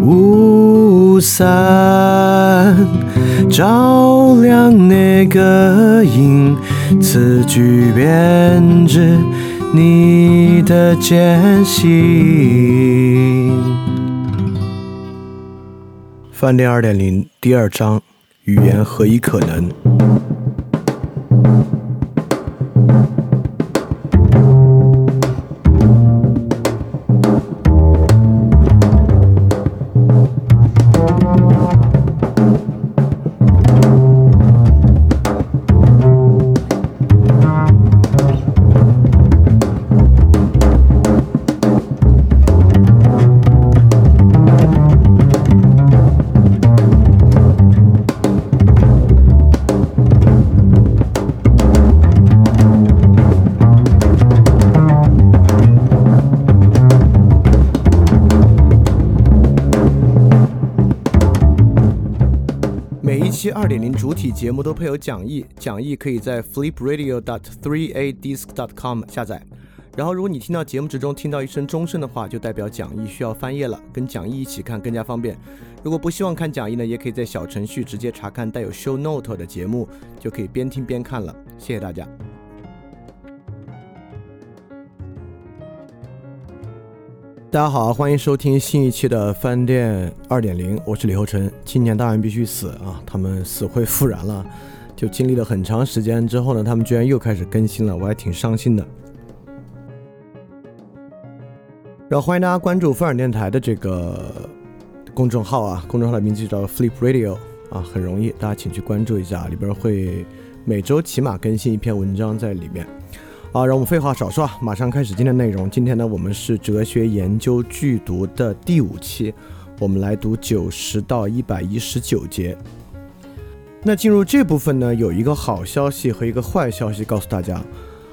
雾伞照亮那个影，词句编织你的艰辛。饭店二点零第二章：语言何以可能？节目都配有讲义，讲义可以在 flipradio dot three a disc dot com 下载。然后，如果你听到节目之中听到一声钟声的话，就代表讲义需要翻页了，跟讲义一起看更加方便。如果不希望看讲义呢，也可以在小程序直接查看带有 show note 的节目，就可以边听边看了。谢谢大家。大家好，欢迎收听新一期的饭店二点零，我是李厚成。青年大人必须死啊！他们死灰复燃了，就经历了很长时间之后呢，他们居然又开始更新了，我还挺伤心的。然后欢迎大家关注范尔电台的这个公众号啊，公众号的名字叫 Flip Radio 啊，很容易，大家请去关注一下，里边会每周起码更新一篇文章在里面。好，让我们废话少说，马上开始今天的内容。今天呢，我们是哲学研究剧读的第五期，我们来读九十到一百一十九节。那进入这部分呢，有一个好消息和一个坏消息告诉大家。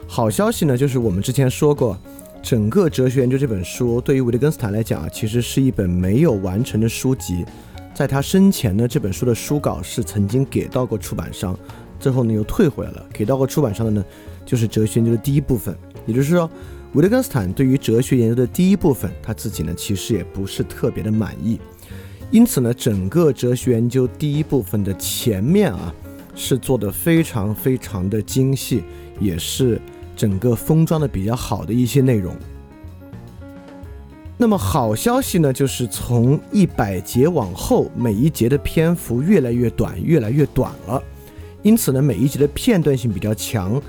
好消息呢，就是我们之前说过，整个哲学研究这本书对于维特根斯坦来讲啊，其实是一本没有完成的书籍。在他生前呢，这本书的书稿是曾经给到过出版商，最后呢又退回来了。给到过出版商的呢。就是哲学研究的第一部分，也就是说，维特根斯坦对于哲学研究的第一部分，他自己呢其实也不是特别的满意，因此呢，整个哲学研究第一部分的前面啊，是做的非常非常的精细，也是整个封装的比较好的一些内容。那么好消息呢，就是从一百节往后，每一节的篇幅越来越短，越来越短了，因此呢，每一节的片段性比较强。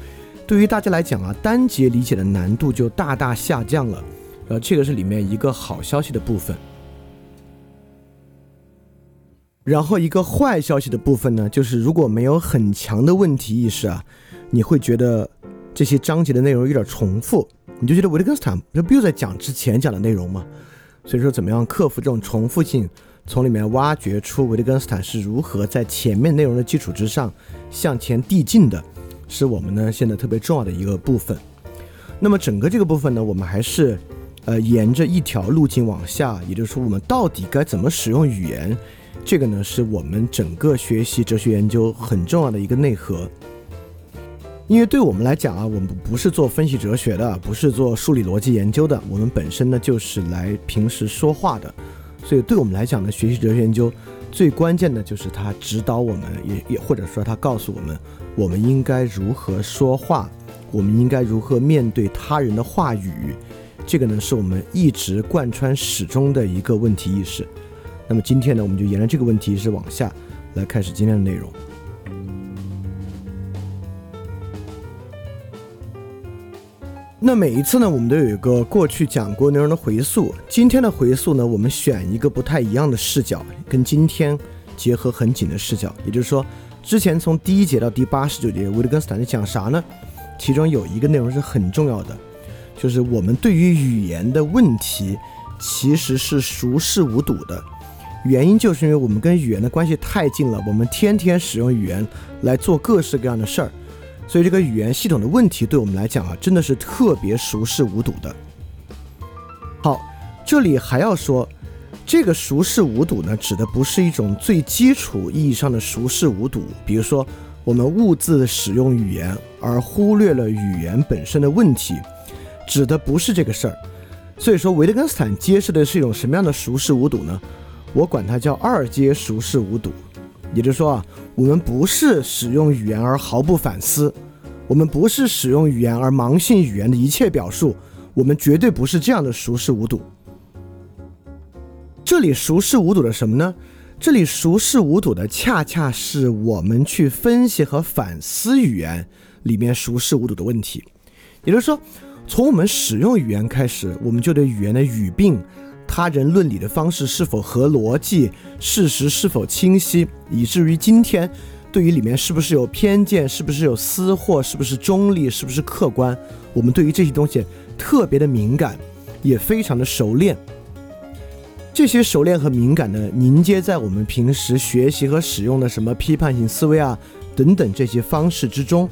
对于大家来讲啊，单节理解的难度就大大下降了，呃，这个是里面一个好消息的部分。然后一个坏消息的部分呢，就是如果没有很强的问题意识啊，你会觉得这些章节的内容有点重复，你就觉得维特根斯坦这不又在讲之前讲的内容吗？所以说，怎么样克服这种重复性，从里面挖掘出维特根斯坦是如何在前面内容的基础之上向前递进的？是我们呢现在特别重要的一个部分。那么整个这个部分呢，我们还是呃沿着一条路径往下，也就是说，我们到底该怎么使用语言？这个呢是我们整个学习哲学研究很重要的一个内核。因为对我们来讲啊，我们不是做分析哲学的，不是做数理逻辑研究的，我们本身呢就是来平时说话的。所以对我们来讲呢，学习哲学研究最关键的就是它指导我们，也也或者说它告诉我们。我们应该如何说话？我们应该如何面对他人的话语？这个呢，是我们一直贯穿始终的一个问题意识。那么今天呢，我们就沿着这个问题是往下来开始今天的内容。那每一次呢，我们都有一个过去讲过内容的回溯。今天的回溯呢，我们选一个不太一样的视角，跟今天结合很紧的视角，也就是说。之前从第一节到第八十九节，维特根斯坦在讲啥呢？其中有一个内容是很重要的，就是我们对于语言的问题其实是熟视无睹的。原因就是因为我们跟语言的关系太近了，我们天天使用语言来做各式各样的事儿。所以这个语言系统的问题对我们来讲啊，真的是特别熟视无睹的。好，这里还要说，这个熟视无睹呢，指的不是一种最基础意义上的熟视无睹，比如说我们误自使用语言而忽略了语言本身的问题，指的不是这个事儿。所以说，维特根斯坦揭示的是一种什么样的熟视无睹呢？我管它叫二阶熟视无睹。也就是说啊，我们不是使用语言而毫不反思，我们不是使用语言而盲信语言的一切表述，我们绝对不是这样的熟视无睹。这里熟视无睹的什么呢？这里熟视无睹的恰恰是我们去分析和反思语言里面熟视无睹的问题。也就是说，从我们使用语言开始，我们就对语言的语病。他人论理的方式是否合逻辑，事实是否清晰，以至于今天，对于里面是不是有偏见，是不是有私货，是不是中立，是不是客观，我们对于这些东西特别的敏感，也非常的熟练。这些熟练和敏感呢，凝结在我们平时学习和使用的什么批判性思维啊等等这些方式之中。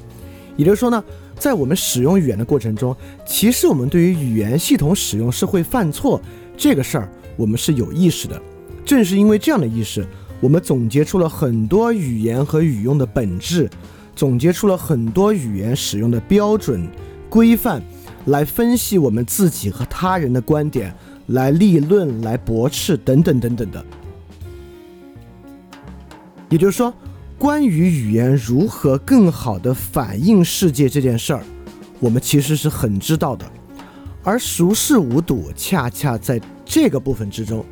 也就是说呢，在我们使用语言的过程中，其实我们对于语言系统使用是会犯错。这个事儿我们是有意识的，正是因为这样的意识，我们总结出了很多语言和语用的本质，总结出了很多语言使用的标准规范，来分析我们自己和他人的观点，来立论、来驳斥等等等等的。也就是说，关于语言如何更好的反映世界这件事儿，我们其实是很知道的。而熟视无睹，恰恰在这个部分之中，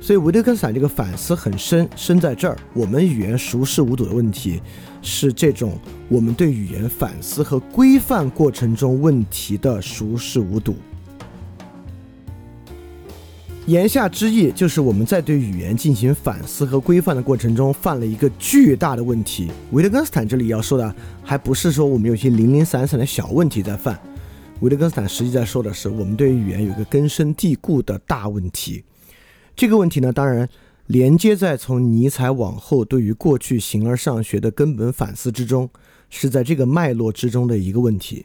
所以维特根斯坦这个反思很深，深在这儿。我们语言熟视无睹的问题，是这种我们对语言反思和规范过程中问题的熟视无睹。言下之意就是，我们在对语言进行反思和规范的过程中，犯了一个巨大的问题。维特根斯坦这里要说的，还不是说我们有些零零散散的小问题在犯。维特根斯坦实际在说的是，我们对于语言有一个根深蒂固的大问题。这个问题呢，当然连接在从尼采往后对于过去形而上学的根本反思之中，是在这个脉络之中的一个问题。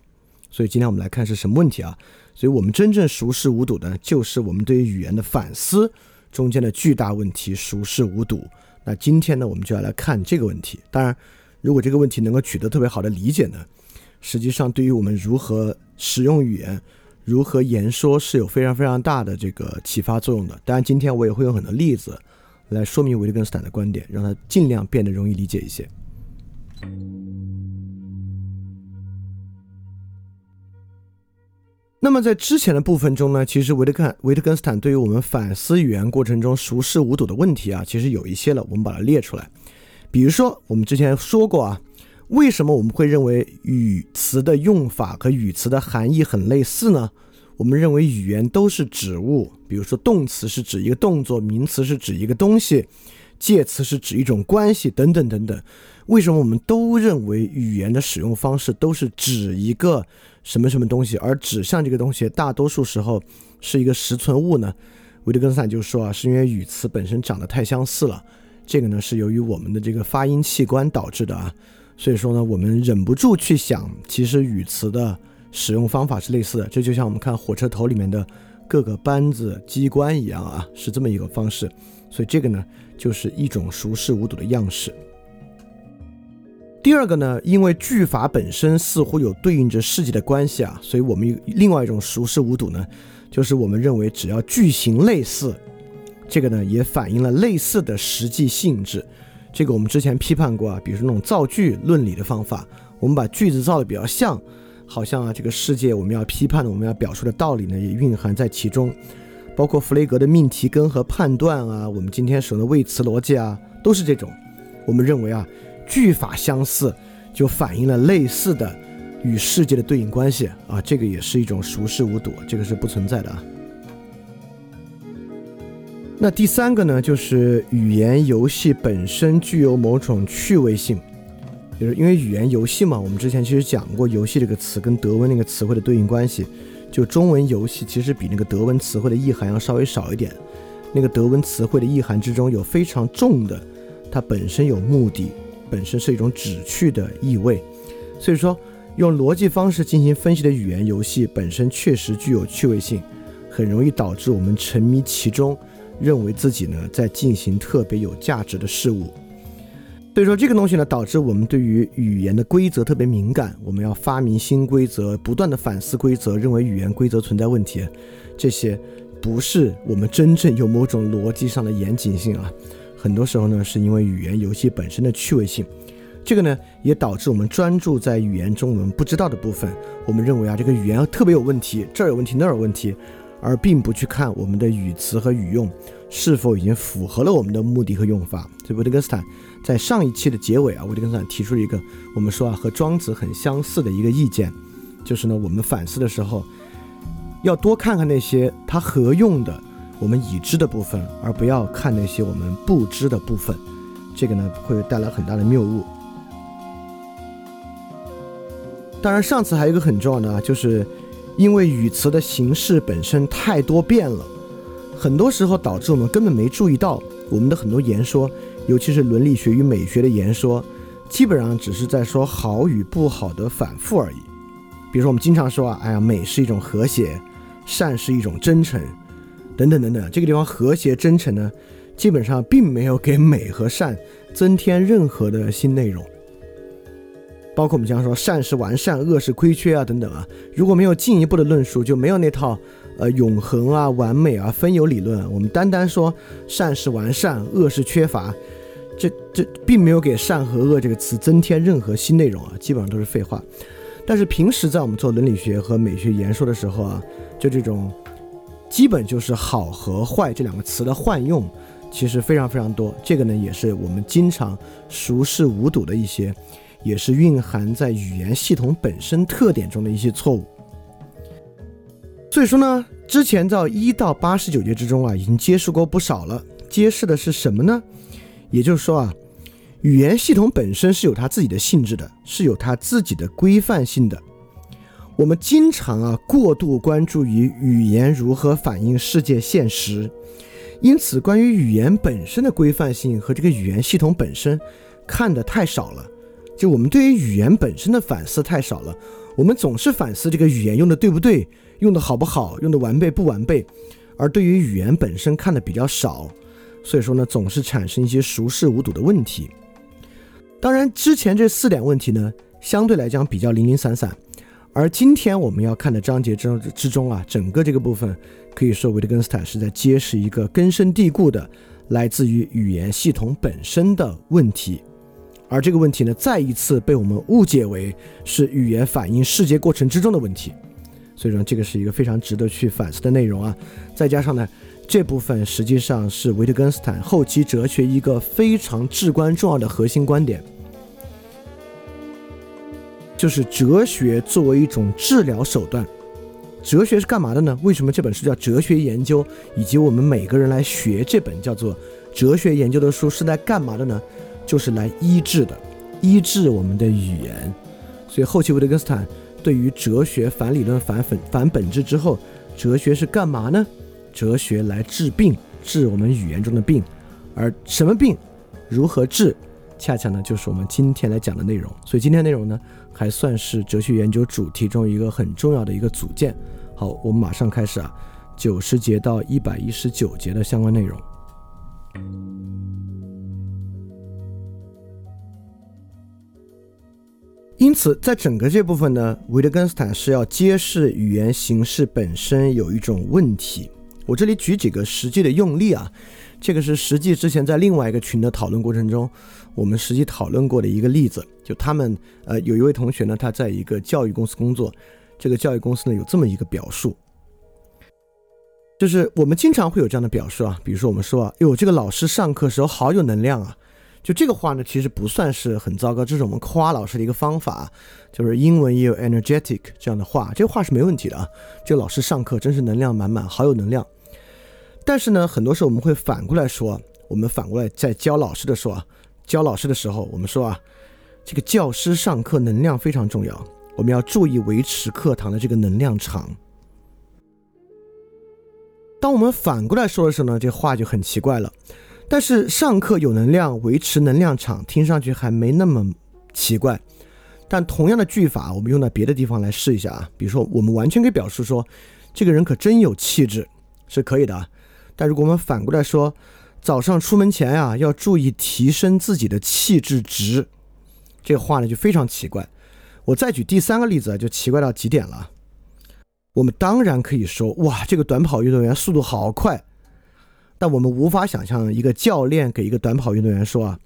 所以今天我们来看是什么问题啊？所以我们真正熟视无睹的，就是我们对于语言的反思中间的巨大问题——熟视无睹。那今天呢，我们就要来看这个问题。当然，如果这个问题能够取得特别好的理解呢？实际上，对于我们如何使用语言、如何言说，是有非常非常大的这个启发作用的。当然，今天我也会用很多例子来说明维特根斯坦的观点，让它尽量变得容易理解一些。那么，在之前的部分中呢，其实维特根维特根斯坦对于我们反思语言过程中熟视无睹的问题啊，其实有一些了，我们把它列出来。比如说，我们之前说过啊。为什么我们会认为语词的用法和语词的含义很类似呢？我们认为语言都是指物，比如说动词是指一个动作，名词是指一个东西，介词是指一种关系，等等等等。为什么我们都认为语言的使用方式都是指一个什么什么东西，而指向这个东西大多数时候是一个实存物呢？维特根斯坦就说啊，是因为语词本身长得太相似了，这个呢是由于我们的这个发音器官导致的啊。所以说呢，我们忍不住去想，其实语词的使用方法是类似的。这就像我们看火车头里面的各个班子、机关一样啊，是这么一个方式。所以这个呢，就是一种熟视无睹的样式。第二个呢，因为句法本身似乎有对应着世界的关系啊，所以我们另外一种熟视无睹呢，就是我们认为只要句型类似，这个呢也反映了类似的实际性质。这个我们之前批判过啊，比如说那种造句论理的方法，我们把句子造的比较像，好像啊这个世界我们要批判的，我们要表述的道理呢也蕴含在其中，包括弗雷格的命题根和判断啊，我们今天使用的谓词逻辑啊，都是这种。我们认为啊，句法相似就反映了类似的与世界的对应关系啊，这个也是一种熟视无睹，这个是不存在的啊。那第三个呢，就是语言游戏本身具有某种趣味性，就是因为语言游戏嘛，我们之前其实讲过“游戏”这个词跟德文那个词汇的对应关系，就中文“游戏”其实比那个德文词汇的意涵要稍微少一点，那个德文词汇的意涵之中有非常重的，它本身有目的，本身是一种旨趣的意味，所以说，用逻辑方式进行分析的语言游戏本身确实具有趣味性，很容易导致我们沉迷其中，认为自己呢在进行特别有价值的事物。所以说这个东西呢，导致我们对于语言的规则特别敏感，我们要发明新规则，不断的反思规则，认为语言规则存在问题，这些不是我们真正有某种逻辑上的严谨性啊，很多时候呢，是因为语言游戏本身的趣味性，这个呢，也导致我们专注在语言中我们不知道的部分，我们认为啊，这个语言特别有问题，这儿有问题那儿有问题，而并不去看我们的语词和语用是否已经符合了我们的目的和用法。所以，维特根斯坦。在上一期的结尾啊，维特根斯坦提出了一个我们说啊和庄子很相似的一个意见，就是呢我们反思的时候，要多看看那些它合用的我们已知的部分，而不要看那些我们不知的部分，这个呢会带来很大的谬误。当然，上次还有一个很重要的啊，就是因为语词的形式本身太多变了，很多时候导致我们根本没注意到我们的很多言说。尤其是伦理学与美学的言说，基本上只是在说好与不好的反复而已。比如说，我们经常说啊，哎呀，美是一种和谐，善是一种真诚，等等等等。这个地方和谐、真诚呢，基本上并没有给美和善增添任何的新内容。包括我们经常说善是完善，恶是亏缺啊，等等啊。如果没有进一步的论述，就没有那套。呃，永恒啊，完美啊，分有理论。我们单单说善是完善，恶是缺乏，这这并没有给善和恶这个词增添任何新内容啊，基本上都是废话。但是平时在我们做伦理学和美学言说的时候啊，就这种基本就是好和坏这两个词的换用，其实非常非常多。这个呢，也是我们经常熟视无睹的一些，也是蕴含在语言系统本身特点中的一些错误。所以说呢，之前在一到八十九节之中啊，已经揭示过不少了。揭示的是什么呢？也就是说啊，语言系统本身是有它自己的性质的，是有它自己的规范性的。我们经常啊过度关注于语言如何反映世界现实，因此关于语言本身的规范性和这个语言系统本身看的太少了。就我们对于语言本身的反思太少了，我们总是反思这个语言用的对不对。用的好不好，用的完备不完备，而对于语言本身看的比较少，所以说呢，总是产生一些熟视无睹的问题。当然，之前这四点问题呢，相对来讲比较零零散散，而今天我们要看的章节之之中啊，整个这个部分可以说维特根斯坦是在揭示一个根深蒂固的来自于语言系统本身的问题，而这个问题呢，再一次被我们误解为是语言反映世界过程之中的问题。所以说，这个是一个非常值得去反思的内容啊。再加上呢，这部分实际上是维特根斯坦后期哲学一个非常至关重要的核心观点，就是哲学作为一种治疗手段。哲学是干嘛的呢？为什么这本书叫《哲学研究》，以及我们每个人来学这本叫做《哲学研究》的书是在干嘛的呢？就是来医治的，医治我们的语言。所以后期维特根斯坦。对于哲学反理论、反本反本质之后，哲学是干嘛呢？哲学来治病，治我们语言中的病，而什么病，如何治，恰恰呢就是我们今天来讲的内容。所以今天内容呢，还算是哲学研究主题中一个很重要的一个组件。好，我们马上开始啊，九十节到一百一十九节的相关内容。因此，在整个这部分呢，维特根斯坦是要揭示语言形式本身有一种问题。我这里举几个实际的用例啊，这个是实际之前在另外一个群的讨论过程中，我们实际讨论过的一个例子。就他们呃，有一位同学呢，他在一个教育公司工作，这个教育公司呢有这么一个表述，就是我们经常会有这样的表述啊，比如说我们说啊，哟，这个老师上课时候好有能量啊。就这个话呢，其实不算是很糟糕，这是我们夸老师的一个方法，就是英文也有 energetic 这样的话，这个话是没问题的啊。这个老师上课真是能量满满，好有能量。但是呢，很多时候我们会反过来说，我们反过来在教老师的时候啊，教老师的时候，我们说啊，这个教师上课能量非常重要，我们要注意维持课堂的这个能量场。当我们反过来说的时候呢，这话就很奇怪了。但是上课有能量，维持能量场，听上去还没那么奇怪。但同样的句法，我们用到别的地方来试一下啊。比如说，我们完全可以表示说，这个人可真有气质，是可以的。但如果我们反过来说，早上出门前呀，要注意提升自己的气质值，这话呢就非常奇怪。我再举第三个例子啊，就奇怪到极点了。我们当然可以说，哇，这个短跑运动员速度好快。但我们无法想象一个教练给一个短跑运动员说啊，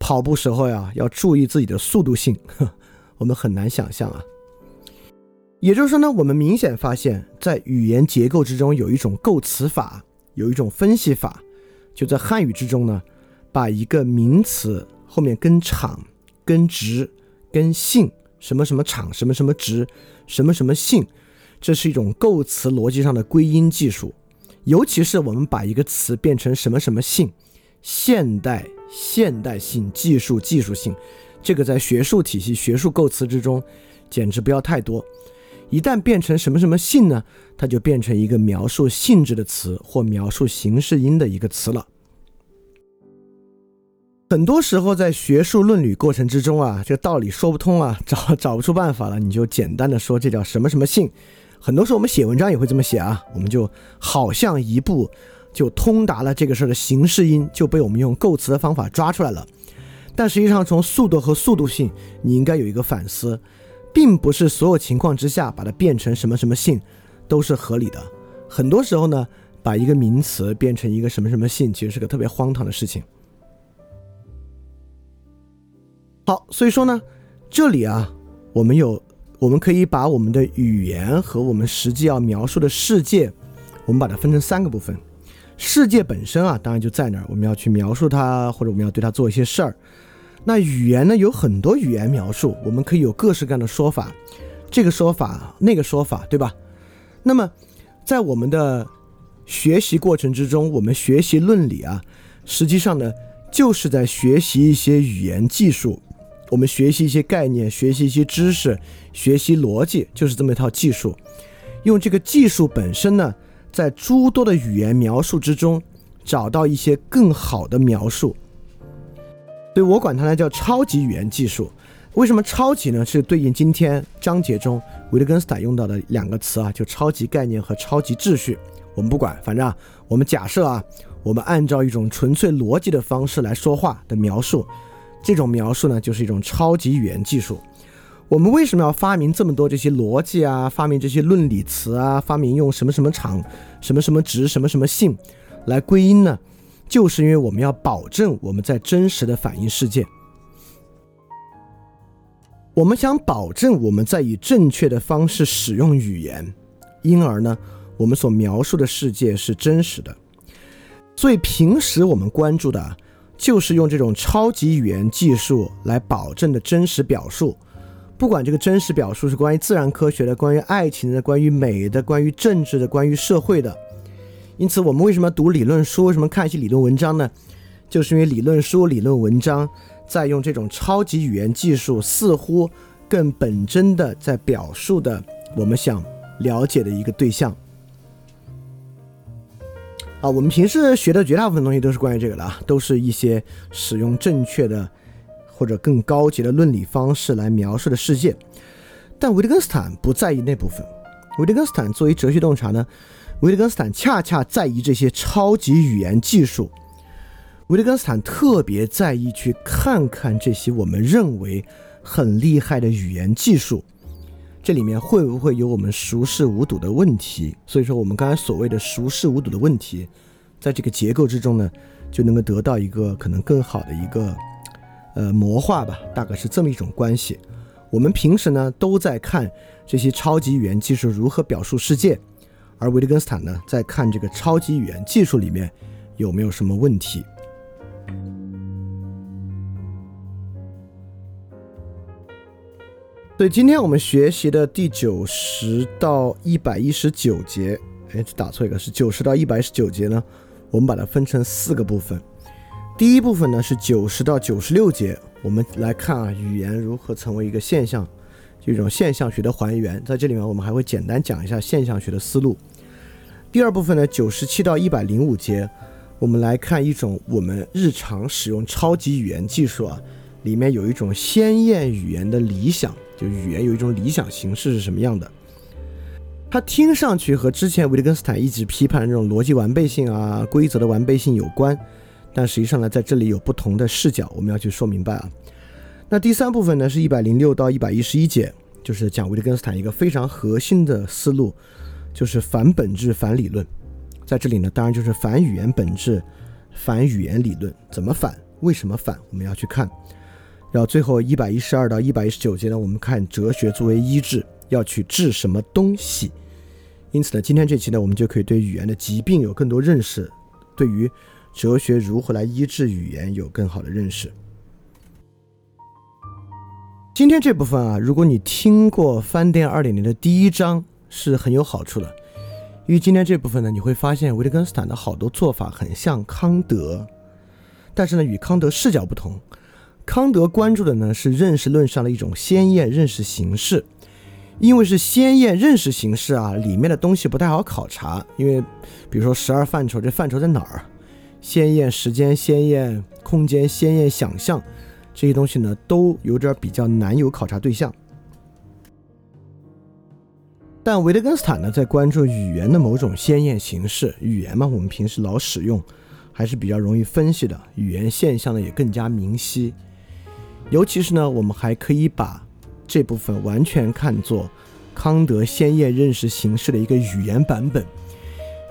跑步时候呀要注意自己的速度性。我们很难想象啊，也就是说呢，我们明显发现，在语言结构之中有一种构词法，有一种分析法，就在汉语之中呢，把一个名词后面跟场、跟值、跟性，什么什么场、什么什么值、什么什么性，这是一种构词逻辑上的归因技术，尤其是我们把一个词变成什么什么性，现代、现代性、技术、技术性。这个在学术体系、学术构词之中，简直不要太多。一旦变成什么什么性呢？它就变成一个描述性质的词或描述形式音的一个词了。很多时候在学术论理过程之中啊，这个道理说不通啊，找找不出办法了，你就简单的说这叫什么什么性。很多时候我们写文章也会这么写啊，我们就好像一步就通达了这个事儿的形式音，就被我们用构词的方法抓出来了。但实际上，从速度和速度性，你应该有一个反思，并不是所有情况之下把它变成什么什么性都是合理的。很多时候呢，把一个名词变成一个什么什么性，其实是个特别荒唐的事情。好，所以说呢，这里啊，我们有，我们可以把我们的语言和我们实际要描述的世界，我们把它分成三个部分。世界本身啊，当然就在那儿，我们要去描述它，或者我们要对它做一些事儿。那语言呢，有很多语言描述，我们可以有各式各样的说法，这个说法，那个说法，对吧？那么，在我们的学习过程之中，我们学习论理啊，实际上呢，就是在学习一些语言技术，我们学习一些概念，学习一些知识，学习逻辑，就是这么一套技术。用这个技术本身呢，在诸多的语言描述之中，找到一些更好的描述。所以我管它呢叫超级语言技术。为什么超级呢？是对应今天章节中维特根斯坦用到的两个词啊，就超级概念和超级秩序。我们不管，反正啊，我们假设啊，我们按照一种纯粹逻辑的方式来说话的描述，这种描述呢就是一种超级语言技术。我们为什么要发明这么多这些逻辑啊？发明这些论理词啊？发明用什么什么场、什么什么值、什么什么性来归因呢？就是因为我们要保证我们在真实的反映世界，我们想保证我们在以正确的方式使用语言，因而呢，我们所描述的世界是真实的。所以平时我们关注的，就是用这种超级语言技术来保证的真实表述。不管这个真实表述是关于自然科学的、关于爱情的、关于美的、关于政治的、关于社会的。因此，我们为什么读理论书？为什么看一些理论文章呢？就是因为理论书、理论文章在用这种超级语言技术，似乎更本真的在表述的我们想了解的一个对象。啊，我们平时学的绝大部分东西都是关于这个的啊，都是一些使用正确的或者更高级的论理方式来描述的世界。但维特根斯坦不在意那部分。维特根斯坦作为哲学洞察呢？维特根斯坦恰恰在意这些超级语言技术。维特根斯坦特别在意去看看这些我们认为很厉害的语言技术，这里面会不会有我们熟视无睹的问题？所以说，我们刚才所谓的熟视无睹的问题，在这个结构之中呢，就能够得到一个可能更好的一个呃魔化吧，大概是这么一种关系。我们平时呢都在看这些超级语言技术如何表述世界。而维特根斯坦呢，在看这个超级语言技术里面有没有什么问题？所以今天我们学习的第九十到一百一十九节，哎，打错一个，是九十到一百一十九节呢。我们把它分成四个部分。第一部分呢是九十到九十六节，我们来看啊，语言如何成为一个现象。一种现象学的还原，在这里面我们还会简单讲一下现象学的思路。第二部分呢，九十七到一百零五节，我们来看一种我们日常使用超级语言技术啊，里面有一种鲜艳语言的理想，就语言有一种理想形式是什么样的？它听上去和之前维特根斯坦一直批判的这种逻辑完备性啊、规则的完备性有关，但实际上呢，在这里有不同的视角，我们要去说明白啊。那第三部分呢，是一百零六到一百一十一节，就是讲维特根斯坦一个非常核心的思路，就是反本质、反理论。在这里呢，当然就是反语言本质、反语言理论，怎么反？为什么反？我们要去看。然后最后一百一十二到一百一十九节呢，我们看哲学作为医治。要去治什么东西？因此呢，今天这期呢，我们就可以对语言的疾病有更多认识，对于哲学如何来医治语言有更好的认识。今天这部分啊，如果你听过《翻店二点零》的第一章，是很有好处的，因为今天这部分呢，你会发现维特根斯坦的好多做法很像康德，但是呢，与康德视角不同。康德关注的呢是认识论上的一种鲜艳认识形式。因为是鲜艳认识形式啊，里面的东西不太好考察。因为，比如说十二范畴，这范畴在哪儿？鲜艳时间、鲜艳空间、鲜艳想象，这些东西呢，都有点比较难有考察对象。但维特根斯坦呢，在关注语言的某种鲜艳形式。语言嘛，我们平时老使用，还是比较容易分析的。语言现象呢，也更加明晰。尤其是呢，我们还可以把。这部分完全看作康德鲜艳认识形式的一个语言版本，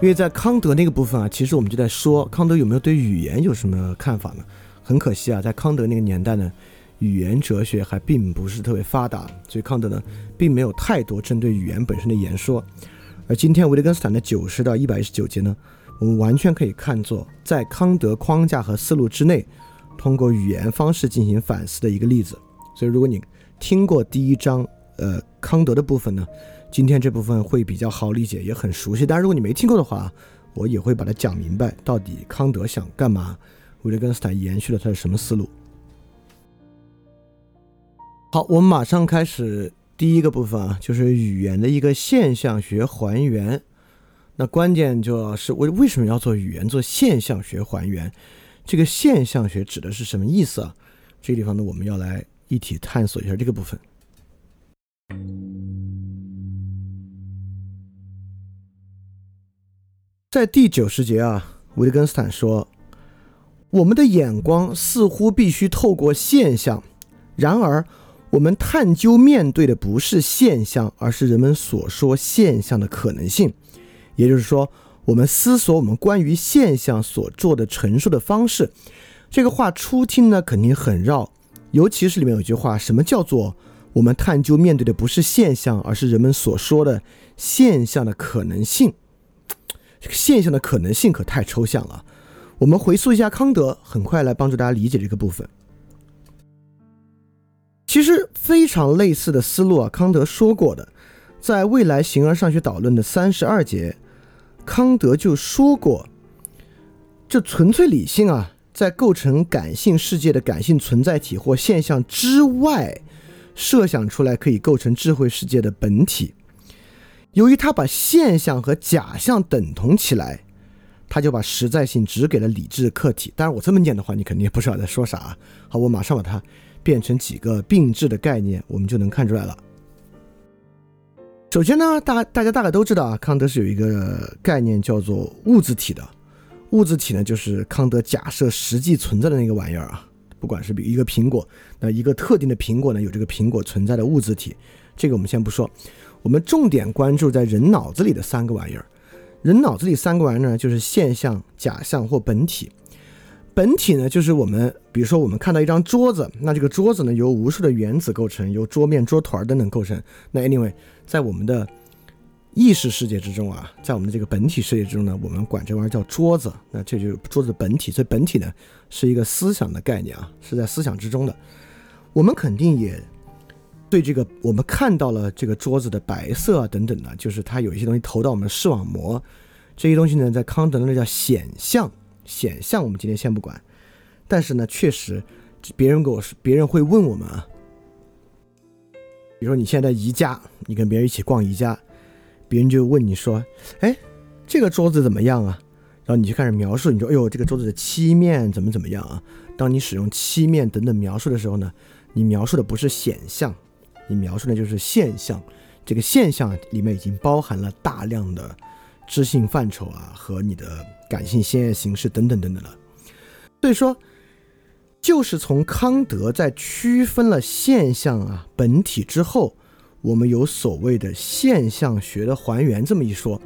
因为在康德那个部分啊，其实我们就在说康德有没有对语言有什么看法呢？很可惜啊，在康德那个年代呢，语言哲学还并不是特别发达，所以康德呢并没有太多针对语言本身的言说。而今天维特根斯坦的九十到一百一十九节呢，我们完全可以看作在康德框架和思路之内，通过语言方式进行反思的一个例子。所以如果你听过第一章，呃，康德的部分呢，今天这部分会比较好理解，也很熟悉。但如果你没听过的话，我也会把它讲明白，到底康德想干嘛，维特根斯坦延续了他的什么思路。好，我们马上开始第一个部分啊，就是语言的一个现象学还原。那关键就是为为什么要做语言做现象学还原？这个现象学指的是什么意思啊？这个地方呢，我们要来。一起探索一下这个部分。在第九十节啊，维特根斯坦说：“我们的眼光似乎必须透过现象，然而我们探究面对的不是现象，而是人们所说现象的可能性。也就是说，我们思索我们关于现象所做的陈述的方式。”这个话初听呢，肯定很绕。尤其是里面有句话，什么叫做我们探究面对的不是现象，而是人们所说的现象的可能性？这个现象的可能性可太抽象了。我们回溯一下康德，很快来帮助大家理解这个部分。其实非常类似的思路啊，康德说过的，在未来形而上学导论的三十二节，康德就说过，这纯粹理性啊。在构成感性世界的感性存在体或现象之外，设想出来可以构成智慧世界的本体。由于他把现象和假象等同起来，他就把实在性只给了理智客体。当然，我这么念的话，你肯定也不知道在说啥。好，我马上把它变成几个并置的概念，我们就能看出来了。首先呢，大大家大概都知道啊，康德是有一个概念叫做物质体的。物质体呢，就是康德假设实际存在的那个玩意儿啊。不管是比一个苹果，那一个特定的苹果呢，有这个苹果存在的物质体，这个我们先不说。我们重点关注在人脑子里的三个玩意儿。人脑子里三个玩意儿呢，就是现象、假象或本体。本体呢，就是我们，比如说我们看到一张桌子，那这个桌子呢，由无数的原子构成，由桌面、桌团等等构成。那 anyway，在我们的意识世界之中啊，在我们的这个本体世界之中呢，我们管这玩意儿叫桌子。那这就是桌子本体。所以本体呢，是一个思想的概念啊，是在思想之中的。我们肯定也对这个我们看到了这个桌子的白色啊等等的，就是它有一些东西投到我们的视网膜。这些东西呢，在康德那叫显象。显象我们今天先不管，但是呢，确实别人跟我说，别人会问我们啊，比如说你现在宜家，你跟别人一起逛宜家。别人就问你说：“哎，这个桌子怎么样啊？”然后你就开始描述，你说：“哎呦，这个桌子的漆面怎么怎么样啊？当你使用漆面等等描述的时候呢，你描述的不是显象，你描述的就是现象。这个现象里面已经包含了大量的知性范畴啊，和你的感性鲜艳形式等等等等了。所以说，就是从康德在区分了现象啊本体之后，我们有所谓的现象学的还原这么一说。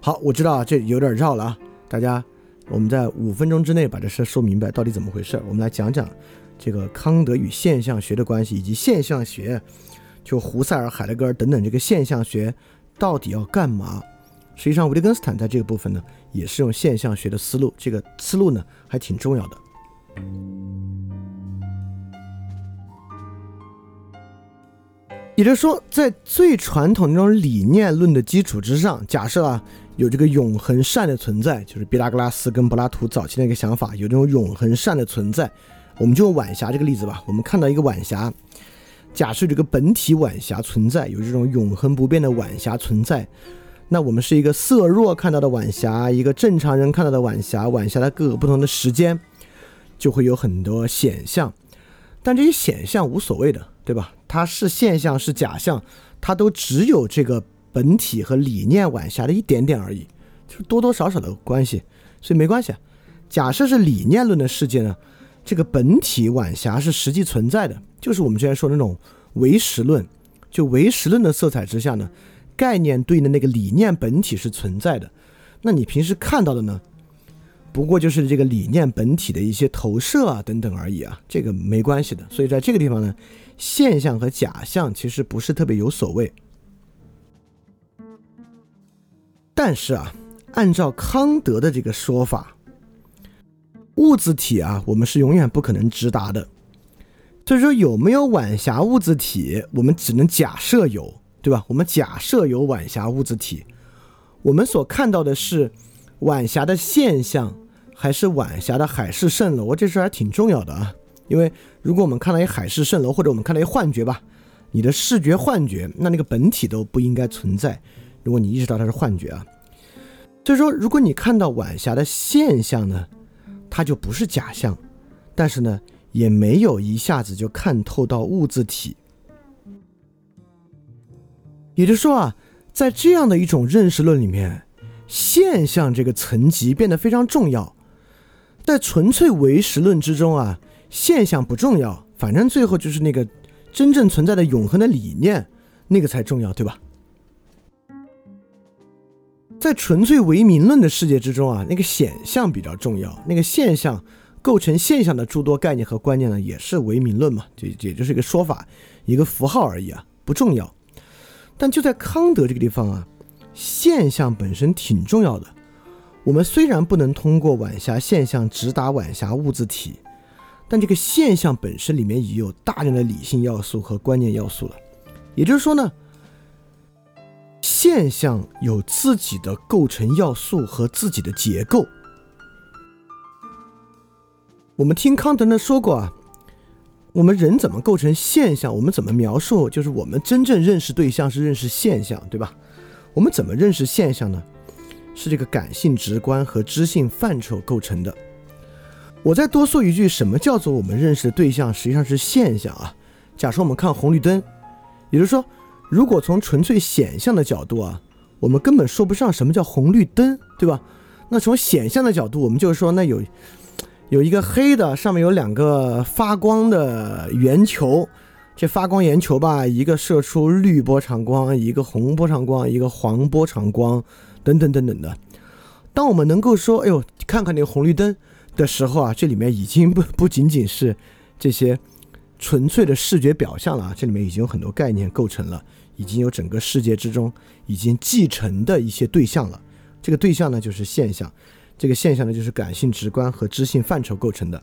好，我知道啊，这有点绕了啊，大家，我们在五分钟之内把这事说明白到底怎么回事。我们来讲讲这个康德与现象学的关系，以及现象学。就胡塞尔、海德格尔等等，这个现象学到底要干嘛？实际上，维特根斯坦在这个部分呢，也是用现象学的思路，这个思路呢还挺重要的。也就是说，在最传统那种理念论的基础之上，假设啊有这个永恒善的存在，就是毕达哥拉斯跟柏拉图早期的一个想法，有这种永恒善的存在，我们就用晚霞这个例子吧。我们看到一个晚霞。假设这个本体晚霞存在，有这种永恒不变的晚霞存在，那我们是一个色弱看到的晚霞，一个正常人看到的晚霞，晚霞的各个不同的时间，就会有很多显象。但这些显象无所谓的，对吧？它是现象是假象，它都只有这个本体和理念晚霞的一点点而已，就多多少少的关系，所以没关系。假设是理念论的世界呢，这个本体晚霞是实际存在的。就是我们之前说的那种唯实论，就唯实论的色彩之下呢，概念对应的那个理念本体是存在的。那你平时看到的呢，不过就是这个理念本体的一些投射啊等等而已啊，这个没关系的。所以在这个地方呢，现象和假象其实不是特别有所谓。但是啊，按照康德的这个说法，物质体啊，我们是永远不可能直达的。所以说有没有晚霞物质体，我们只能假设有，对吧？我们假设有晚霞物质体，我们所看到的是晚霞的现象，还是晚霞的海市蜃楼？这事还挺重要的啊！因为如果我们看到一海市蜃楼，或者我们看到一幻觉吧，你的视觉幻觉，那那个本体都不应该存在。如果你意识到它是幻觉啊，所以说如果你看到晚霞的现象呢，它就不是假象，但是呢？也没有一下子就看透到物质体，也就是说啊，在这样的一种认识论里面，现象这个层级变得非常重要。在纯粹唯实论之中啊，现象不重要，反正最后就是那个真正存在的永恒的理念，那个才重要，对吧？在纯粹唯名论的世界之中啊，那个显象比较重要，那个现象。构成现象的诸多概念和观念呢，也是唯名论嘛，就也就是一个说法，一个符号而已啊，不重要。但就在康德这个地方啊，现象本身挺重要的。我们虽然不能通过晚霞现象直达晚霞物字体，但这个现象本身里面已有大量的理性要素和观念要素了。也就是说呢，现象有自己的构成要素和自己的结构。我们听康德呢说过啊，我们人怎么构成现象？我们怎么描述？就是我们真正认识对象是认识现象，对吧？我们怎么认识现象呢？是这个感性直观和知性范畴构成的。我再多说一句，什么叫做我们认识的对象实际上是现象啊？假设我们看红绿灯，也就是说，如果从纯粹显象的角度啊，我们根本说不上什么叫红绿灯，对吧？那从显象的角度，我们就是说，那有。有一个黑的，上面有两个发光的圆球，这发光圆球吧，一个射出绿波长光，一个红波长光，一个黄波长光，等等等等的。当我们能够说“哎呦，看看那个红绿灯”的时候啊，这里面已经不不仅仅是这些纯粹的视觉表象了啊，这里面已经有很多概念构成了，已经有整个世界之中已经继承的一些对象了。这个对象呢，就是现象。这个现象呢，就是感性直观和知性范畴构成的。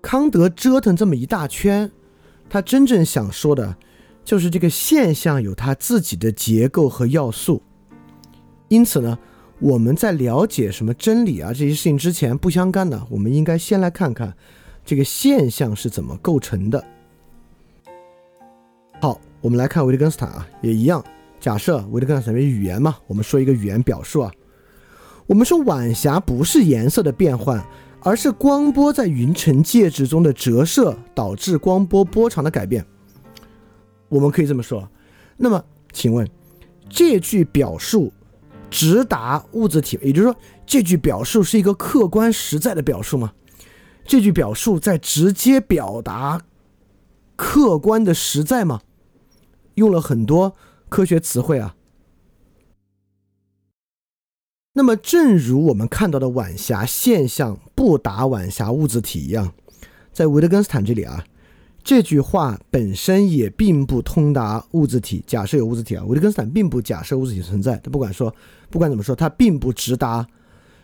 康德折腾这么一大圈，他真正想说的，就是这个现象有它自己的结构和要素。因此呢，我们在了解什么真理啊这些事情之前不相干的，我们应该先来看看这个现象是怎么构成的。好，我们来看维特根斯坦啊，也一样。假设维特根斯坦为语言嘛，我们说一个语言表述啊。我们说晚霞不是颜色的变换，而是光波在云层介质中的折射导致光波波长的改变。我们可以这么说。那么，请问这句表述直达物质体，也就是说，这句表述是一个客观实在的表述吗？这句表述在直接表达客观的实在吗？用了很多科学词汇啊。那么，正如我们看到的晚霞现象不达晚霞物质体一样，在维特根斯坦这里啊，这句话本身也并不通达物质体。假设有物质体啊，维特根斯坦并不假设物质体存在。他不管说，不管怎么说，他并不直达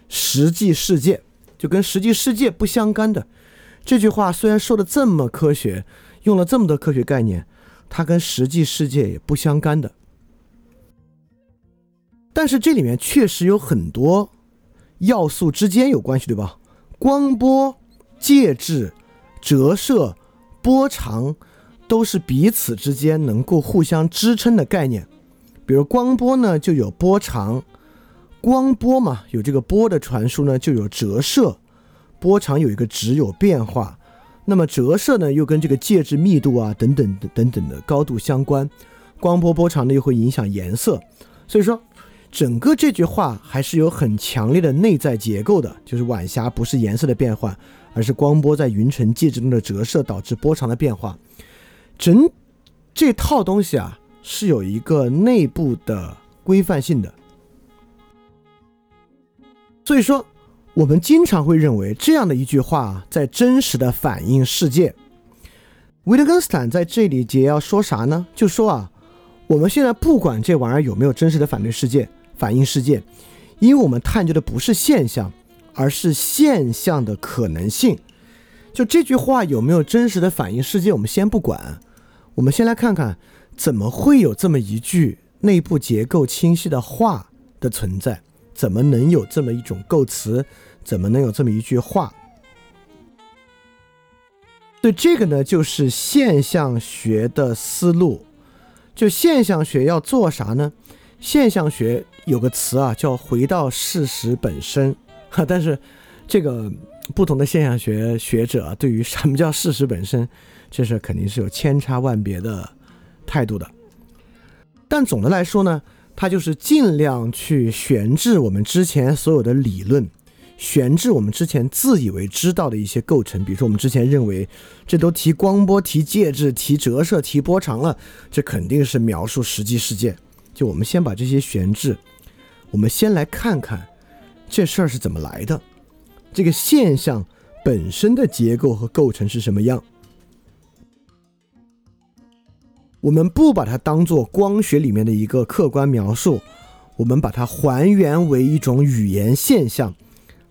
实际世界，就跟实际世界不相干的。这句话虽然说的这么科学，用了这么多科学概念，它跟实际世界也不相干的。但是这里面确实有很多要素之间有关系，对吧？光波、介质、折射、波长都是彼此之间能够互相支撑的概念。比如光波呢，就有波长；光波嘛，有这个波的传输呢，就有折射。波长有一个值有变化，那么折射呢，又跟这个介质密度啊等等等等的高度相关。光波波长呢，又会影响颜色，所以说。整个这句话还是有很强烈的内在结构的，就是晚霞不是颜色的变换，而是光波在云层介质中的折射导致波长的变化。整这套东西啊是有一个内部的规范性的。所以说，我们经常会认为这样的一句话在真实的反映世界。维特根斯坦在这里节要说啥呢？就说啊，我们现在不管这玩意儿有没有真实的反对世界。反映世界，因为我们探究的不是现象，而是现象的可能性。就这句话有没有真实的反映世界，我们先不管。我们先来看看，怎么会有这么一句内部结构清晰的话的存在？怎么能有这么一种构词？怎么能有这么一句话？对这个呢，就是现象学的思路。就现象学要做啥呢？现象学有个词啊，叫“回到事实本身”，哈，但是这个不同的现象学学者对于什么叫事实本身，这事肯定是有千差万别的态度的。但总的来说呢，它就是尽量去悬置我们之前所有的理论，悬置我们之前自以为知道的一些构成。比如说，我们之前认为这都提光波、提介质、提折射、提波长了，这肯定是描述实际事件。就我们先把这些悬置，我们先来看看这事儿是怎么来的，这个现象本身的结构和构成是什么样。我们不把它当做光学里面的一个客观描述，我们把它还原为一种语言现象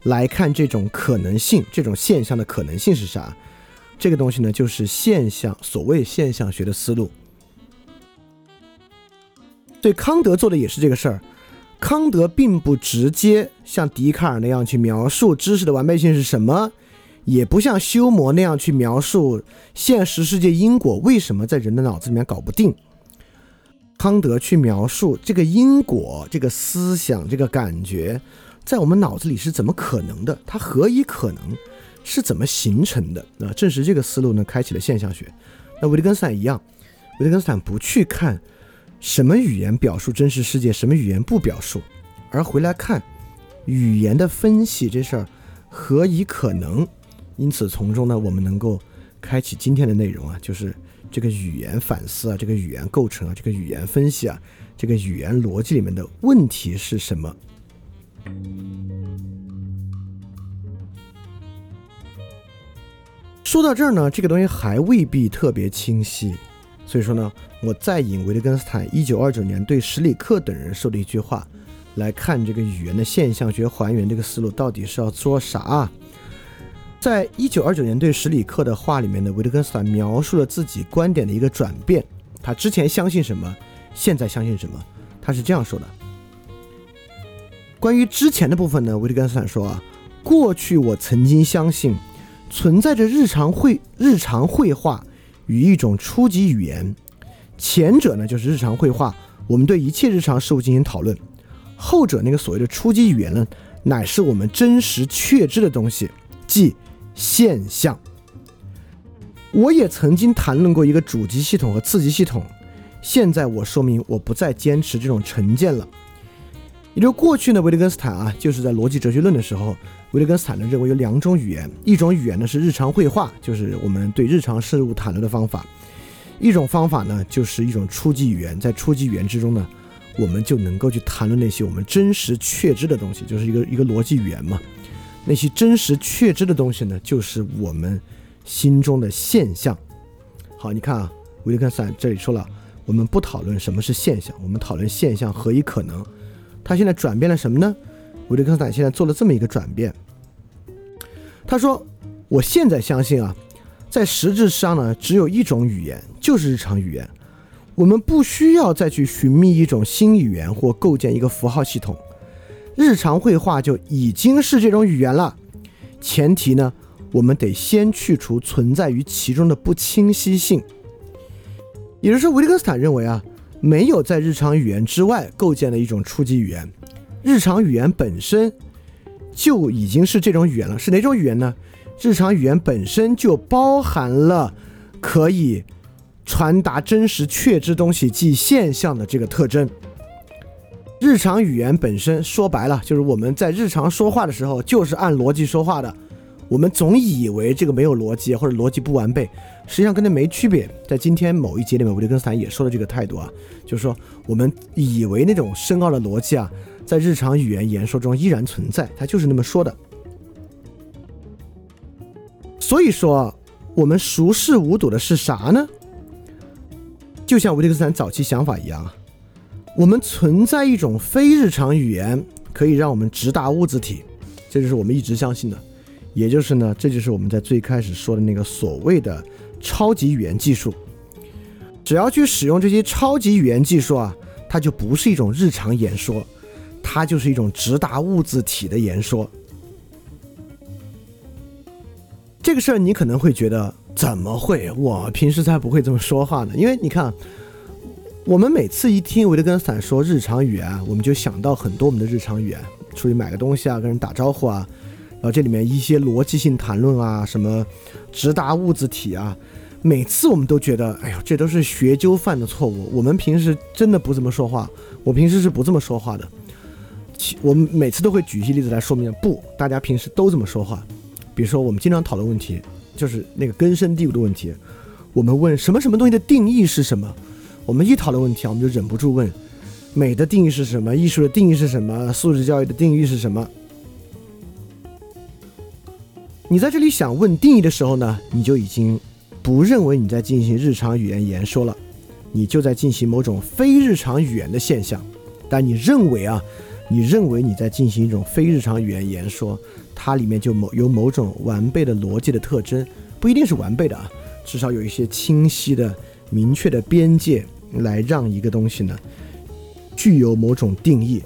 来看这种可能性，这种现象的可能性是啥？这个东西呢，就是现象，所谓现象学的思路。对康德做的也是这个事儿，康德并不直接像笛卡尔那样去描述知识的完备性是什么，也不像修魔那样去描述现实世界因果为什么在人的脑子里面搞不定。康德去描述这个因果、这个思想、这个感觉在我们脑子里是怎么可能的，它何以可能，是怎么形成的？啊，正是这个思路呢，开启了现象学。那维特根斯坦一样，维特根斯坦不去看。什么语言表述真实世界，什么语言不表述，而回来看语言的分析这事儿何以可能？因此从中呢，我们能够开启今天的内容啊，就是这个语言反思啊，这个语言构成啊，这个语言分析啊，这个语言逻辑里面的问题是什么？说到这儿呢，这个东西还未必特别清晰。所以说呢，我再引维特根斯坦一九二九年对史里克等人说的一句话，来看这个语言的现象学还原这个思路到底是要做啥？啊在一九二九年对史里克的话里面呢，维特根斯坦描述了自己观点的一个转变。他之前相信什么，现在相信什么？他是这样说的。关于之前的部分呢，维特根斯坦说啊，过去我曾经相信存在着日常绘日常绘画。与一种初级语言，前者呢就是日常绘画，我们对一切日常事物进行讨论；后者那个所谓的初级语言呢，乃是我们真实确知的东西，即现象。我也曾经谈论过一个主级系统和次级系统，现在我说明我不再坚持这种成见了。也就过去呢，维特根斯坦啊，就是在逻辑哲学论的时候，维特根斯坦呢认为有两种语言，一种语言呢是日常绘画，就是我们对日常事物谈论的方法；一种方法呢就是一种初级语言，在初级语言之中呢，我们就能够去谈论那些我们真实确知的东西，就是一个一个逻辑语言嘛。那些真实确知的东西呢，就是我们心中的现象。好，你看啊，维特根斯坦这里说了，我们不讨论什么是现象，我们讨论现象何以可能。他现在转变了什么呢？维特根斯坦现在做了这么一个转变。他说：“我现在相信啊，在实质上呢，只有一种语言，就是日常语言。我们不需要再去寻觅一种新语言或构建一个符号系统。日常绘画就已经是这种语言了。前提呢，我们得先去除存在于其中的不清晰性。也就是说，维特根斯坦认为啊。”没有在日常语言之外构建的一种初级语言，日常语言本身就已经是这种语言了。是哪种语言呢？日常语言本身就包含了可以传达真实确知东西即现象的这个特征。日常语言本身说白了，就是我们在日常说话的时候就是按逻辑说话的。我们总以为这个没有逻辑或者逻辑不完备，实际上跟那没区别。在今天某一节里面，维特根斯坦也说了这个态度啊，就是说我们以为那种深奥的逻辑啊，在日常语言言说中依然存在，他就是那么说的。所以说，我们熟视无睹的是啥呢？就像维特根斯坦早期想法一样啊，我们存在一种非日常语言，可以让我们直达物质体，这就是我们一直相信的。也就是呢，这就是我们在最开始说的那个所谓的超级语言技术。只要去使用这些超级语言技术啊，它就不是一种日常言说，它就是一种直达物质体的言说。这个事儿你可能会觉得，怎么会？我平时才不会这么说话呢。因为你看，我们每次一听维特根斯坦说日常语言，我们就想到很多我们的日常语言，出去买个东西啊，跟人打招呼啊。然后这里面一些逻辑性谈论啊，什么直达物质体啊，每次我们都觉得，哎呦，这都是学究犯的错误。我们平时真的不这么说话，我平时是不这么说话的。我们每次都会举一些例子来说明，不，大家平时都这么说话。比如说，我们经常讨论问题，就是那个根深蒂固的问题。我们问什么什么东西的定义是什么？我们一讨论问题啊，我们就忍不住问：美的定义是什么？艺术的定义是什么？素质教育的定义是什么？你在这里想问定义的时候呢，你就已经不认为你在进行日常语言言说了，你就在进行某种非日常语言的现象。但你认为啊，你认为你在进行一种非日常语言言说，它里面就某有某种完备的逻辑的特征，不一定是完备的啊，至少有一些清晰的、明确的边界来让一个东西呢具有某种定义。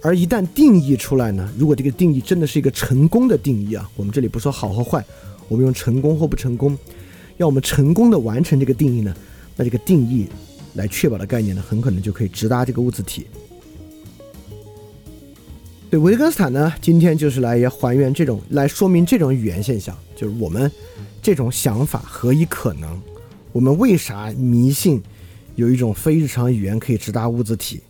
而一旦定义出来呢，如果这个定义真的是一个成功的定义啊，我们这里不说好和坏，我们用成功或不成功，要我们成功的完成这个定义呢，那这个定义来确保的概念呢，很可能就可以直达这个物质体。对，维特根斯坦呢，今天就是来也还原这种，来说明这种语言现象，就是我们这种想法何以可能？我们为啥迷信有一种非日常语言可以直达物质体？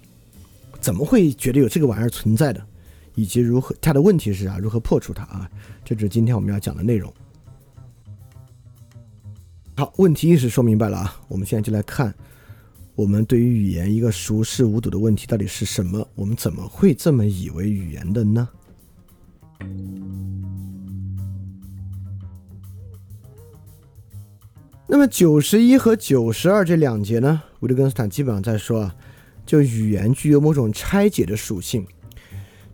怎么会觉得有这个玩意儿存在的，以及如何它的问题是啊，如何破除它啊？这就是今天我们要讲的内容。好，问题意识说明白了啊，我们现在就来看，我们对于语言一个熟视无睹的问题到底是什么？我们怎么会这么以为语言的呢？那么九十一和九十二这两节呢，维特根斯坦基本上在说啊。就语言具有某种拆解的属性，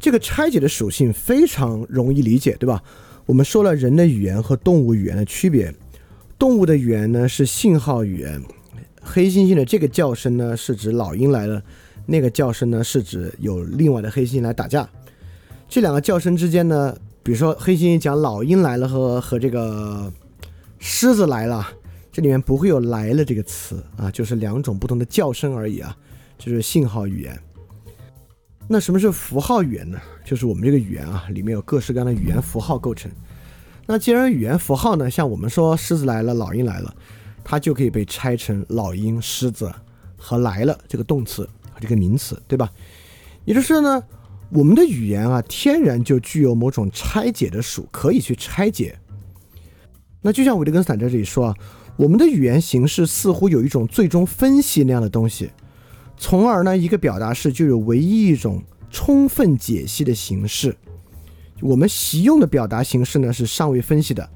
这个拆解的属性非常容易理解，对吧？我们说了人的语言和动物语言的区别，动物的语言呢是信号语言，黑猩猩的这个叫声呢是指老鹰来了，那个叫声呢是指有另外的黑猩猩来打架。这两个叫声之间呢，比如说黑猩猩讲老鹰来了和和这个狮子来了，这里面不会有来了这个词啊，就是两种不同的叫声而已啊。就是信号语言。那什么是符号语言呢？就是我们这个语言啊，里面有各式各样的语言符号构成。那既然语言符号呢，像我们说狮子来了，老鹰来了，它就可以被拆成老鹰、狮子和来了这个动词和这个名词，对吧？也就是呢，我们的语言啊，天然就具有某种拆解的属，可以去拆解。那就像维特根斯坦在这里说啊，我们的语言形式似乎有一种最终分析那样的东西，从而呢，一个表达式就有唯一一种充分解析的形式。我们习用的表达形式呢是尚未分析的，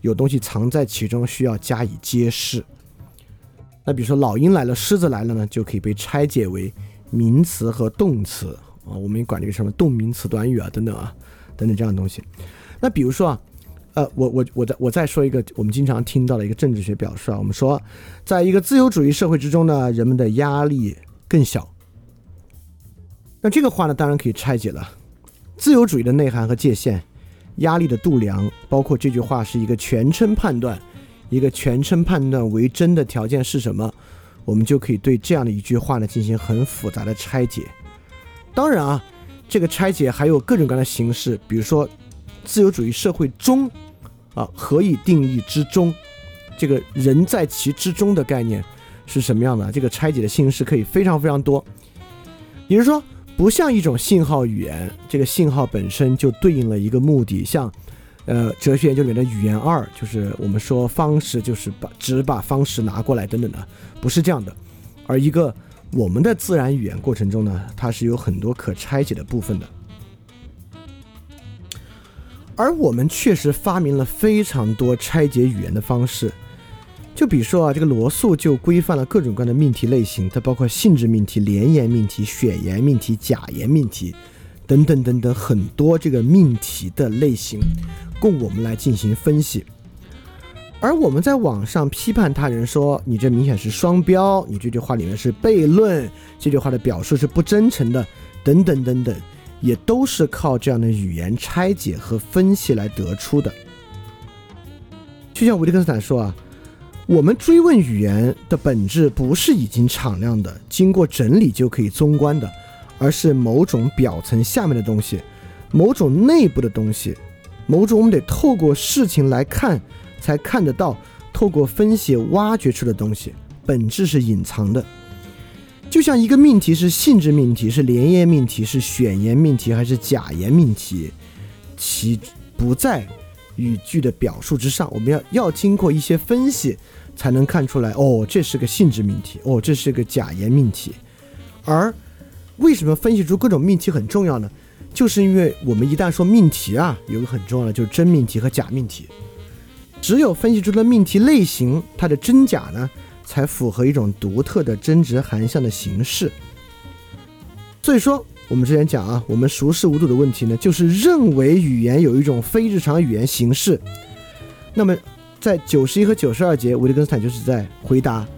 有东西藏在其中，需要加以揭示。那比如说老鹰来了，狮子来了呢，就可以被拆解为名词和动词啊，我们管这个什么动名词短语啊，等等啊，等等这样的东西。那比如说啊。呃，我我我再我再说一个我们经常听到的一个政治学表述啊，我们说，在一个自由主义社会之中呢，人们的压力更小。那这个话呢，当然可以拆解了，自由主义的内涵和界限，压力的度量，包括这句话是一个全称判断，一个全称判断为真的条件是什么，我们就可以对这样的一句话呢进行很复杂的拆解。当然啊，这个拆解还有各种各样的形式，比如说。自由主义社会中，啊，何以定义之中？这个人在其之中的概念是什么样的？这个拆解的形式可以非常非常多。也就是说，不像一种信号语言，这个信号本身就对应了一个目的。像，呃，哲学研究里面的语言二，就是我们说方式就是把只把方式拿过来等等的，不是这样的。而一个我们的自然语言过程中呢，它是有很多可拆解的部分的。而我们确实发明了非常多拆解语言的方式，就比如说啊，这个罗素就规范了各种各样的命题类型，它包括性质命题、连言命题、选言命题、假言命题等等等等很多这个命题的类型，供我们来进行分析。而我们在网上批判他人说你这明显是双标，你这句话里面是悖论，这句话的表述是不真诚的，等等等等。也都是靠这样的语言拆解和分析来得出的。就像维特根斯坦说啊，我们追问语言的本质不是已经敞亮的、经过整理就可以综观的，而是某种表层下面的东西，某种内部的东西，某种我们得透过事情来看才看得到，透过分析挖掘出的东西，本质是隐藏的。就像一个命题是性质命题，是连言命题，是选言命题，还是假言命题，其不在语句的表述之上。我们要要经过一些分析，才能看出来。哦，这是个性质命题，哦，这是个假言命题。而为什么分析出各种命题很重要呢？就是因为我们一旦说命题啊，有个很重要的就是真命题和假命题。只有分析出了命题类型，它的真假呢？才符合一种独特的真值含项的形式。所以说，我们之前讲啊，我们熟视无睹的问题呢，就是认为语言有一种非日常语言形式。那么，在九十一和九十二节，维特根斯坦就是在回答：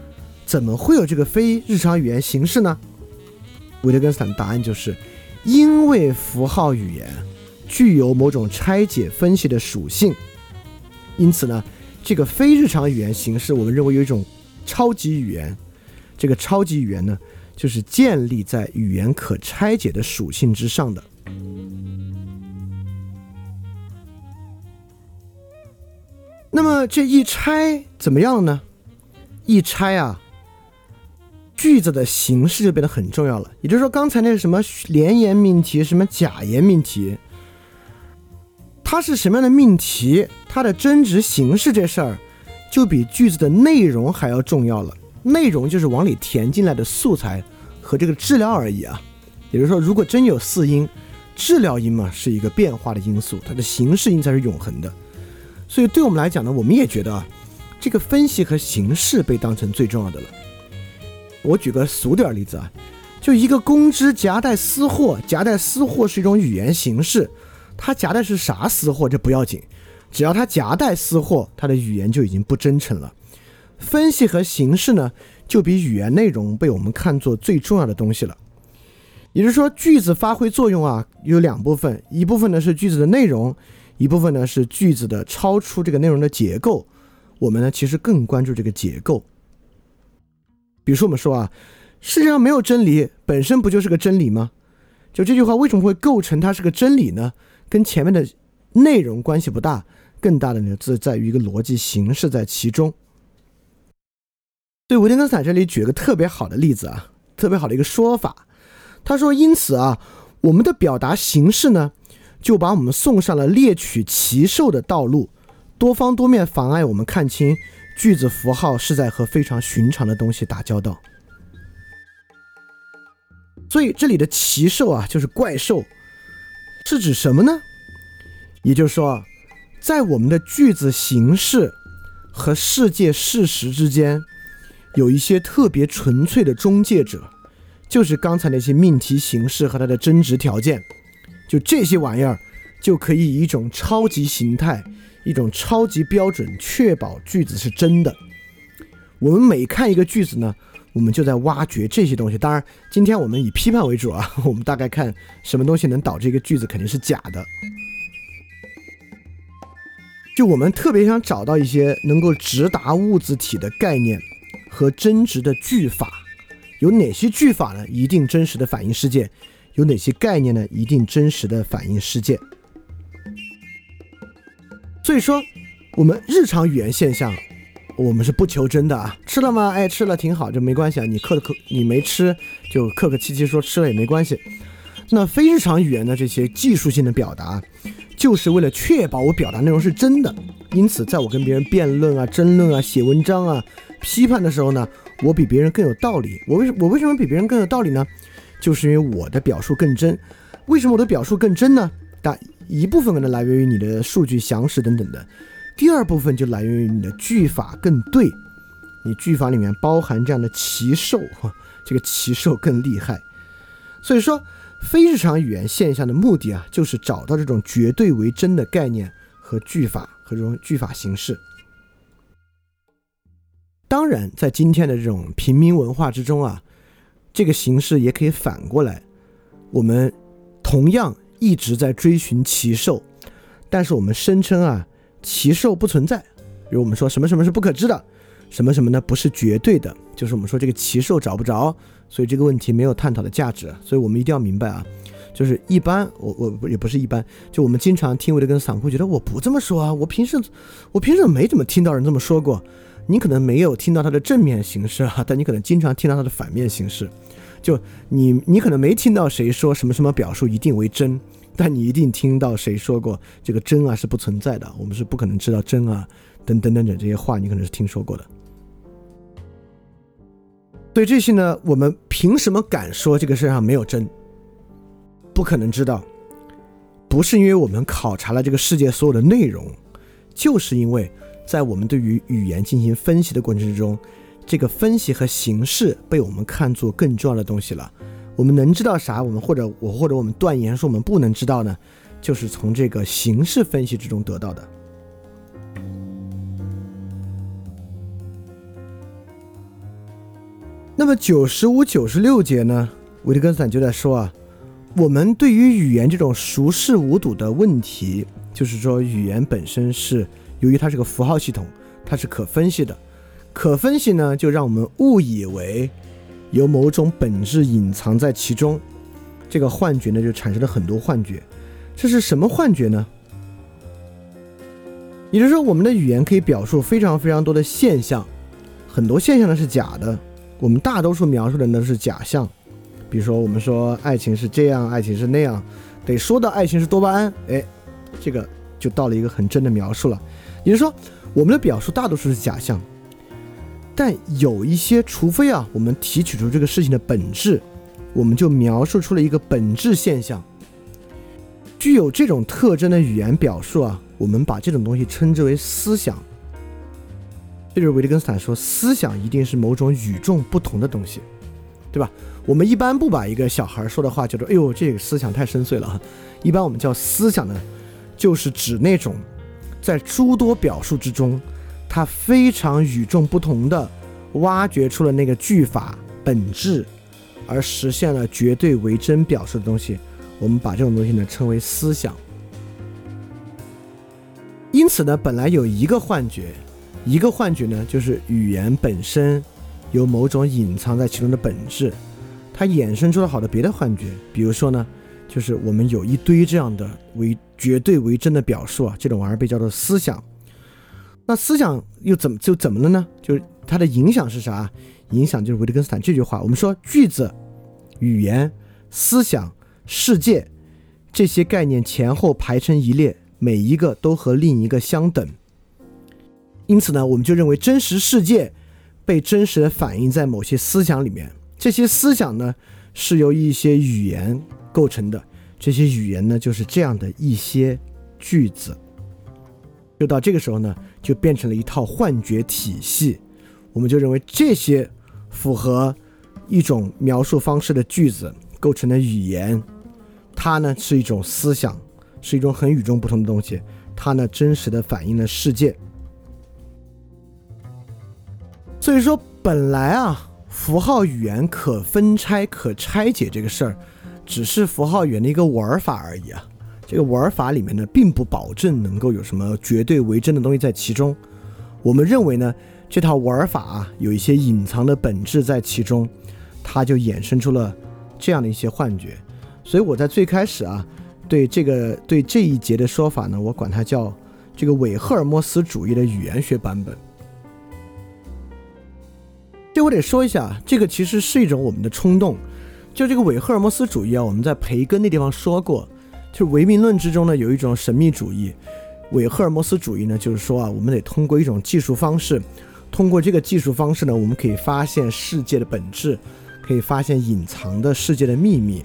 怎么会有这个非日常语言形式呢？维特根斯坦的答案就是：因为符号语言具有某种拆解分析的属性，因此呢，这个非日常语言形式，我们认为有一种。超级语言，这个超级语言呢，就是建立在语言可拆解的属性之上的。那么这一拆怎么样呢？一拆啊，句子的形式就变得很重要了。也就是说，刚才那个什么连言命题、什么假言命题，它是什么样的命题？它的真值形式这事儿。就比句子的内容还要重要了。内容就是往里填进来的素材和这个质量而已啊。也就是说，如果真有四音，质料音嘛是一个变化的因素，它的形式音才是永恒的。所以对我们来讲呢，我们也觉得啊，这个分析和形式被当成最重要的了。我举个俗点例子啊，就一个公知夹带私货，夹带私货是一种语言形式，它夹带是啥私货这不要紧。只要他夹带私货，他的语言就已经不真诚了。分析和形式呢，就比语言内容被我们看作最重要的东西了。也就是说，句子发挥作用啊，有两部分，一部分呢是句子的内容，一部分呢是句子的超出这个内容的结构。我们呢其实更关注这个结构。比如说，我们说啊，世界上没有真理，本身不就是个真理吗？就这句话为什么会构成它是个真理呢？跟前面的内容关系不大。更大的呢，是在于一个逻辑形式在其中。对维特根斯坦这里举个特别好的例子啊，特别好的一个说法。他说：“因此啊，我们的表达形式呢，就把我们送上了猎取奇兽的道路，多方多面妨碍我们看清句子符号是在和非常寻常的东西打交道。所以这里的奇兽啊，就是怪兽，是指什么呢？也就是说，在我们的句子形式和世界事实之间，有一些特别纯粹的中介者。”就是刚才那些命题形式和它的真值条件，就这些玩意儿，就可以以一种超级形态、一种超级标准，确保句子是真的。我们每看一个句子呢，我们就在挖掘这些东西。当然，今天我们以批判为主啊，我们大概看什么东西能导致一个句子肯定是假的。就我们特别想找到一些能够直达物字体的概念和真值的句法。有哪些句法呢？一定真实的反映事件？有哪些概念呢？一定真实的反映事件？所以说，我们日常语言现象，我们是不求真的啊。吃了吗？哎，吃了挺好，就没关系啊。你客客，你没吃就客客气气说吃了也没关系。那非日常语言的这些技术性的表达，就是为了确保我表达内容是真的。因此，在我跟别人辩论啊、争论啊、写文章啊、批判的时候呢。我比别人更有道理，我为什我为什么比别人更有道理呢？就是因为我的表述更真。为什么我的表述更真呢？大一部分可能来源于你的数据详实等等的，第二部分就来源于你的句法更对，你句法里面包含这样的奇兽，哈这个奇兽更厉害。所以说，非日常语言现象的目的啊，就是找到这种绝对为真的概念和句法和这种句法形式。当然，在今天的这种平民文化之中啊，这个形式也可以反过来。我们同样一直在追寻奇兽，但是我们声称啊，奇兽不存在。比如我们说什么什么是不可知的，什么什么呢不是绝对的，就是我们说这个奇兽找不着，所以这个问题没有探讨的价值。所以我们一定要明白啊，就是一般我我也不是一般，就我们经常听维特根散户觉得我不这么说啊，我平时我平时没怎么听到人这么说过。你可能没有听到它的正面形式啊，但你可能经常听到它的反面形式。就你，你可能没听到谁说什么什么表述一定为真，但你一定听到谁说过这个真啊是不存在的，我们是不可能知道真啊等等等等这些话，你可能是听说过的。对这些呢，我们凭什么敢说这个世界上没有真？不可能知道，不是因为我们考察了这个世界所有的内容，就是因为。在我们对于语言进行分析的过程之中，这个分析和形式被我们看作更重要的东西了。我们能知道啥？我们或者我或者我们断言说我们不能知道呢？就是从这个形式分析之中得到的。那么九十五、九十六节呢？维特根斯坦就在说啊，我们对于语言这种熟视无睹的问题，就是说语言本身是。由于它是个符号系统，它是可分析的。可分析呢，就让我们误以为有某种本质隐藏在其中。这个幻觉呢，就产生了很多幻觉。这是什么幻觉呢？也就是说，我们的语言可以表述非常非常多的现象，很多现象呢是假的。我们大多数描述的呢是假象。比如说，我们说爱情是这样，爱情是那样，得说到爱情是多巴胺，哎，这个就到了一个很真的描述了。也就是说，我们的表述大多数是假象，但有一些，除非啊，我们提取出这个事情的本质，我们就描述出了一个本质现象。具有这种特征的语言表述啊，我们把这种东西称之为思想。这就是维特根斯坦说，思想一定是某种与众不同的东西，对吧？我们一般不把一个小孩说的话叫做“哎呦，这个思想太深邃了”，一般我们叫思想呢，就是指那种。在诸多表述之中，它非常与众不同的挖掘出了那个句法本质，而实现了绝对为真表述的东西。我们把这种东西呢称为思想。因此呢，本来有一个幻觉，一个幻觉呢就是语言本身有某种隐藏在其中的本质，它衍生出了好多别的幻觉。比如说呢，就是我们有一堆这样的为绝对为真的表述啊，这种玩意儿被叫做思想。那思想又怎么就怎么了呢？就是它的影响是啥？影响就是维特根斯坦这句话。我们说句子、语言、思想、世界这些概念前后排成一列，每一个都和另一个相等。因此呢，我们就认为真实世界被真实的反映在某些思想里面。这些思想呢，是由一些语言构成的。这些语言呢，就是这样的一些句子。就到这个时候呢，就变成了一套幻觉体系。我们就认为这些符合一种描述方式的句子构成的语言，它呢是一种思想，是一种很与众不同的东西。它呢真实的反映了世界。所以说，本来啊，符号语言可分拆、可拆解这个事儿，只是符号语言的一个玩法而已啊。这个玩法里面呢，并不保证能够有什么绝对为真的东西在其中。我们认为呢，这套玩法啊，有一些隐藏的本质在其中，它就衍生出了这样的一些幻觉。所以我在最开始啊，对这个对这一节的说法呢，我管它叫这个伪赫尔墨斯主义的语言学版本。这我得说一下，这个其实是一种我们的冲动。就这个伪赫尔墨斯主义啊，我们在培根那地方说过。就是唯名论之中呢，有一种神秘主义，伪赫尔墨斯主义呢，就是说啊，我们得通过一种技术方式，通过这个技术方式呢，我们可以发现世界的本质，可以发现隐藏的世界的秘密。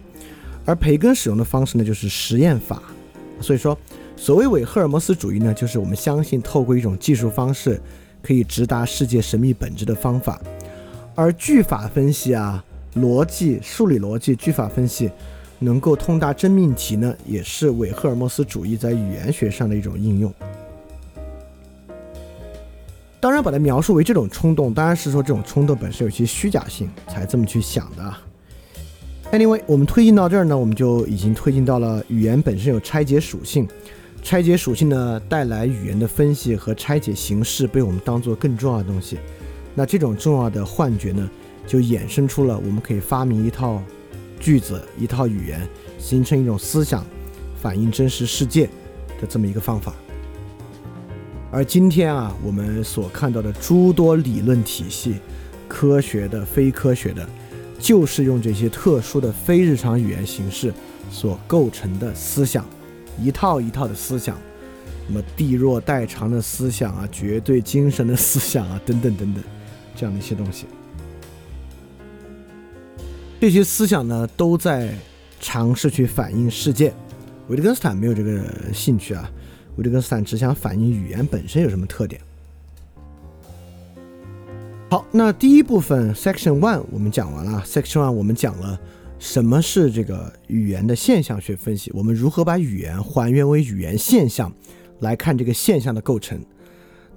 而培根使用的方式呢，就是实验法。所以说，所谓伪赫尔墨斯主义呢，就是我们相信透过一种技术方式，可以直达世界神秘本质的方法。而句法分析啊，逻辑、数理逻辑、句法分析。能够通达真命题呢，也是韦赫尔墨斯主义在语言学上的一种应用。当然，把它描述为这种冲动，当然是说这种冲动本身有些虚假性，才这么去想的。Anyway，我们推进到这儿呢，我们就已经推进到了语言本身有拆解属性，拆解属性呢带来语言的分析和拆解形式被我们当做更重要的东西。那这种重要的幻觉呢，就衍生出了我们可以发明一套。句子一套语言形成一种思想，反映真实世界的这么一个方法。而今天啊，我们所看到的诸多理论体系，科学的、非科学的，就是用这些特殊的非日常语言形式所构成的思想，一套一套的思想，什么地弱代偿的思想啊，绝对精神的思想啊，等等等等，这样的一些东西。这些思想呢，都在尝试去反映世界。维特根斯坦没有这个兴趣啊，维特根斯坦只想反映语言本身有什么特点。好，那第一部分 Section One 我们讲完了。Section One 我们讲了什么是这个语言的现象学分析，我们如何把语言还原为语言现象来看这个现象的构成。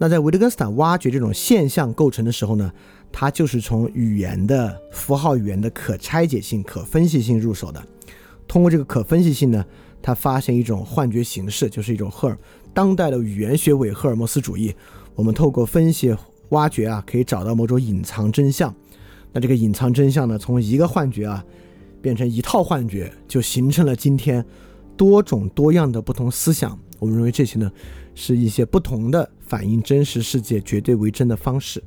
那在维特根斯坦挖掘这种现象构成的时候呢？它就是从语言的符号语言的可拆解性、可分析性入手的。通过这个可分析性呢，他发现一种幻觉形式，就是一种赫尔当代的语言学伪赫尔墨斯主义。我们透过分析挖掘啊，可以找到某种隐藏真相。那这个隐藏真相呢，从一个幻觉啊，变成一套幻觉，就形成了今天多种多样的不同思想。我们认为这些呢，是一些不同的反映真实世界绝对为真的方式。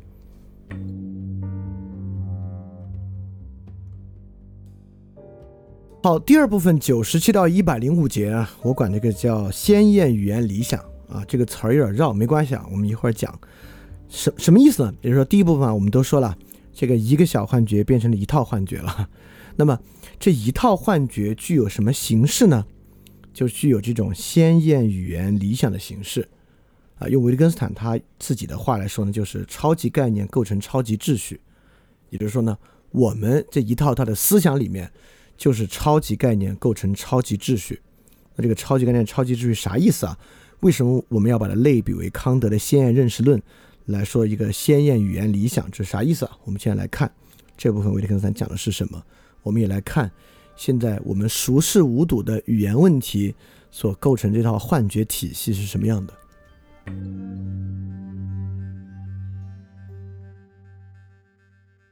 好，第二部分九十七到一百零五节啊，我管这个叫鲜艳语言理想啊，这个词儿有点绕，没关系啊，我们一会儿讲，什什么意思呢？比如说第一部分啊，我们都说了，这个一个小幻觉变成了一套幻觉了，那么这一套幻觉具有什么形式呢？就具有这种鲜艳语言理想的形式啊，用维特根斯坦他自己的话来说呢，就是超级概念构成超级秩序，也就是说呢，我们这一套套的思想里面。就是超级概念构成超级秩序，那这个超级概念、超级秩序啥意思啊？为什么我们要把它类比为康德的鲜艳认识论来说一个鲜艳语言理想？这是啥意思啊？我们现在来看这部分维特根斯坦讲的是什么？我们也来看现在我们熟视无睹的语言问题所构成这套幻觉体系是什么样的。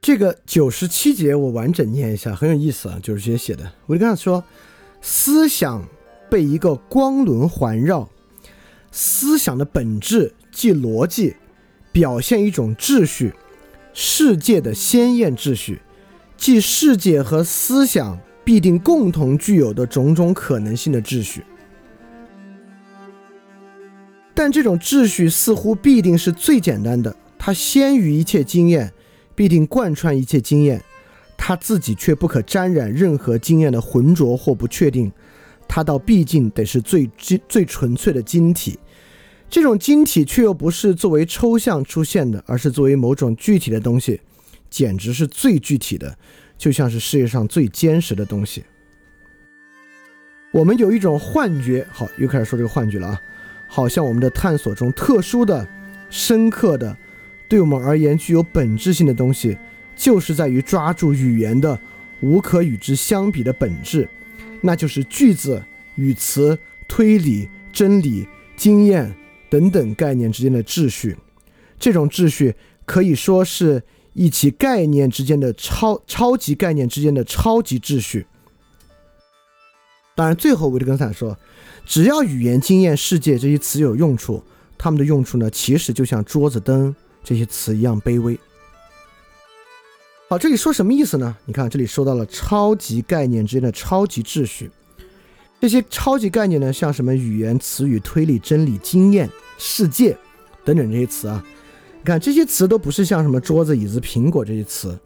这个九十七节我完整念一下，很有意思啊。九十七节写的，维特根斯坦说，思想被一个光轮环绕，思想的本质即逻辑，表现一种秩序，世界的鲜艳秩序，即世界和思想必定共同具有的种种可能性的秩序。但这种秩序似乎必定是最简单的，它先于一切经验，必定贯穿一切经验。它自己却不可沾染任何经验的浑浊或不确定，它倒毕竟得是最最最纯粹的晶体。这种晶体却又不是作为抽象出现的，而是作为某种具体的东西，简直是最具体的，就像是世界上最坚实的东西。我们有一种幻觉，好，又开始说这个幻觉了啊，好像我们的探索中特殊的、深刻的，对我们而言具有本质性的东西。就是在于抓住语言的无可与之相比的本质，那就是句子、语词、推理、真理、经验等等概念之间的秩序。这种秩序可以说是一起概念之间的超超级概念之间的超级秩序。当然，最后维特根斯坦说，只要语言、经验、世界这些词有用处，它们的用处呢，其实就像桌子、灯这些词一样卑微。好，这里说什么意思呢？你看，这里说到了超级概念之间的超级秩序。这些超级概念呢，像什么语言、词语、推理、真理、经验、世界等等这些词啊。你看，这些词都不是像什么桌子、椅子、苹果这些词。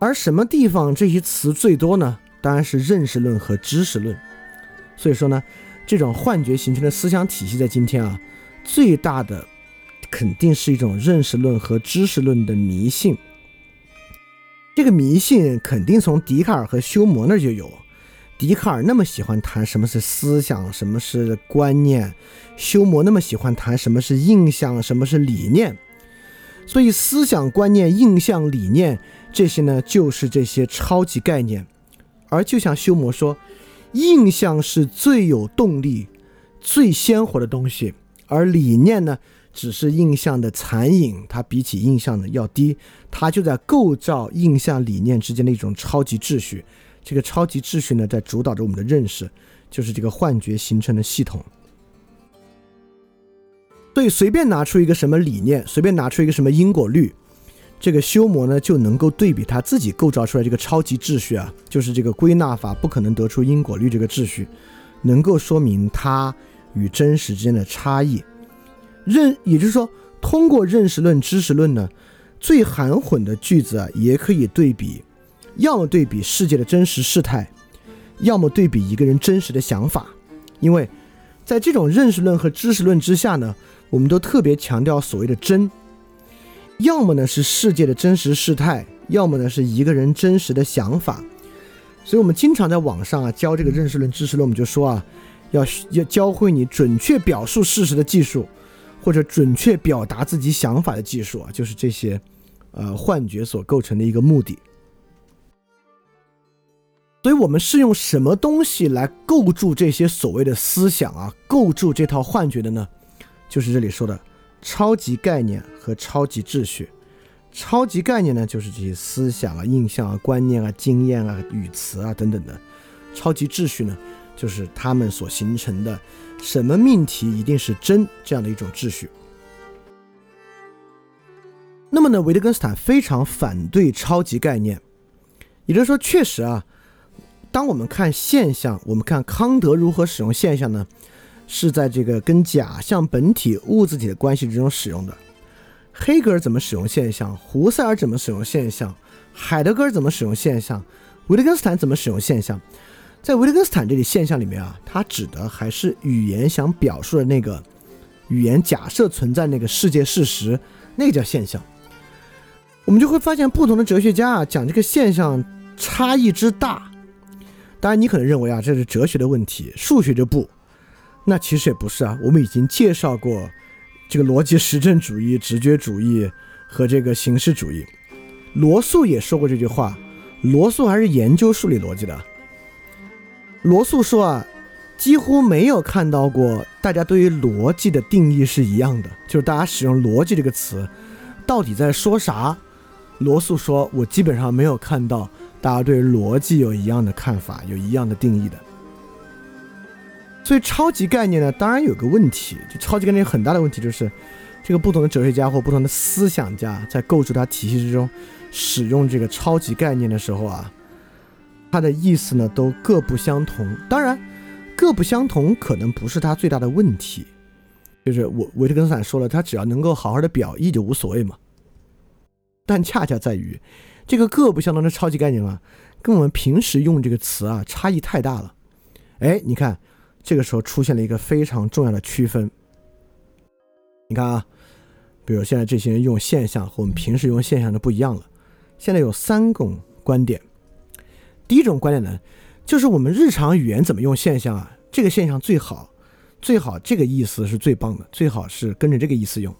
而什么地方这些词最多呢？当然是认识论和知识论。所以说呢，这种幻觉形成的思想体系，在今天啊，最大的肯定是一种认识论和知识论的迷信。这个迷信肯定从笛卡尔和休谟那儿就有。笛卡尔那么喜欢谈什么是思想，什么是观念；休谟那么喜欢谈什么是印象，什么是理念。所以，思想、观念、印象、理念这些呢，就是这些超级概念。而就像修谟说，印象是最有动力、最鲜活的东西，而理念呢？只是印象的残影，它比起印象呢要低，它就在构造印象理念之间的一种超级秩序。这个超级秩序呢，在主导着我们的认识，就是这个幻觉形成的系统。所以，随便拿出一个什么理念，随便拿出一个什么因果律，这个修魔呢就能够对比他自己构造出来这个超级秩序啊，就是这个归纳法不可能得出因果律这个秩序，能够说明它与真实之间的差异。认，也就是说，通过认识论、知识论呢，最含混的句子啊，也可以对比，要么对比世界的真实事态，要么对比一个人真实的想法。因为在这种认识论和知识论之下呢，我们都特别强调所谓的真，要么呢是世界的真实事态，要么呢是一个人真实的想法。所以我们经常在网上啊教这个认识论、知识论，我们就说啊，要要教会你准确表述事实的技术。或者准确表达自己想法的技术啊，就是这些，呃，幻觉所构成的一个目的。所以，我们是用什么东西来构筑这些所谓的思想啊，构筑这套幻觉的呢？就是这里说的超级概念和超级秩序。超级概念呢，就是这些思想啊、印象啊、观念啊、经验啊、语词啊等等的。超级秩序呢，就是他们所形成的。什么命题一定是真这样的一种秩序？那么呢，维特根斯坦非常反对超级概念，也就是说，确实啊，当我们看现象，我们看康德如何使用现象呢？是在这个跟假象本体物自体的关系之中使用的。黑格尔怎么使用现象？胡塞尔怎么使用现象？海德格尔怎么使用现象？维特根斯坦怎么使用现象？在维特根斯坦这里现象里面啊，它指的还是语言想表述的那个语言假设存在那个世界事实，那个叫现象。我们就会发现，不同的哲学家啊讲这个现象差异之大。当然，你可能认为啊这是哲学的问题，数学就不。那其实也不是啊。我们已经介绍过这个逻辑实证主义、直觉主义和这个形式主义。罗素也说过这句话。罗素还是研究数理逻辑的。罗素说啊，几乎没有看到过大家对于逻辑的定义是一样的，就是大家使用“逻辑”这个词，到底在说啥？罗素说，我基本上没有看到大家对逻辑有一样的看法，有一样的定义的。所以超级概念呢，当然有个问题，就超级概念很大的问题就是，这个不同的哲学家或不同的思想家在构筑它体系之中，使用这个超级概念的时候啊，它的意思呢都各不相同。当然，各不相同可能不是它最大的问题，就是我维特根斯坦说了，他只要能够好好的表意就无所谓嘛。但恰恰在于，这个各不相同的超级概念啊，跟我们平时用这个词啊差异太大了。哎，你看。这个时候出现了一个非常重要的区分。你看啊，比如现在这些人用现象和我们平时用现象的不一样了。现在有三种观点。第一种观点呢，就是我们日常语言怎么用现象啊？这个现象最好，最好这个意思是最棒的，最好是跟着这个意思用。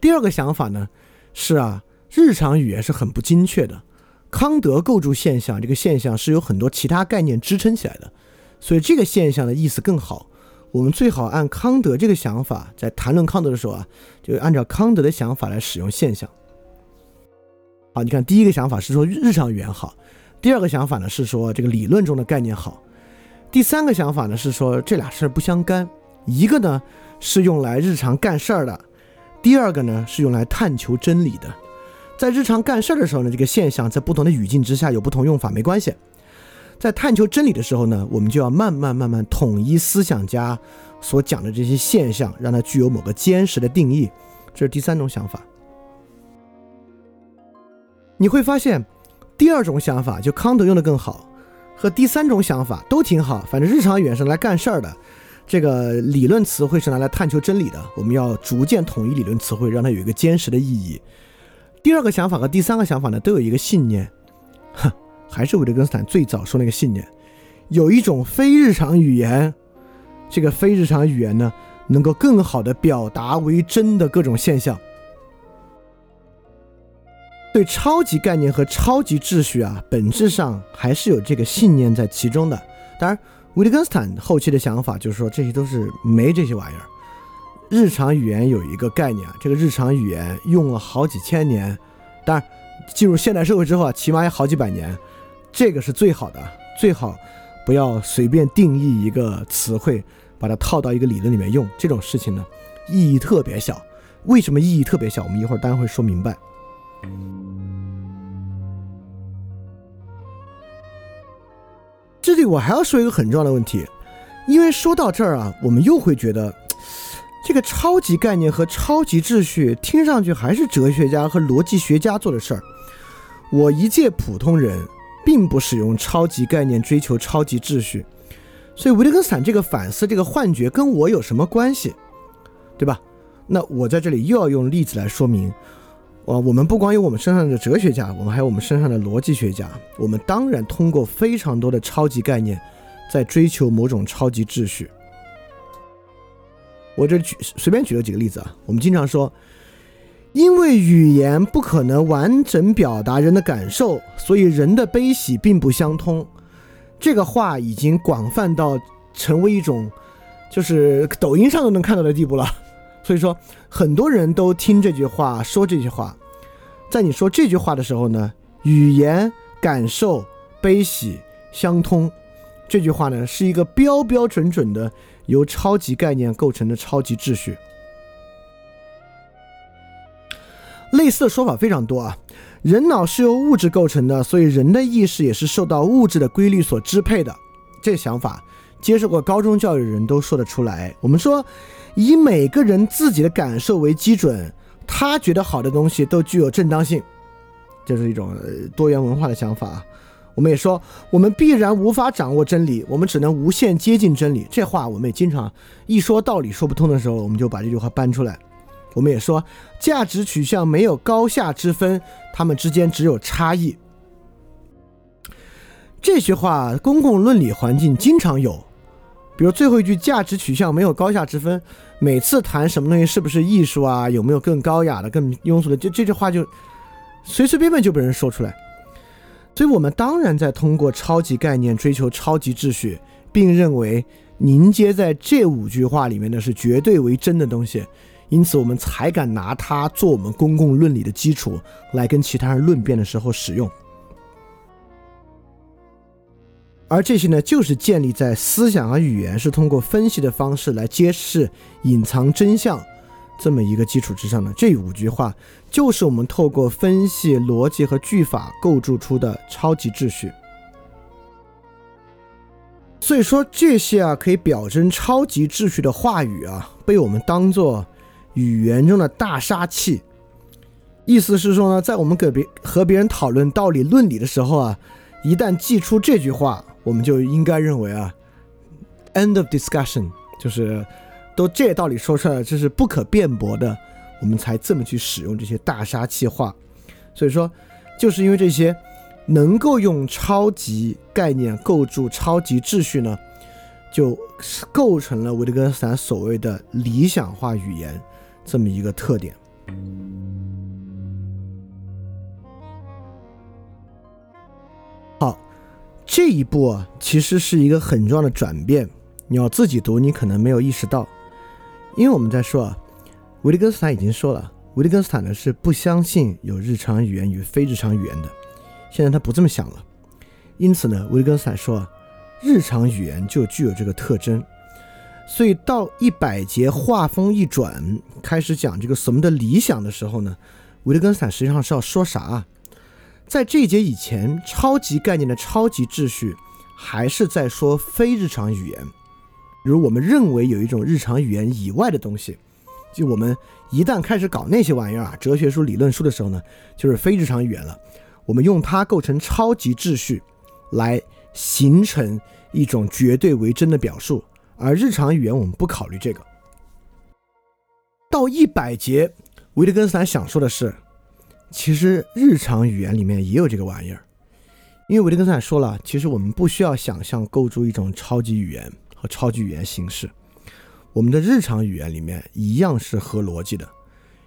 第二个想法呢，是啊，日常语言是很不精确的。康德构筑现象，这个现象是有很多其他概念支撑起来的。所以这个现象的意思更好，我们最好按康德这个想法，在谈论康德的时候啊，就按照康德的想法来使用现象。好，你看第一个想法是说日常语言好，第二个想法呢是说这个理论中的概念好，第三个想法呢是说这俩事儿不相干，一个呢是用来日常干事儿的，第二个呢是用来探求真理的。在日常干事儿的时候呢，这个现象在不同的语境之下有不同用法，没关系。在探求真理的时候呢，我们就要慢慢慢慢统一思想家所讲的这些现象，让它具有某个坚实的定义。这是第三种想法。你会发现，第二种想法就康德用的更好，和第三种想法都挺好。反正日常语言是来干事儿的，这个理论词汇是拿来探求真理的。我们要逐渐统一理论词汇，让它有一个坚实的意义。第二个想法和第三个想法呢，都有一个信念，哼。还是维特根斯坦最早说那个信念，有一种非日常语言，这个非日常语言呢，能够更好的表达为真的各种现象。对超级概念和超级秩序啊，本质上还是有这个信念在其中的。当然，维特根斯坦后期的想法就是说，这些都是没这些玩意儿。日常语言有一个概念啊，这个日常语言用了好几千年，当然进入现代社会之后啊，起码也好几百年。这个是最好的，最好不要随便定义一个词汇，把它套到一个理论里面用。这种事情呢，意义特别小。为什么意义特别小？我们一会儿当然会说明白。这里我还要说一个很重要的问题，因为说到这儿啊，我们又会觉得这个超级概念和超级秩序听上去还是哲学家和逻辑学家做的事儿。我一介普通人。并不使用超级概念追求超级秩序，所以维特根斯坦这个反思这个幻觉跟我有什么关系，对吧？那我在这里又要用例子来说明，啊，我们不光有我们身上的哲学家，我们还有我们身上的逻辑学家，我们当然通过非常多的超级概念，在追求某种超级秩序。我这举随便举了几个例子啊，我们经常说。因为语言不可能完整表达人的感受，所以人的悲喜并不相通。这个话已经广泛到成为一种，就是抖音上都能看到的地步了。所以说，很多人都听这句话，说这句话。在你说这句话的时候呢，语言感受悲喜相通。这句话呢，是一个标标准准的由超级概念构成的超级秩序。类似的说法非常多啊，人脑是由物质构成的，所以人的意识也是受到物质的规律所支配的。这想法，接受过高中教育的人都说得出来。我们说，以每个人自己的感受为基准，他觉得好的东西都具有正当性，这是一种多元文化的想法。我们也说，我们必然无法掌握真理，我们只能无限接近真理。这话我们也经常一说道理说不通的时候，我们就把这句话搬出来。我们也说，价值取向没有高下之分，它们之间只有差异。这句话，公共论理环境经常有，比如最后一句“价值取向没有高下之分”，每次谈什么东西是不是艺术啊，有没有更高雅的、更庸俗的，就这句话就随随便便就被人说出来。所以我们当然在通过超级概念追求超级秩序，并认为凝结在这五句话里面的是绝对为真的东西。因此，我们才敢拿它做我们公共论理的基础，来跟其他人论辩的时候使用。而这些呢，就是建立在思想和语言是通过分析的方式来揭示隐藏真相这么一个基础之上的。这五句话就是我们透过分析逻辑和句法构筑出的超级秩序。所以说这些啊，可以表征超级秩序的话语啊，被我们当做语言中的大杀器。意思是说呢，在我们给别和别人讨论道理论理的时候啊，一旦记出这句话。我们就应该认为啊，end of discussion，就是都这道理说出来了，这是不可辩驳的，我们才这么去使用这些大杀器话。所以说，就是因为这些能够用超级概念构筑超级秩序呢，就构成了维特根斯坦所谓的理想化语言这么一个特点。好。这一步啊，其实是一个很重要的转变。你要自己读，你可能没有意识到，因为我们在说啊，维特根斯坦已经说了，维特根斯坦呢是不相信有日常语言与非日常语言的。现在他不这么想了，因此呢，维特根斯坦说，日常语言就具有这个特征。所以到一百节画风一转，开始讲这个什么的理想的时候呢，维特根斯坦实际上是要说啥？在这一节以前，超级概念的超级秩序还是在说非日常语言。比如，我们认为有一种日常语言以外的东西，就我们一旦开始搞那些玩意儿啊，哲学书、理论书的时候呢，就是非日常语言了。我们用它构成超级秩序，来形成一种绝对为真的表述。而日常语言，我们不考虑这个。到一百节，维特根斯坦想说的是。其实日常语言里面也有这个玩意儿，因为维特根斯坦说了，其实我们不需要想象构筑一种超级语言和超级语言形式，我们的日常语言里面一样是合逻辑的，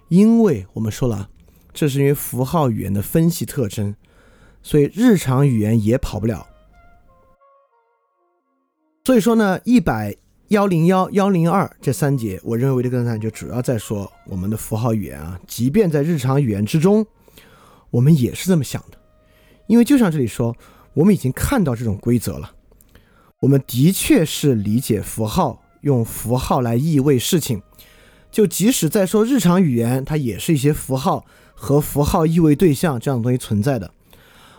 因为我们说了，这是因为符号语言的分析特征，所以日常语言也跑不了。所以说呢，一百。幺零幺幺零二这三节，我认为这个呢就主要在说我们的符号语言啊，即便在日常语言之中，我们也是这么想的，因为就像这里说，我们已经看到这种规则了，我们的确是理解符号，用符号来意味事情，就即使在说日常语言，它也是一些符号和符号意味对象这样的东西存在的，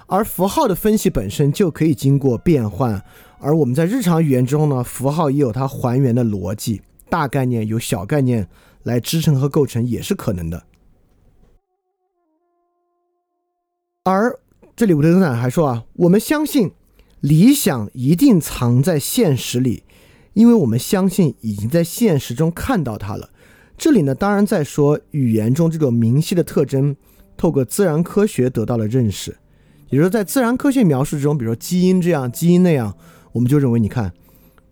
而符号的分析本身就可以经过变换。而我们在日常语言中呢，符号也有它还原的逻辑，大概念有小概念来支撑和构成也是可能的。而这里维特斯坦还说啊，我们相信理想一定藏在现实里，因为我们相信已经在现实中看到它了。这里呢，当然在说语言中这种明晰的特征，透过自然科学得到了认识，也就是，在自然科学描述中，比如说基因这样，基因那样。我们就认为，你看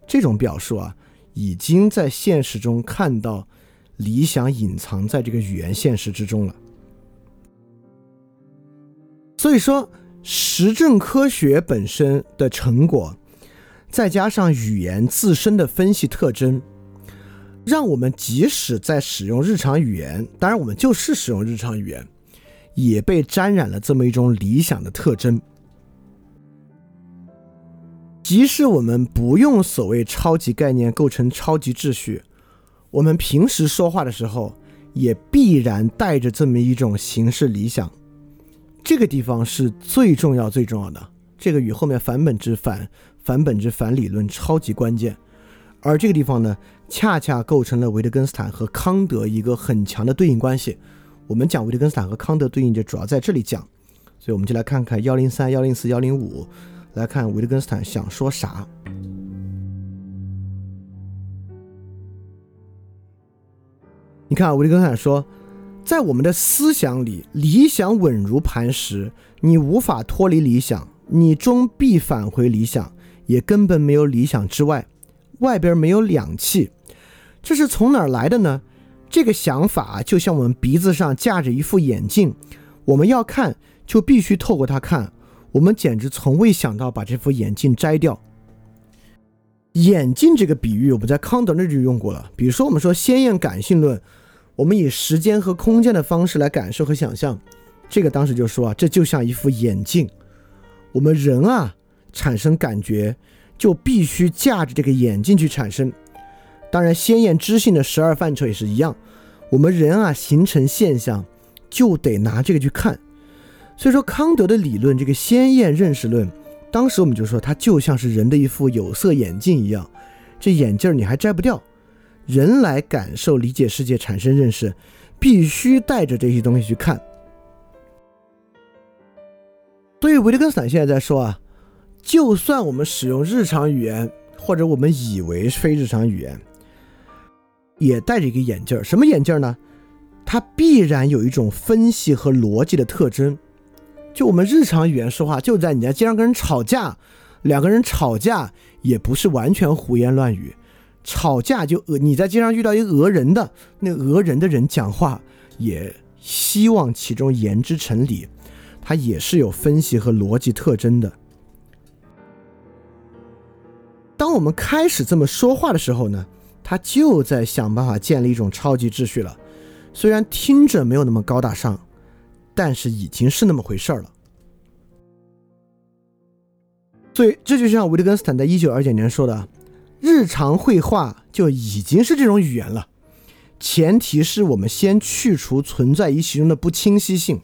这种表述啊，已经在现实中看到理想隐藏在这个语言现实之中了。所以说，实证科学本身的成果，再加上语言自身的分析特征，让我们即使在使用日常语言，当然我们就是使用日常语言，也被沾染了这么一种理想的特征。即使我们不用所谓超级概念构成超级秩序，我们平时说话的时候也必然带着这么一种形式理想。这个地方是最重要、最重要的。这个与后面反本质反反本质反理论超级关键。而这个地方呢，恰恰构成了维特根斯坦和康德一个很强的对应关系。我们讲维特根斯坦和康德对应，就主要在这里讲。所以我们就来看看幺零三、幺零四、幺零五。来看维特根斯坦想说啥？你看，维特根斯坦说，在我们的思想里，理想稳如磐石，你无法脱离理想，你终必返回理想，也根本没有理想之外，外边没有两气，这是从哪儿来的呢？这个想法就像我们鼻子上架着一副眼镜，我们要看就必须透过它看。我们简直从未想到把这副眼镜摘掉。眼镜这个比喻，我们在康德那就用过了。比如说，我们说鲜艳感性论，我们以时间和空间的方式来感受和想象，这个当时就说啊，这就像一副眼镜。我们人啊，产生感觉，就必须架着这个眼镜去产生。当然，鲜艳知性的十二范畴也是一样。我们人啊，形成现象就得拿这个去看。所以说，康德的理论这个鲜艳认识论，当时我们就说它就像是人的一副有色眼镜一样，这眼镜你还摘不掉。人来感受、理解世界、产生认识，必须带着这些东西去看。所以，维特根斯坦现在在说啊，就算我们使用日常语言，或者我们以为非日常语言。也戴着一个眼镜儿，什么眼镜儿呢？它必然有一种分析和逻辑的特征。就我们日常语言说话，就在你在街上跟人吵架，两个人吵架也不是完全胡言乱语，吵架就讹你在街上遇到一个讹人的，那讹人的人讲话也希望其中言之成理，他也是有分析和逻辑特征的。当我们开始这么说话的时候呢？他就在想办法建立一种超级秩序了，虽然听着没有那么高大上，但是已经是那么回事儿了。所以这就像维特根斯坦在一九二九年说的：“日常绘画就已经是这种语言了，前提是我们先去除存在于其中的不清晰性。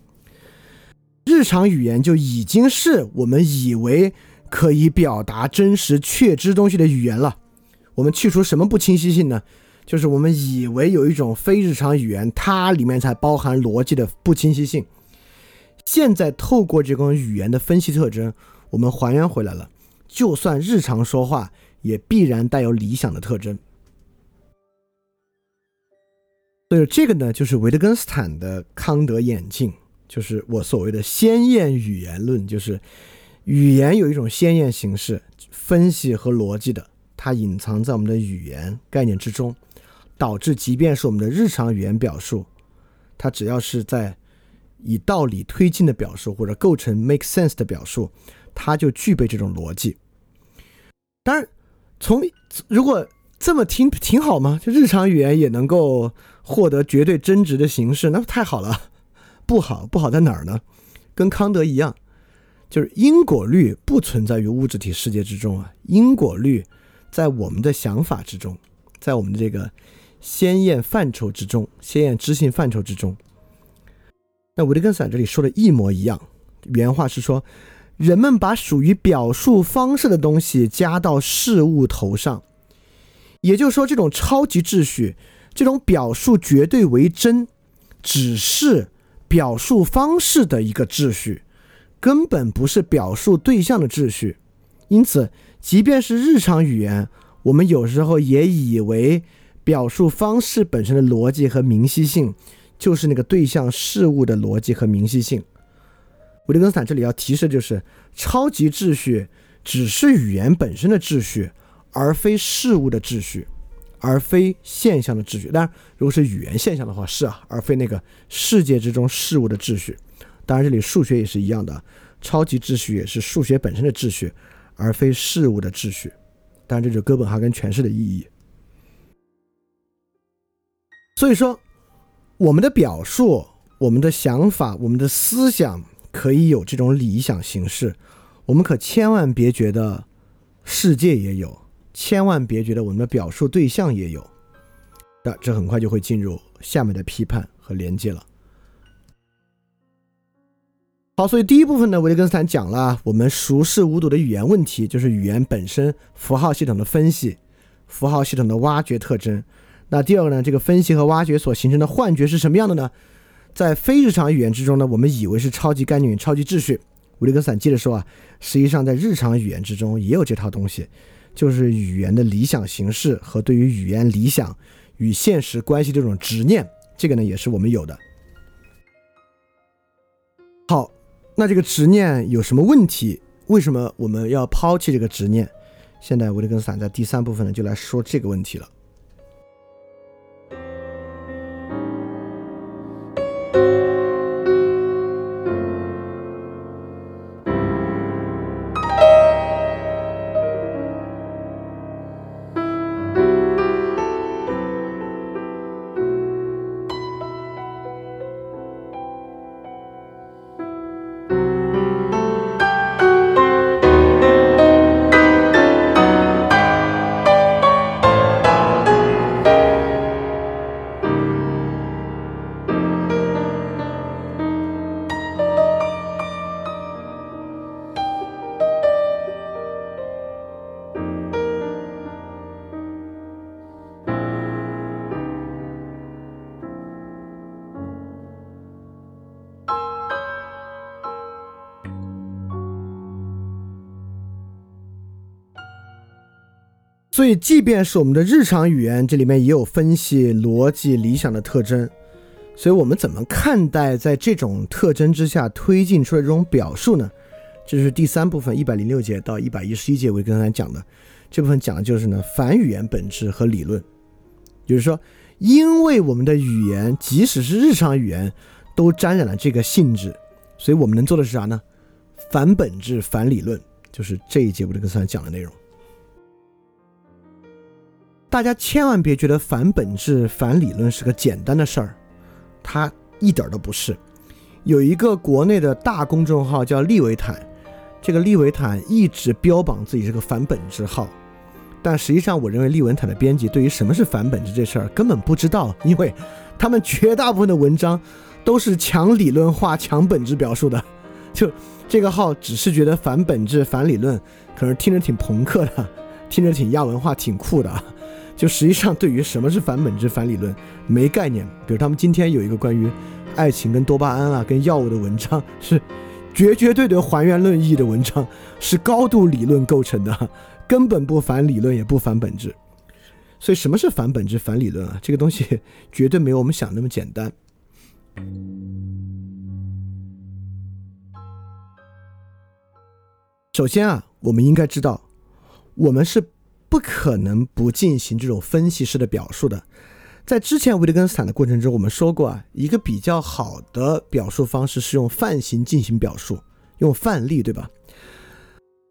日常语言就已经是我们以为可以表达真实确知东西的语言了。”我们去除什么不清晰性呢？就是我们以为有一种非日常语言，它里面才包含逻辑的不清晰性。现在透过这种语言的分析特征，我们还原回来了。就算日常说话，也必然带有理想的特征。所以这个呢，就是维特根斯坦的康德眼镜，就是我所谓的鲜艳语言论，就是语言有一种鲜艳形式，分析和逻辑的。它隐藏在我们的语言概念之中，导致即便是我们的日常语言表述，它只要是在以道理推进的表述或者构成 make sense 的表述，它就具备这种逻辑。当然，从如果这么听挺好吗？就日常语言也能够获得绝对真值的形式，那太好了。不好，不好在哪儿呢？跟康德一样，就是因果律不存在于物质体世界之中啊，因果律。在我们的想法之中，在我们的这个鲜艳范畴之中，鲜艳知性范畴之中，那维特根斯坦这里说的一模一样。原话是说，人们把属于表述方式的东西加到事物头上，也就是说，这种超级秩序，这种表述绝对为真，只是表述方式的一个秩序，根本不是表述对象的秩序。因此。即便是日常语言，我们有时候也以为表述方式本身的逻辑和明晰性，就是那个对象事物的逻辑和明晰性。维特根斯坦这里要提示就是，超级秩序只是语言本身的秩序，而非事物的秩序，而非现象的秩序。当然，如果是语言现象的话，是啊，而非那个世界之中事物的秩序。当然，这里数学也是一样的，超级秩序也是数学本身的秩序。而非事物的秩序，当然这就是哥本哈根诠释的意义。所以说，我们的表述、我们的想法、我们的思想可以有这种理想形式，我们可千万别觉得世界也有，千万别觉得我们的表述对象也有。那这很快就会进入下面的批判和连接了。好，所以第一部分呢，维特根斯坦讲了我们熟视无睹的语言问题，就是语言本身符号系统的分析，符号系统的挖掘特征。那第二个呢，这个分析和挖掘所形成的幻觉是什么样的呢？在非日常语言之中呢，我们以为是超级概念、超级秩序。维特根斯坦接着说啊，实际上在日常语言之中也有这套东西，就是语言的理想形式和对于语言理想与现实关系这种执念，这个呢也是我们有的。好。那这个执念有什么问题？为什么我们要抛弃这个执念？现在维特根斯坦在第三部分呢，就来说这个问题了。即便是我们的日常语言，这里面也有分析、逻辑、理想的特征。所以我们怎么看待在这种特征之下推进出来这种表述呢？这是第三部分，一百零六节到一百一十一节，我刚才讲的这部分讲的就是呢，反语言本质和理论。就是说，因为我们的语言，即使是日常语言，都沾染了这个性质，所以我们能做的是啥呢？反本质、反理论，就是这一节我这个才讲的内容。大家千万别觉得反本质、反理论是个简单的事儿，它一点都不是。有一个国内的大公众号叫利维坦，这个利维坦一直标榜自己是个反本质号，但实际上，我认为利维坦的编辑对于什么是反本质这事儿根本不知道，因为他们绝大部分的文章都是强理论化、强本质表述的。就这个号只是觉得反本质、反理论，可能听着挺朋克的，听着挺亚文化、挺酷的。就实际上对于什么是反本质、反理论没概念。比如他们今天有一个关于爱情跟多巴胺啊、跟药物的文章，是绝绝对对还原论意义的文章，是高度理论构成的，根本不反理论也不反本质。所以什么是反本质、反理论啊？这个东西绝对没有我们想那么简单。首先啊，我们应该知道，我们是。不可能不进行这种分析式的表述的。在之前维特根斯坦的过程中，我们说过啊，一个比较好的表述方式是用范型进行表述，用范例，对吧？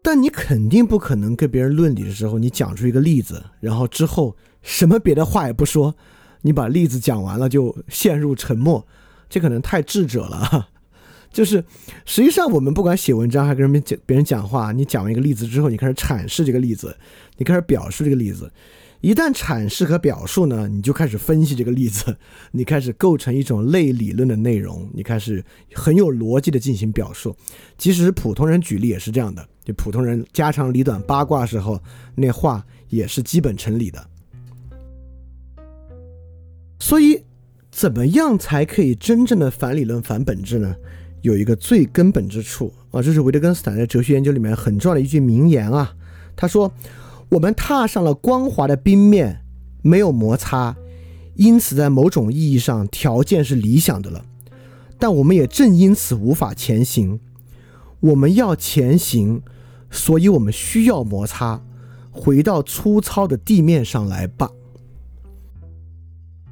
但你肯定不可能跟别人论理的时候，你讲出一个例子，然后之后什么别的话也不说，你把例子讲完了就陷入沉默，这可能太智者了。就是实际上，我们不管写文章还跟人们讲别人讲话，你讲完一个例子之后，你开始阐释这个例子。你开始表述这个例子，一旦阐释和表述呢，你就开始分析这个例子，你开始构成一种类理论的内容，你开始很有逻辑的进行表述。即使是普通人举例也是这样的，就普通人家长里短八卦时候，那话也是基本成理的。所以，怎么样才可以真正的反理论、反本质呢？有一个最根本之处啊，这是维特根斯坦在哲学研究里面很重要的一句名言啊，他说。我们踏上了光滑的冰面，没有摩擦，因此在某种意义上条件是理想的了。但我们也正因此无法前行。我们要前行，所以我们需要摩擦，回到粗糙的地面上来吧。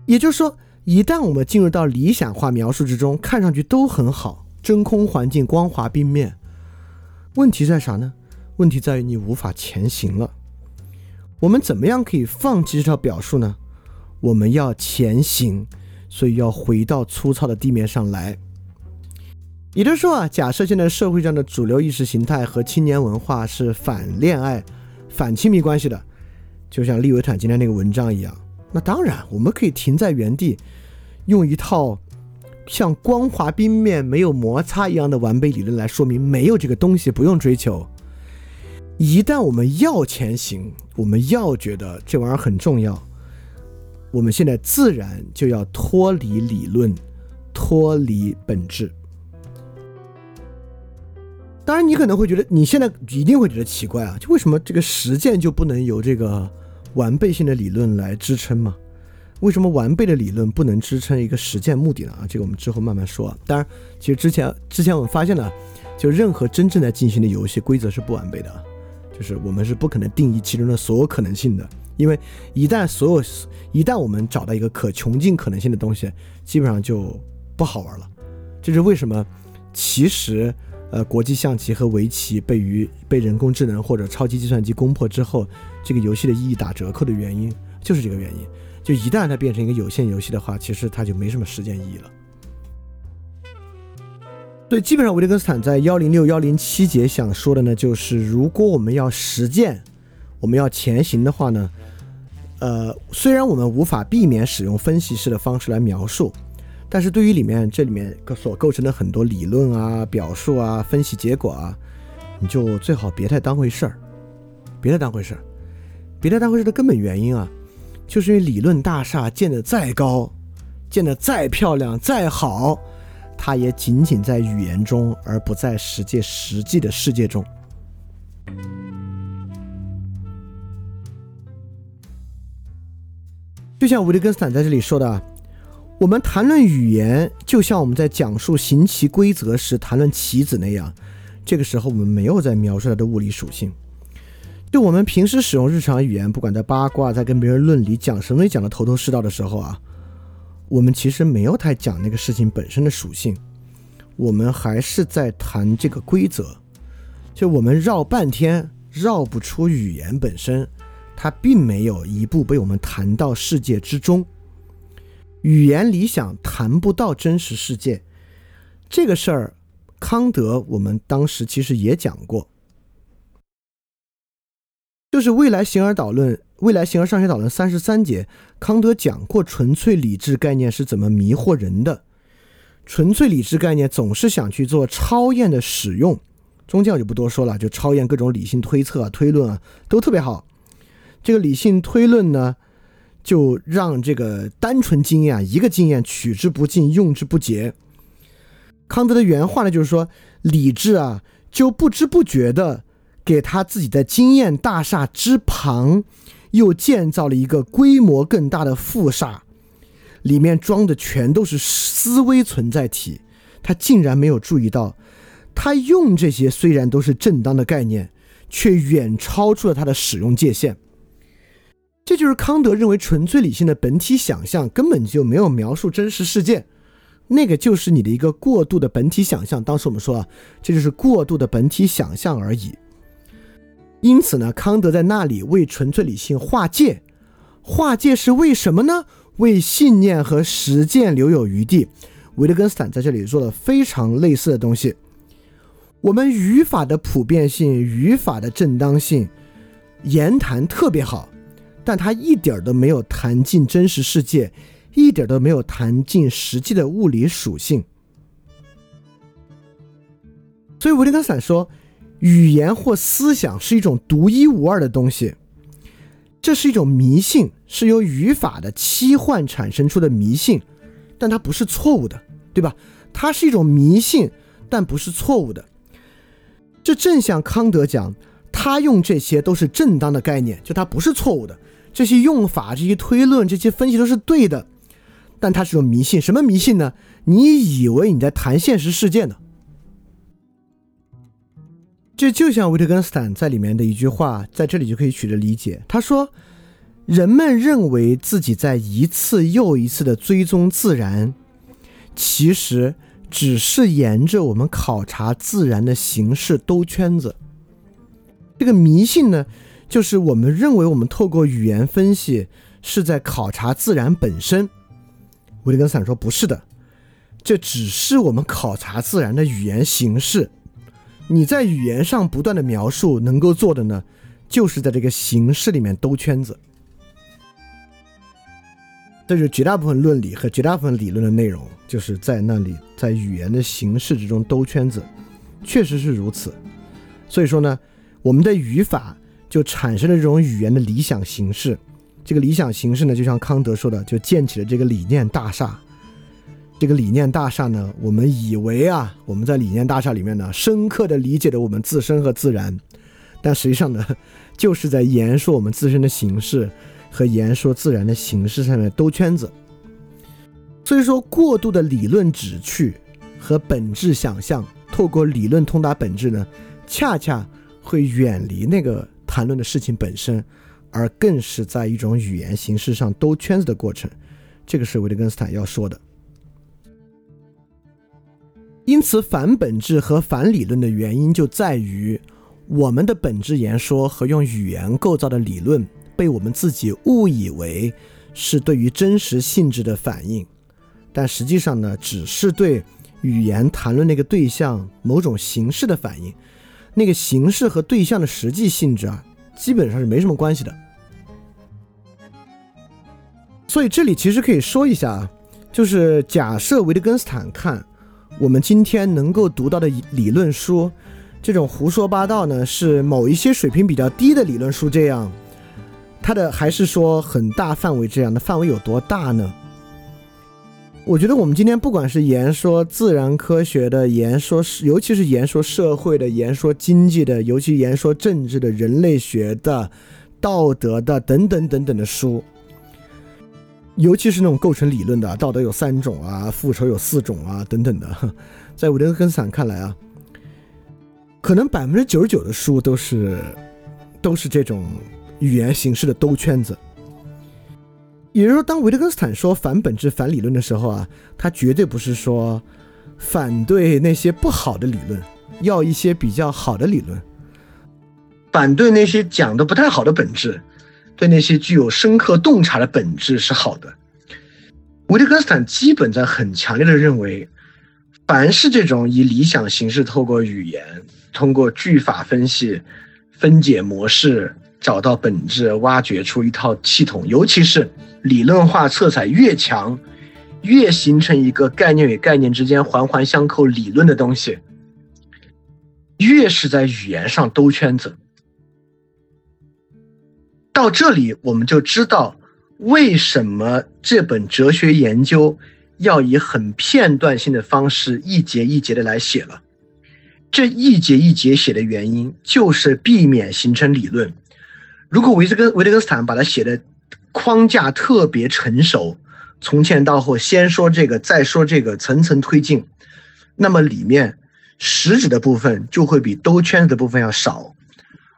也就是说，一旦我们进入到理想化描述之中，看上去都很好，真空环境、光滑冰面。问题在啥呢？问题在于你无法前行了。我们怎么样可以放弃这套表述呢？我们要前行，所以要回到粗糙的地面上来。也就是说啊，假设现在社会上的主流意识形态和青年文化是反恋爱、反亲密关系的，就像利维坦今天那个文章一样，那当然我们可以停在原地，用一套像光滑冰面没有摩擦一样的完备理论来说明没有这个东西，不用追求。一旦我们要前行，我们要觉得这玩意儿很重要，我们现在自然就要脱离理论，脱离本质。当然，你可能会觉得，你现在一定会觉得奇怪啊，就为什么这个实践就不能由这个完备性的理论来支撑吗？为什么完备的理论不能支撑一个实践目的呢？啊，这个我们之后慢慢说。当然，其实之前之前我们发现了，就任何真正在进行的游戏规则是不完备的。就是我们是不可能定义其中的所有可能性的，因为一旦所有一旦我们找到一个可穷尽可能性的东西，基本上就不好玩了。这是为什么？其实，呃，国际象棋和围棋被于被人工智能或者超级计算机攻破之后，这个游戏的意义打折扣的原因，就是这个原因。就一旦它变成一个有限游戏的话，其实它就没什么实践意义了。所以基本上，维特根斯坦在幺零六幺零七节想说的呢，就是如果我们要实践，我们要前行的话呢，呃，虽然我们无法避免使用分析式的方式来描述，但是对于里面这里面所构成的很多理论啊、表述啊、分析结果啊，你就最好别太当回事儿，别太当回事儿，别太当回事的根本原因啊，就是因为理论大厦建得再高，建得再漂亮、再好。它也仅仅在语言中，而不在实际实际的世界中。就像维特根斯坦在这里说的，我们谈论语言，就像我们在讲述行棋规则时谈论棋子那样。这个时候，我们没有在描述它的物理属性。就我们平时使用日常语言，不管在八卦，在跟别人论理，讲什么讲的头头是道的时候啊，我们其实没有太讲那个事情本身的属性，我们还是在谈这个规则。就我们绕半天，绕不出语言本身，它并没有一步被我们谈到世界之中。语言理想谈不到真实世界，这个事儿。康德，我们当时其实也讲过，就是《未来形而导论》《未来形而上学导论》三十三节，康德讲过纯粹理智概念是怎么迷惑人的。纯粹理智概念总是想去做超验的使用，中间我就不多说了，就超验各种理性推测啊、推论啊，都特别好。这个理性推论呢，就让这个单纯经验啊一个经验取之不尽，用之不竭。康德的原话呢，就是说，理智啊，就不知不觉的给他自己的经验大厦之旁，又建造了一个规模更大的副厦，里面装的全都是思维存在体。他竟然没有注意到，他用这些虽然都是正当的概念，却远超出了他的使用界限。这就是康德认为纯粹理性的本体想象根本就没有描述真实事件。那个就是你的一个过度的本体想象。当时我们说啊，这就是过度的本体想象而已。因此呢，康德在那里为纯粹理性划界，划界是为什么呢？为信念和实践留有余地。维特根斯坦在这里做了非常类似的东西。我们语法的普遍性、语法的正当性，言谈特别好，但他一点都没有谈进真实世界。一点都没有谈进实际的物理属性，所以维特根斯坦说，语言或思想是一种独一无二的东西，这是一种迷信，是由语法的期幻产生出的迷信，但它不是错误的，对吧？它是一种迷信，但不是错误的。这正像康德讲，他用这些都是正当的概念，就它不是错误的，这些用法、这些推论、这些分析都是对的。但它是种迷信，什么迷信呢？你以为你在谈现实世界呢？这就像维特根斯坦在里面的一句话，在这里就可以取得理解。他说：“人们认为自己在一次又一次的追踪自然，其实只是沿着我们考察自然的形式兜圈子。这个迷信呢，就是我们认为我们透过语言分析是在考察自然本身。”维特根斯坦说：“不是的，这只是我们考察自然的语言形式。你在语言上不断的描述，能够做的呢，就是在这个形式里面兜圈子。这是绝大部分论理和绝大部分理论的内容，就是在那里，在语言的形式之中兜圈子，确实是如此。所以说呢，我们的语法就产生了这种语言的理想形式。”这个理想形式呢，就像康德说的，就建起了这个理念大厦。这个理念大厦呢，我们以为啊，我们在理念大厦里面呢，深刻的理解了我们自身和自然，但实际上呢，就是在言说我们自身的形式和言说自然的形式上面兜圈子。所以说，过度的理论旨趣和本质想象，透过理论通达本质呢，恰恰会远离那个谈论的事情本身。而更是在一种语言形式上兜圈子的过程，这个是维特根斯坦要说的。因此，反本质和反理论的原因就在于，我们的本质言说和用语言构造的理论，被我们自己误以为是对于真实性质的反应，但实际上呢，只是对语言谈论那个对象某种形式的反应，那个形式和对象的实际性质啊，基本上是没什么关系的。所以这里其实可以说一下啊，就是假设维特根斯坦看我们今天能够读到的理论书，这种胡说八道呢，是某一些水平比较低的理论书这样，它的还是说很大范围这样的范围有多大呢？我觉得我们今天不管是言说自然科学的，言说尤其是言说社会的，言说经济的，尤其言说政治的，人类学的、道德的等等等等的书。尤其是那种构成理论的，道德有三种啊，复仇有四种啊，等等的，在维特根斯坦看来啊，可能百分之九十九的书都是都是这种语言形式的兜圈子。也就是说，当维特根斯坦说反本质、反理论的时候啊，他绝对不是说反对那些不好的理论，要一些比较好的理论，反对那些讲的不太好的本质。对那些具有深刻洞察的本质是好的。维特根斯坦基本在很强烈的认为，凡是这种以理想形式透过语言、通过句法分析、分解模式找到本质、挖掘出一套系统，尤其是理论化色彩越强、越形成一个概念与概念之间环环相扣理论的东西，越是在语言上兜圈子。到这里，我们就知道为什么这本哲学研究要以很片段性的方式一节一节的来写了。这一节一节写的原因，就是避免形成理论。如果维特根维特根斯坦把它写的框架特别成熟，从前到后，先说这个，再说这个，层层推进，那么里面实质的部分就会比兜圈子的部分要少。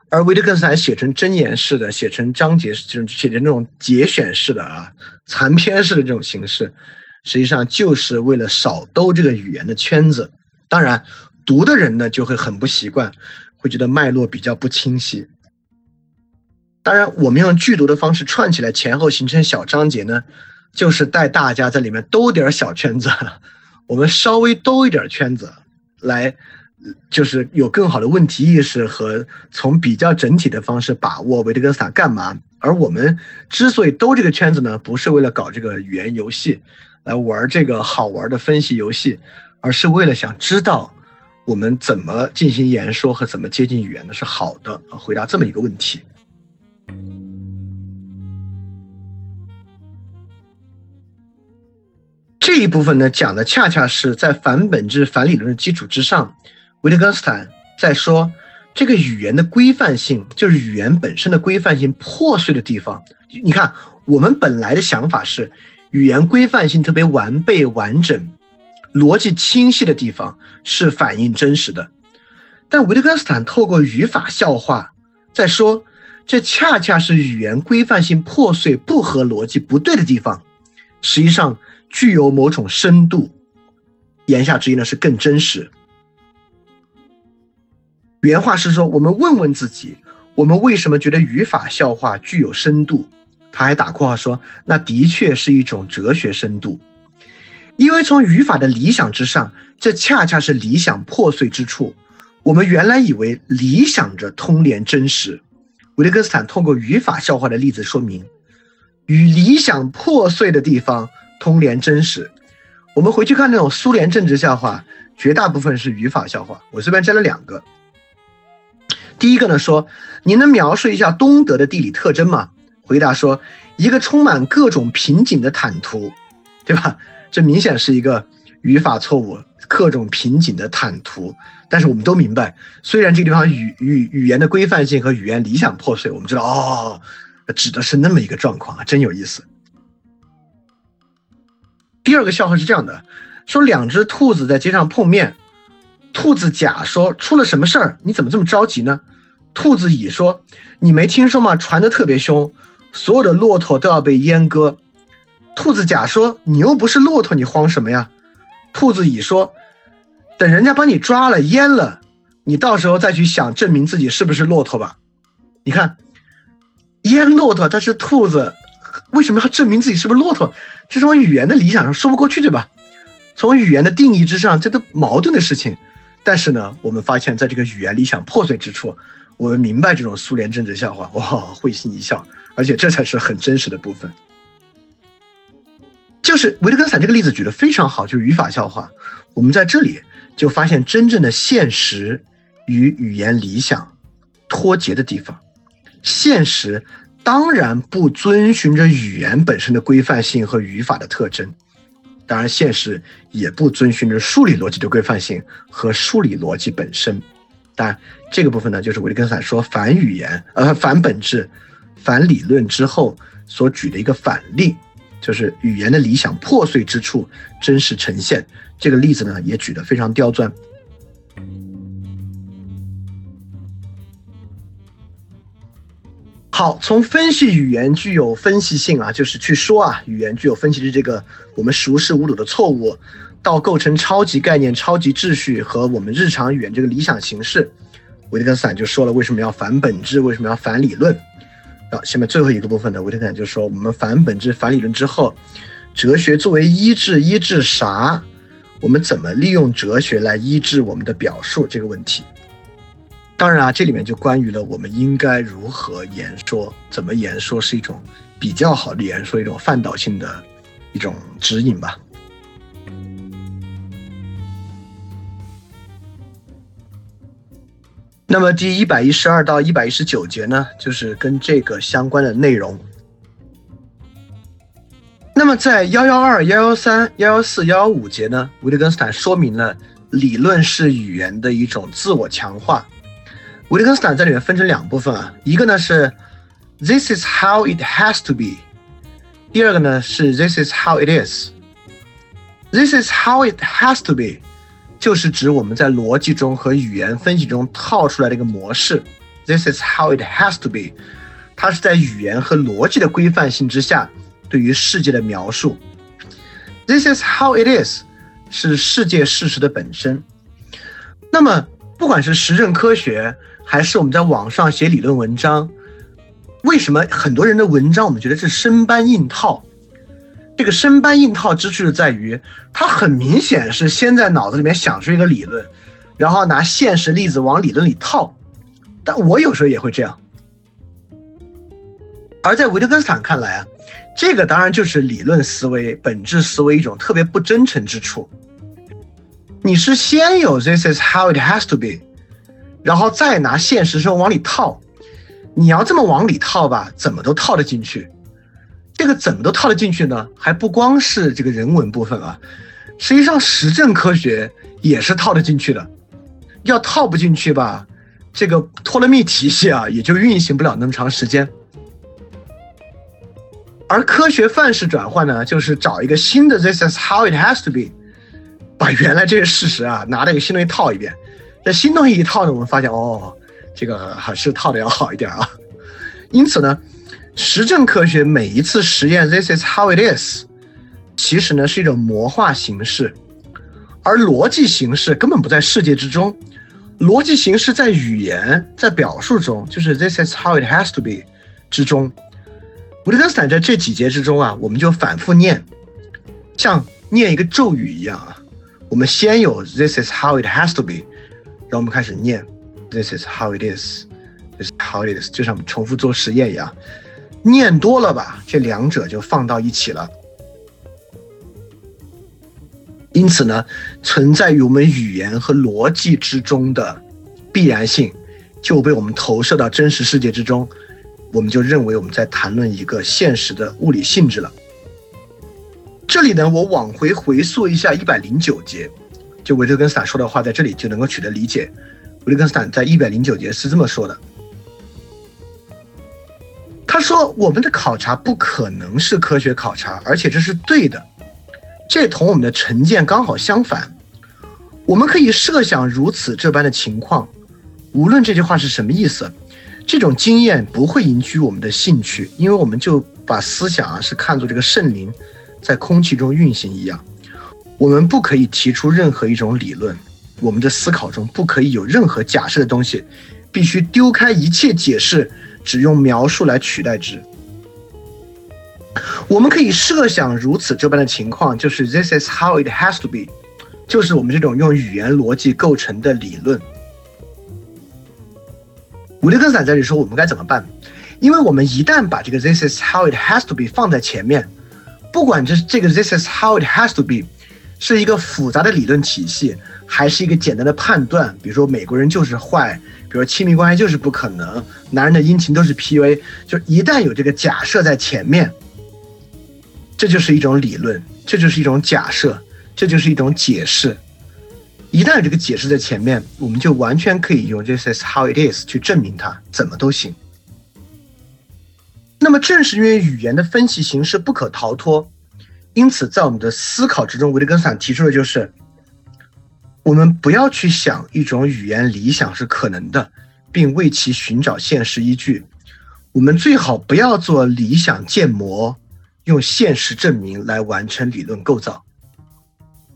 而维特根斯坦写成箴言式的，写成章节式，就是写成那种节选式的啊，残篇式的这种形式，实际上就是为了少兜这个语言的圈子。当然，读的人呢就会很不习惯，会觉得脉络比较不清晰。当然，我们用剧读的方式串起来，前后形成小章节呢，就是带大家在里面兜点小圈子，我们稍微兜一点圈子来。就是有更好的问题意识和从比较整体的方式把握维特根斯坦干嘛？而我们之所以兜这个圈子呢，不是为了搞这个语言游戏，来玩这个好玩的分析游戏，而是为了想知道我们怎么进行言说和怎么接近语言的是好的。回答这么一个问题。这一部分呢，讲的恰恰是在反本质、反理论的基础之上。维特根斯坦在说，这个语言的规范性就是语言本身的规范性破碎的地方。你看，我们本来的想法是，语言规范性特别完备、完整、逻辑清晰的地方是反映真实的。但维特根斯坦透过语法笑话在说，这恰恰是语言规范性破碎、不合逻辑、不对的地方，实际上具有某种深度。言下之意呢，是更真实。原话是说：“我们问问自己，我们为什么觉得语法笑话具有深度？”他还打括号说：“那的确是一种哲学深度，因为从语法的理想之上，这恰恰是理想破碎之处。我们原来以为理想着通联真实，维特根斯坦通过语法笑话的例子说明，与理想破碎的地方通联真实。我们回去看那种苏联政治笑话，绝大部分是语法笑话。我这边摘了两个。”第一个呢说，你能描述一下东德的地理特征吗？回答说，一个充满各种瓶颈的坦途，对吧？这明显是一个语法错误，各种瓶颈的坦途。但是我们都明白，虽然这个地方语语语言的规范性和语言理想破碎，我们知道哦，指的是那么一个状况啊，真有意思。第二个笑话是这样的，说两只兔子在街上碰面。兔子甲说：“出了什么事儿？你怎么这么着急呢？”兔子乙说：“你没听说吗？传的特别凶，所有的骆驼都要被阉割。”兔子甲说：“你又不是骆驼，你慌什么呀？”兔子乙说：“等人家把你抓了阉了，你到时候再去想证明自己是不是骆驼吧。”你看，阉骆驼，它是兔子，为什么要证明自己是不是骆驼？这从语言的理想上说不过去，对吧？从语言的定义之上，这都矛盾的事情。但是呢，我们发现，在这个语言理想破碎之处，我们明白这种苏联政治笑话，哇，会心一笑，而且这才是很真实的部分。就是维特根斯坦这个例子举得非常好，就是语法笑话。我们在这里就发现真正的现实与语言理想脱节的地方。现实当然不遵循着语言本身的规范性和语法的特征。当然，现实也不遵循着数理逻辑的规范性和数理逻辑本身。但，这个部分呢，就是维特根斯坦说反语言、呃反本质、反理论之后所举的一个反例，就是语言的理想破碎之处真实呈现。这个例子呢，也举得非常刁钻。好，从分析语言具有分析性啊，就是去说啊，语言具有分析的这个我们熟视无睹的错误，到构成超级概念、超级秩序和我们日常语言这个理想形式，维特根斯坦就说了为什么要反本质，为什么要反理论。好，下面最后一个部分呢，维特根斯坦就说我们反本质、反理论之后，哲学作为医治，医治啥？我们怎么利用哲学来医治我们的表述这个问题？当然啊，这里面就关于了我们应该如何言说，怎么言说是一种比较好的言说，一种范导性的一种指引吧。那么第一百一十二到一百一十九节呢，就是跟这个相关的内容。那么在幺幺二、幺幺三、幺幺四、幺幺五节呢，维特根斯坦说明了理论是语言的一种自我强化。维特根斯坦在里面分成两部分啊，一个呢是 This is how it has to be，第二个呢是 This is how it is。This is how it has to be，就是指我们在逻辑中和语言分析中套出来的一个模式。This is how it has to be，它是在语言和逻辑的规范性之下对于世界的描述。This is how it is，是世界事实的本身。那么不管是实证科学，还是我们在网上写理论文章，为什么很多人的文章我们觉得是生搬硬套？这个生搬硬套之处就在于，他很明显是先在脑子里面想出一个理论，然后拿现实例子往理论里套。但我有时候也会这样。而在维特根斯坦看来啊，这个当然就是理论思维、本质思维一种特别不真诚之处。你是先有 “This is how it has to be”。然后再拿现实生活往里套，你要这么往里套吧，怎么都套得进去。这个怎么都套得进去呢？还不光是这个人文部分啊，实际上实证科学也是套得进去的。要套不进去吧，这个托勒密体系啊，也就运行不了那么长时间。而科学范式转换呢，就是找一个新的 “This is how it has to be”，把原来这些事实啊，拿那个新东西套一遍。这新东西一套呢，我们发现哦，这个还是套的要好一点啊。因此呢，实证科学每一次实验，this is how it is，其实呢是一种魔化形式，而逻辑形式根本不在世界之中，逻辑形式在语言在表述中，就是 this is how it has to be 之中。维特根斯坦在这几节之中啊，我们就反复念，像念一个咒语一样啊，我们先有 this is how it has to be。让我们开始念，This is how it is. This is how it is，就像我们重复做实验一样，念多了吧，这两者就放到一起了。因此呢，存在于我们语言和逻辑之中的必然性，就被我们投射到真实世界之中，我们就认为我们在谈论一个现实的物理性质了。这里呢，我往回回溯一下一百零九节。就维特根斯坦说的话，在这里就能够取得理解。维特根斯坦在一百零九节是这么说的：“他说，我们的考察不可能是科学考察，而且这是对的。这同我们的成见刚好相反。我们可以设想如此这般的情况，无论这句话是什么意思，这种经验不会引起我们的兴趣，因为我们就把思想啊是看作这个圣灵在空气中运行一样。”我们不可以提出任何一种理论，我们的思考中不可以有任何假设的东西，必须丢开一切解释，只用描述来取代之。我们可以设想如此这般的情况，就是 This is how it has to be，就是我们这种用语言逻辑构成的理论。伍德根斯坦在这里说我们该怎么办？因为我们一旦把这个 This is how it has to be 放在前面，不管这这个 This is how it has to be。是一个复杂的理论体系，还是一个简单的判断？比如说美国人就是坏，比如说亲密关系就是不可能，男人的殷勤都是 PUA。就一旦有这个假设在前面，这就是一种理论，这就是一种假设，这就是一种解释。一旦有这个解释在前面，我们就完全可以用 “this is how it is” 去证明它，怎么都行。那么正是因为语言的分析形式不可逃脱。因此，在我们的思考之中，维特根斯坦提出的就是，我们不要去想一种语言理想是可能的，并为其寻找现实依据。我们最好不要做理想建模，用现实证明来完成理论构造。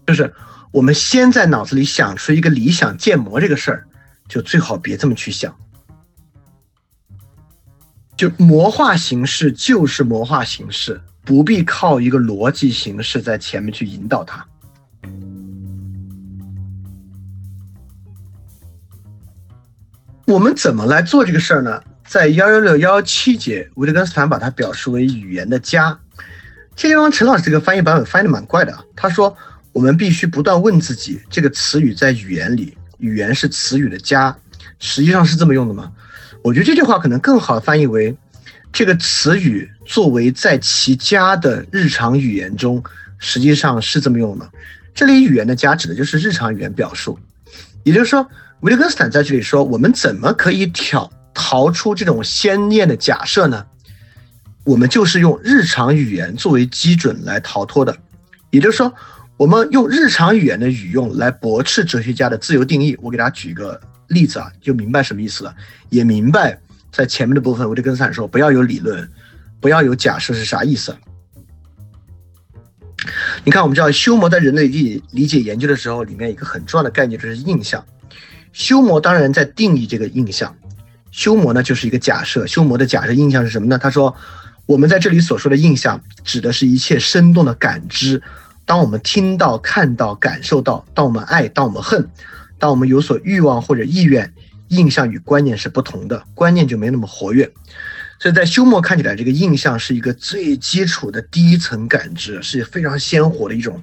就是我们先在脑子里想出一个理想建模这个事儿，就最好别这么去想。就魔化形式就是魔化形式。不必靠一个逻辑形式在前面去引导它。我们怎么来做这个事儿呢？在幺幺六幺幺七节，维特根斯坦把它表示为语言的家。这地方陈老师这个翻译版本翻译的蛮怪的啊。他说我们必须不断问自己，这个词语在语言里，语言是词语的家，实际上是这么用的吗？我觉得这句话可能更好翻译为。这个词语作为在其家的日常语言中，实际上是这么用的。这里语言的家指的就是日常语言表述，也就是说，维特根斯坦在这里说，我们怎么可以挑逃出这种先验的假设呢？我们就是用日常语言作为基准来逃脱的。也就是说，我们用日常语言的语用来驳斥哲学家的自由定义。我给大家举一个例子啊，就明白什么意思了，也明白。在前面的部分，维特根斯坦说不要有理论，不要有假设是啥意思？你看，我们知道修魔在人类理理解研究的时候，里面一个很重要的概念就是印象。修魔当然在定义这个印象，修魔呢就是一个假设。修魔的假设印象是什么呢？他说，我们在这里所说的印象，指的是一切生动的感知。当我们听到、看到、感受到，当我们爱，当我们恨，当我们有所欲望或者意愿。印象与观念是不同的，观念就没那么活跃，所以在休谟看起来，这个印象是一个最基础的第一层感知，是非常鲜活的一种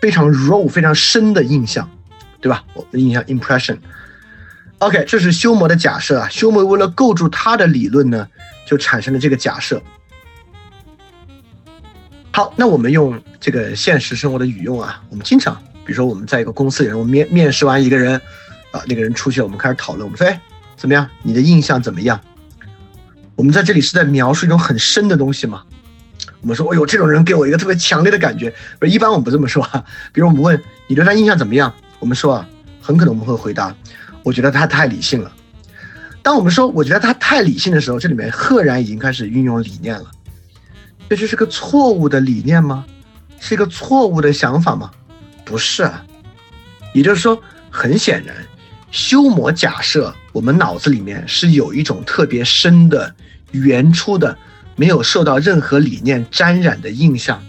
非常 raw、非常深的印象，对吧？我的印象 impression。OK，这是休谟的假设啊。休谟为了构筑他的理论呢，就产生了这个假设。好，那我们用这个现实生活的语用啊，我们经常，比如说我们在一个公司里，我们面面试完一个人。啊，那个人出去了，我们开始讨论。我们说，哎，怎么样？你的印象怎么样？我们在这里是在描述一种很深的东西吗？我们说，哎呦，这种人给我一个特别强烈的感觉。不是，一般我们不这么说啊。比如我们问你对他印象怎么样，我们说啊，很可能我们会回答，我觉得他太理性了。当我们说我觉得他太理性的时候，这里面赫然已经开始运用理念了。这就是个错误的理念吗？是一个错误的想法吗？不是啊。也就是说，很显然。修魔假设，我们脑子里面是有一种特别深的、原初的、没有受到任何理念沾染的印象，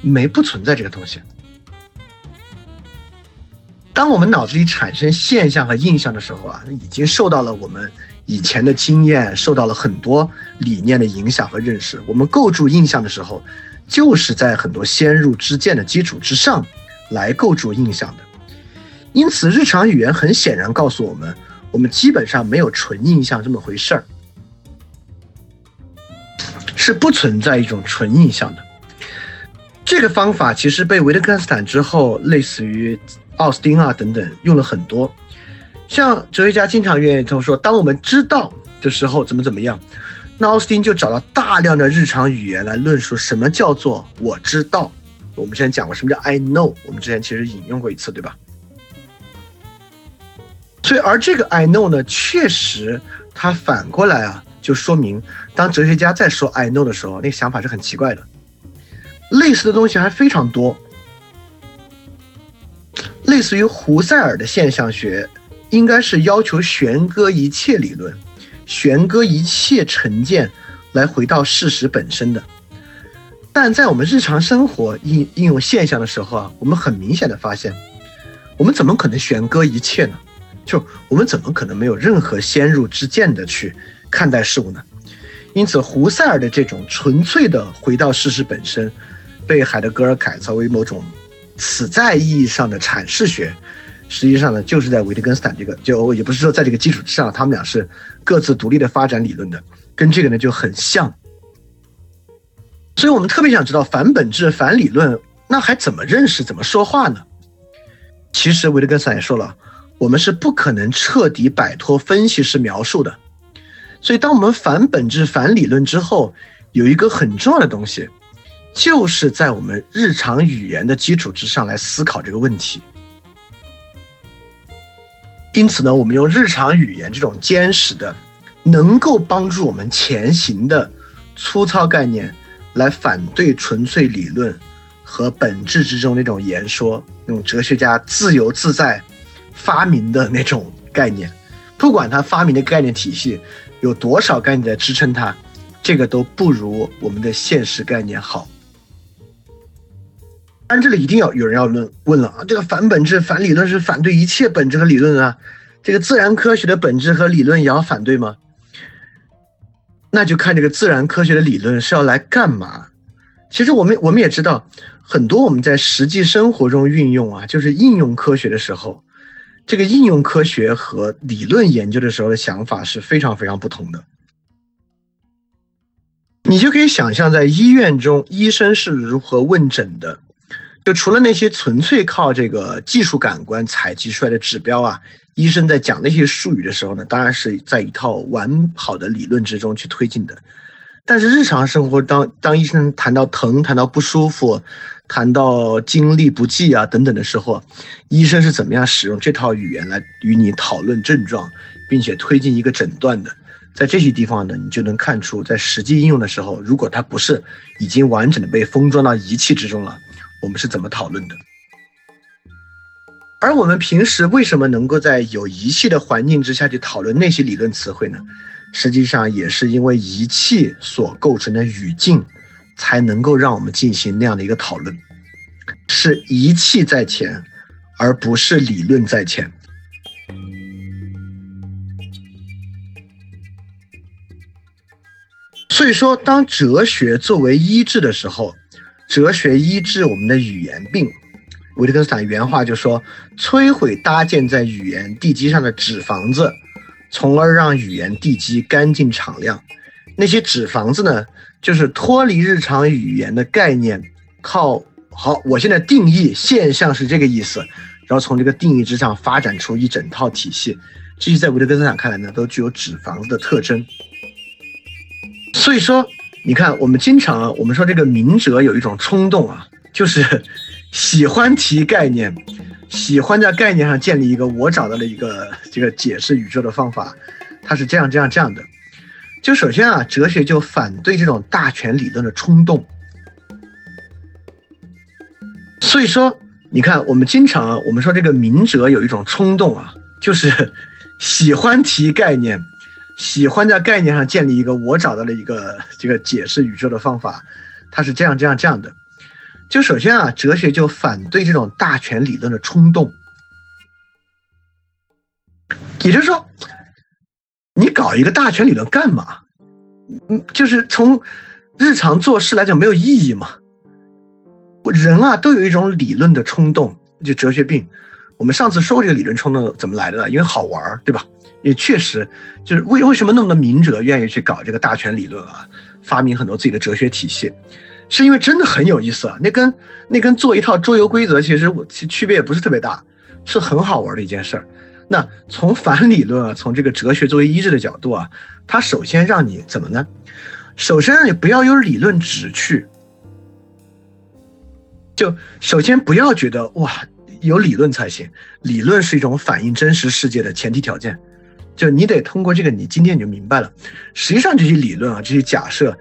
没不存在这个东西。当我们脑子里产生现象和印象的时候啊，已经受到了我们以前的经验，受到了很多理念的影响和认识。我们构筑印象的时候，就是在很多先入之见的基础之上来构筑印象的。因此，日常语言很显然告诉我们，我们基本上没有纯印象这么回事儿，是不存在一种纯印象的。这个方法其实被维特根斯坦之后，类似于奥斯汀啊等等用了很多。像哲学家经常愿意他说，当我们知道的时候怎么怎么样，那奥斯汀就找到大量的日常语言来论述什么叫做我知道。我们之前讲过什么叫 I know，我们之前其实引用过一次，对吧？所以，而这个 I know 呢，确实，它反过来啊，就说明当哲学家在说 I know 的时候，那个想法是很奇怪的。类似的东西还非常多，类似于胡塞尔的现象学，应该是要求悬搁一切理论，悬搁一切成见，来回到事实本身的。但在我们日常生活应应用现象的时候啊，我们很明显的发现，我们怎么可能悬搁一切呢？就我们怎么可能没有任何先入之见的去看待事物呢？因此，胡塞尔的这种纯粹的回到事实本身，被海德格尔改造为某种此在意义上的阐释学，实际上呢，就是在维特根斯坦这个，就也不是说在这个基础之上，他们俩是各自独立的发展理论的，跟这个呢就很像。所以我们特别想知道反本质、反理论，那还怎么认识、怎么说话呢？其实维特根斯坦也说了。我们是不可能彻底摆脱分析式描述的，所以当我们反本质、反理论之后，有一个很重要的东西，就是在我们日常语言的基础之上来思考这个问题。因此呢，我们用日常语言这种坚实的、能够帮助我们前行的粗糙概念，来反对纯粹理论和本质之中那种言说、那种哲学家自由自在发明的那种概念。不管他发明的概念体系有多少概念在支撑它，这个都不如我们的现实概念好。但这里一定要有人要问问了啊，这个反本质、反理论是反对一切本质和理论啊，这个自然科学的本质和理论也要反对吗？那就看这个自然科学的理论是要来干嘛。其实我们我们也知道，很多我们在实际生活中运用啊，就是应用科学的时候，这个应用科学和理论研究的时候的想法是非常非常不同的。你就可以想象，在医院中，医生是如何问诊的。就除了那些纯粹靠这个技术感官采集出来的指标啊，医生在讲那些术语的时候呢，当然是在一套完好的理论之中去推进的。但是日常生活当当医生谈到疼、谈到不舒服、谈到精力不济啊等等的时候，医生是怎么样使用这套语言来与你讨论症状，并且推进一个诊断的？在这些地方呢，你就能看出，在实际应用的时候，如果它不是已经完整的被封装到仪器之中了。我们是怎么讨论的？而我们平时为什么能够在有仪器的环境之下去讨论那些理论词汇呢？实际上也是因为仪器所构成的语境，才能够让我们进行那样的一个讨论。是仪器在前，而不是理论在前。所以说，当哲学作为医治的时候。哲学医治我们的语言病，维特根斯坦原话就说：“摧毁搭建在语言地基上的纸房子，从而让语言地基干净敞亮。那些纸房子呢，就是脱离日常语言的概念，靠好，我现在定义现象是这个意思，然后从这个定义之上发展出一整套体系。这些在维特根斯坦看来呢，都具有纸房子的特征。所以说。”你看，我们经常啊，我们说这个明哲有一种冲动啊，就是 喜欢提概念，喜欢在概念上建立一个我找到了一个这个解释宇宙的方法，它是这样这样这样的。就首先啊，哲学就反对这种大权理论的冲动。所以说，你看，我们经常啊，我们说这个明哲有一种冲动啊，就是喜欢提概念。喜欢在概念上建立一个我找到了一个这个解释宇宙的方法，它是这样这样这样的。就首先啊，哲学就反对这种大权理论的冲动，也就是说，你搞一个大权理论干嘛？嗯，就是从日常做事来讲没有意义嘛。人啊，都有一种理论的冲动，就哲学病。我们上次说过这个理论冲动怎么来的呢？因为好玩儿，对吧？也确实，就是为为什么那么多明哲愿意去搞这个大权理论啊，发明很多自己的哲学体系，是因为真的很有意思啊。那跟那跟做一套桌游规则，其实其区别也不是特别大，是很好玩的一件事儿。那从反理论啊，从这个哲学作为医治的角度啊，它首先让你怎么呢？首先让你不要有理论旨趣，就首先不要觉得哇有理论才行，理论是一种反映真实世界的前提条件。就你得通过这个，你今天你就明白了。实际上这些理论啊，这些假设，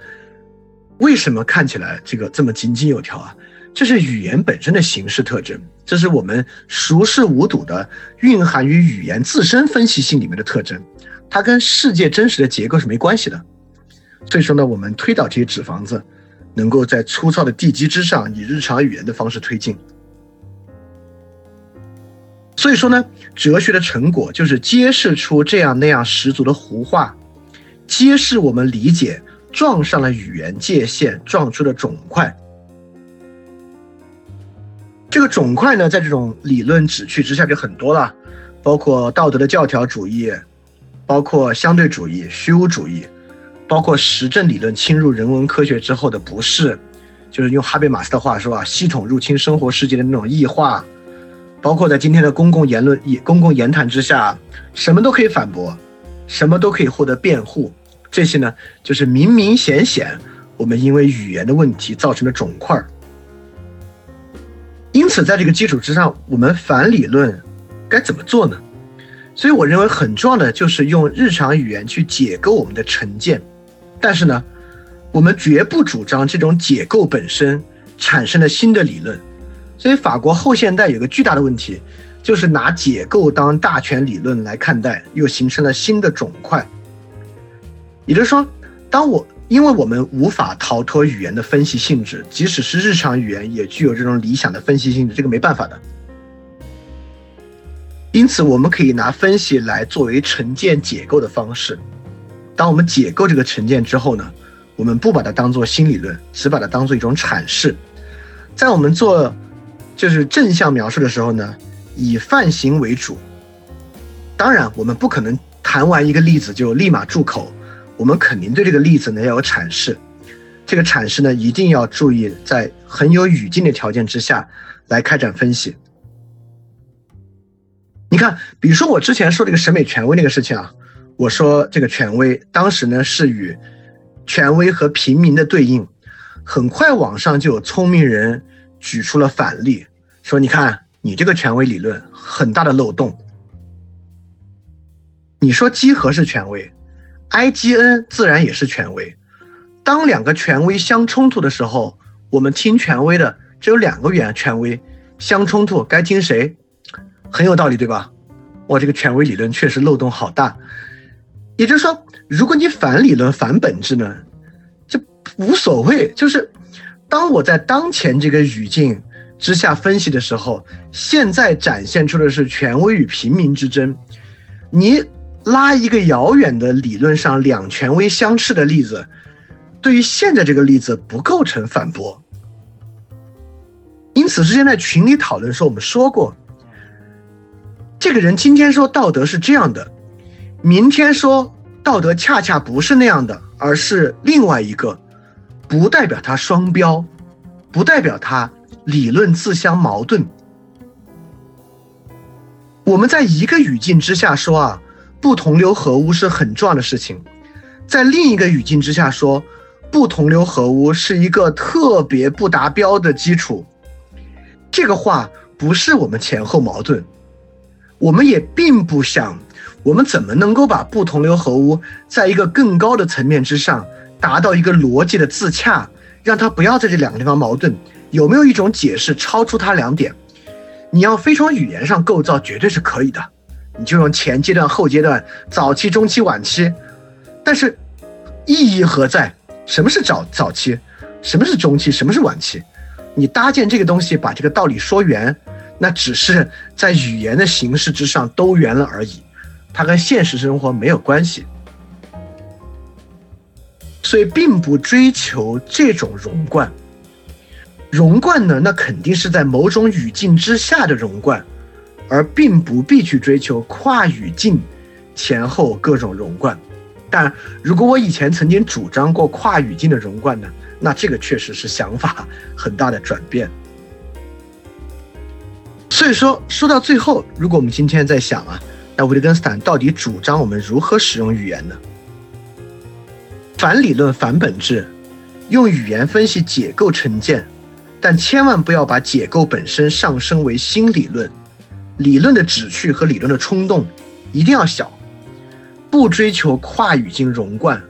为什么看起来这个这么井井有条啊？这是语言本身的形式特征，这是我们熟视无睹的蕴含于语言自身分析性里面的特征，它跟世界真实的结构是没关系的。所以说呢，我们推导这些纸房子，能够在粗糙的地基之上，以日常语言的方式推进。所以说呢，哲学的成果就是揭示出这样那样十足的胡话，揭示我们理解撞上了语言界限，撞出了肿块。这个肿块呢，在这种理论旨趣之下就很多了，包括道德的教条主义，包括相对主义、虚无主义，包括实证理论侵入人文科学之后的不适，就是用哈贝马斯的话说啊，系统入侵生活世界的那种异化。包括在今天的公共言论、公共言谈之下，什么都可以反驳，什么都可以获得辩护，这些呢，就是明明显显我们因为语言的问题造成的肿块。因此，在这个基础之上，我们反理论该怎么做呢？所以，我认为很重要的就是用日常语言去解构我们的成见。但是呢，我们绝不主张这种解构本身产生了新的理论。所以，法国后现代有个巨大的问题，就是拿解构当大权理论来看待，又形成了新的肿块。也就是说，当我因为我们无法逃脱语言的分析性质，即使是日常语言也具有这种理想的分析性质，这个没办法的。因此，我们可以拿分析来作为成见解构的方式。当我们解构这个成见之后呢，我们不把它当做新理论，只把它当做一种阐释。在我们做就是正向描述的时候呢，以泛型为主。当然，我们不可能谈完一个例子就立马住口。我们肯定对这个例子呢要有阐释，这个阐释呢一定要注意在很有语境的条件之下来开展分析。你看，比如说我之前说这个审美权威那个事情啊，我说这个权威当时呢是与权威和平民的对应，很快网上就有聪明人举出了反例，说你看你这个权威理论很大的漏洞，你说集合是权威。IGN 自然也是权威。当两个权威相冲突的时候，我们听权威的只有两个原权威相冲突，该听谁？很有道理，对吧？哇，这个权威理论确实漏洞好大。也就是说，如果你反理论、反本质呢，就无所谓。就是当我在当前这个语境之下分析的时候，现在展现出的是权威与平民之争，你。拉一个遥远的理论上两权威相斥的例子，对于现在这个例子不构成反驳。因此之前在群里讨论说，我们说过，这个人今天说道德是这样的，明天说道德恰恰不是那样的，而是另外一个，不代表他双标，不代表他理论自相矛盾。我们在一个语境之下说啊。不同流合污是很重要的事情，在另一个语境之下说，不同流合污是一个特别不达标的基础。这个话不是我们前后矛盾，我们也并不想，我们怎么能够把不同流合污在一个更高的层面之上达到一个逻辑的自洽，让它不要在这两个地方矛盾？有没有一种解释超出它两点？你要非从语言上构造，绝对是可以的。你就用前阶段、后阶段、早期、中期、晚期，但是意义何在？什么是早早期？什么是中期？什么是晚期？你搭建这个东西，把这个道理说圆，那只是在语言的形式之上兜圆了而已，它跟现实生活没有关系。所以，并不追求这种融贯。融贯呢，那肯定是在某种语境之下的融贯。而并不必去追求跨语境前后各种融贯，但如果我以前曾经主张过跨语境的融贯呢，那这个确实是想法 很大的转变。所以说，说到最后，如果我们今天在想啊，那维特根斯坦到底主张我们如何使用语言呢？反理论、反本质，用语言分析解构成见，但千万不要把解构本身上升为新理论。理论的旨趣和理论的冲动一定要小，不追求跨语境融贯，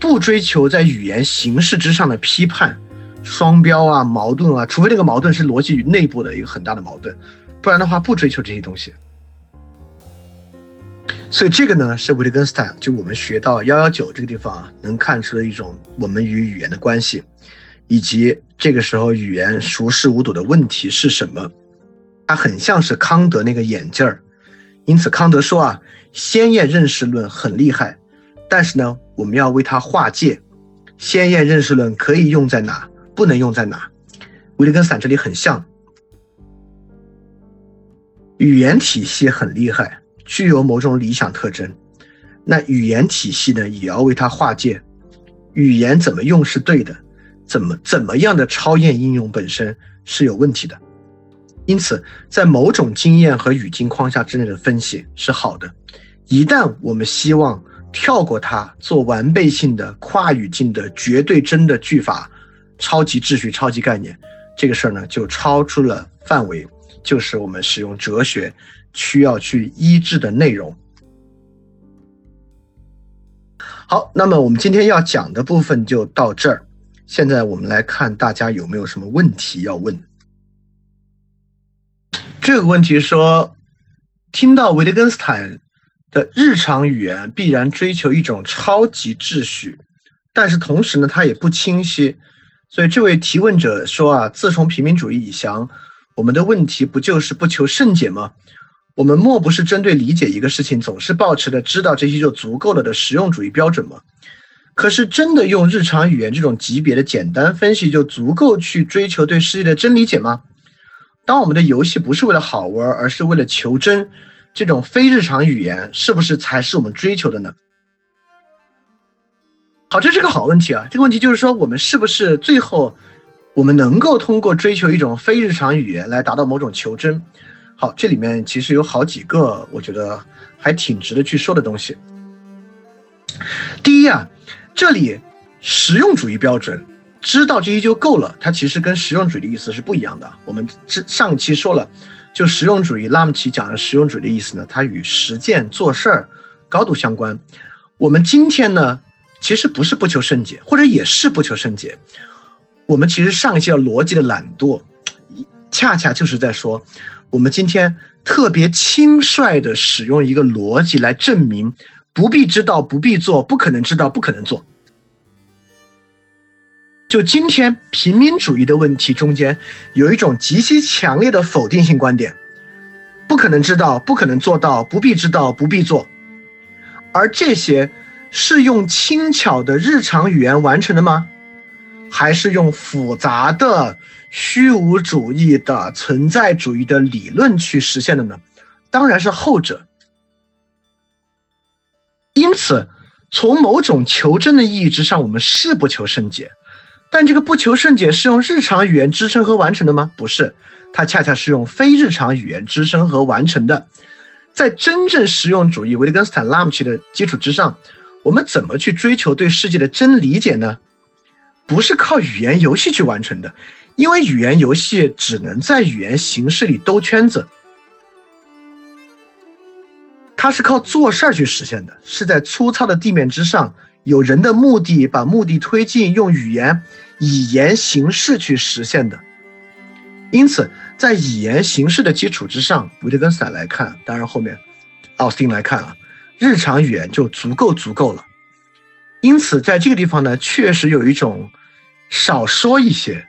不追求在语言形式之上的批判、双标啊、矛盾啊，除非这个矛盾是逻辑与内部的一个很大的矛盾，不然的话不追求这些东西。所以这个呢，是维特根斯坦就我们学到幺幺九这个地方啊，能看出的一种我们与语言的关系，以及这个时候语言熟视无睹的问题是什么。它很像是康德那个眼镜儿，因此康德说啊，先验认识论很厉害，但是呢，我们要为它划界，先验认识论可以用在哪，不能用在哪。维特根斯坦这里很像，语言体系很厉害，具有某种理想特征，那语言体系呢，也要为它划界，语言怎么用是对的，怎么怎么样的超验应用本身是有问题的。因此，在某种经验和语境框架之内的分析是好的。一旦我们希望跳过它，做完备性的跨语境的绝对真的句法，超级秩序、超级概念，这个事儿呢就超出了范围，就是我们使用哲学需要去医治的内容。好，那么我们今天要讲的部分就到这儿。现在我们来看大家有没有什么问题要问。这个问题说，听到维特根斯坦的日常语言必然追求一种超级秩序，但是同时呢，它也不清晰。所以这位提问者说啊，自从平民主义以降，我们的问题不就是不求甚解吗？我们莫不是针对理解一个事情，总是保持着知道这些就足够了的实用主义标准吗？可是真的用日常语言这种级别的简单分析就足够去追求对世界的真理解吗？当我们的游戏不是为了好玩，而是为了求真，这种非日常语言是不是才是我们追求的呢？好，这是个好问题啊！这个问题就是说，我们是不是最后我们能够通过追求一种非日常语言来达到某种求真？好，这里面其实有好几个，我觉得还挺值得去说的东西。第一啊，这里实用主义标准，知道这些就够了，它其实跟实用主义的意思是不一样的。我们上上期说了，就实用主义拉姆齐讲的实用主义的意思呢，它与实践做事儿高度相关。我们今天呢，其实不是不求甚解，或者也是不求甚解。我们其实上一期的逻辑的懒惰，恰恰就是在说。我们今天特别轻率的使用一个逻辑来证明不必知道、不必做、不可能知道、不可能做。就今天平民主义的问题中间有一种极其强烈的否定性观点：不可能知道、不可能做到、不必知道、不必做。而这些是用轻巧的日常语言完成的吗？还是用复杂的？虚无主义的存在主义的理论去实现的呢？当然是后者。因此，从某种求真的意义之上，我们是不求甚解。但这个不求甚解是用日常语言支撑和完成的吗？不是，它恰恰是用非日常语言支撑和完成的。在真正实用主义维特根斯坦拉姆奇的基础之上，我们怎么去追求对世界的真理解呢？不是靠语言游戏去完成的。因为语言游戏只能在语言形式里兜圈子，它是靠做事儿去实现的，是在粗糙的地面之上，有人的目的，把目的推进，用语言以言形式去实现的。因此，在语言形式的基础之上，维特根斯坦来看，当然后面奥斯汀来看啊，日常语言就足够足够了。因此，在这个地方呢，确实有一种少说一些。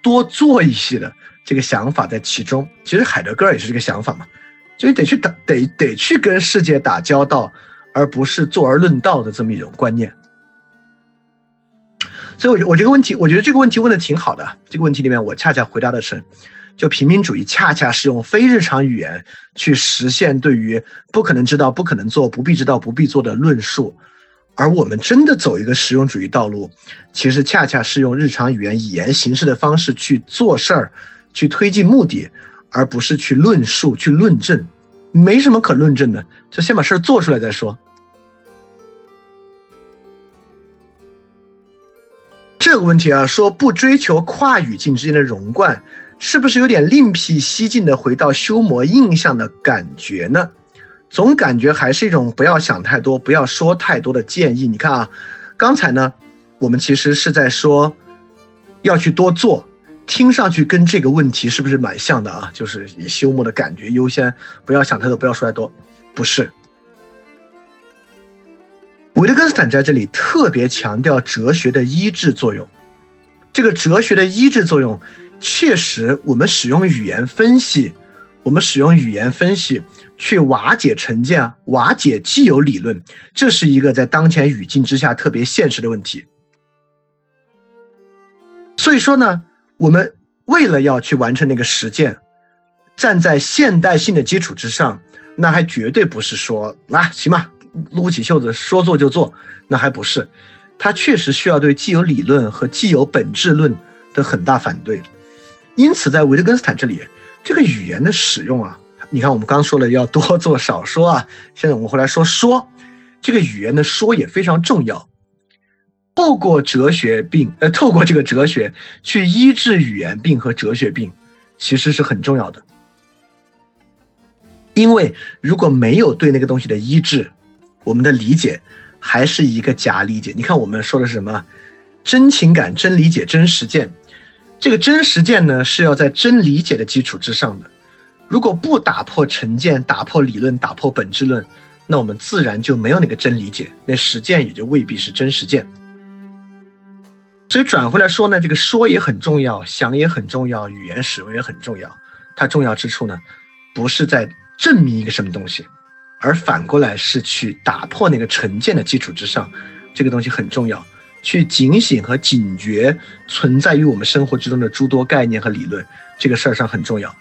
多做一些的这个想法在其中，其实海德格尔也是这个想法嘛，就得去打，得得去跟世界打交道，而不是坐而论道的这么一种观念。所以，我我这个问题，我觉得这个问题问的挺好的。这个问题里面，我恰恰回答的是，就平民主义恰恰是用非日常语言去实现对于不可能知道、不可能做、不必知道、不必做的论述。而我们真的走一个实用主义道路，其实恰恰是用日常语言语言形式的方式去做事儿，去推进目的，而不是去论述、去论证。没什么可论证的，就先把事儿做出来再说。这个问题啊，说不追求跨语境之间的融贯，是不是有点另辟蹊径的回到修磨印象的感觉呢？总感觉还是一种不要想太多、不要说太多的建议。你看啊，刚才呢，我们其实是在说要去多做，听上去跟这个问题是不是蛮像的啊？就是以休谟的感觉优先，不要想太多，不要说太多。不是，维特根斯坦在这里特别强调哲学的医治作用。这个哲学的医治作用，确实我们使用语言分析，我们使用语言分析。去瓦解成见，瓦解既有理论，这是一个在当前语境之下特别现实的问题。所以说呢，我们为了要去完成那个实践，站在现代性的基础之上，那还绝对不是说啊，行吧，撸起袖子说做就做，那还不是，它确实需要对既有理论和既有本质论的很大反对。因此，在维特根斯坦这里，这个语言的使用啊。你看，我们刚说了要多做少说啊，现在我们回来说说，这个语言的说也非常重要。透过哲学病，呃，透过这个哲学去医治语言病和哲学病，其实是很重要的。因为如果没有对那个东西的医治，我们的理解还是一个假理解。你看我们说的是什么？真情感、真理解、真实践。这个真实践呢，是要在真理解的基础之上的。如果不打破成见、打破理论、打破本质论，那我们自然就没有那个真理解，那实践也就未必是真实践。所以转回来说呢，这个说也很重要，想也很重要，语言使用也很重要。它重要之处呢，不是在证明一个什么东西，而反过来是去打破那个成见的基础之上，这个东西很重要。去警醒和警觉存在于我们生活之中的诸多概念和理论，这个事儿上很重要。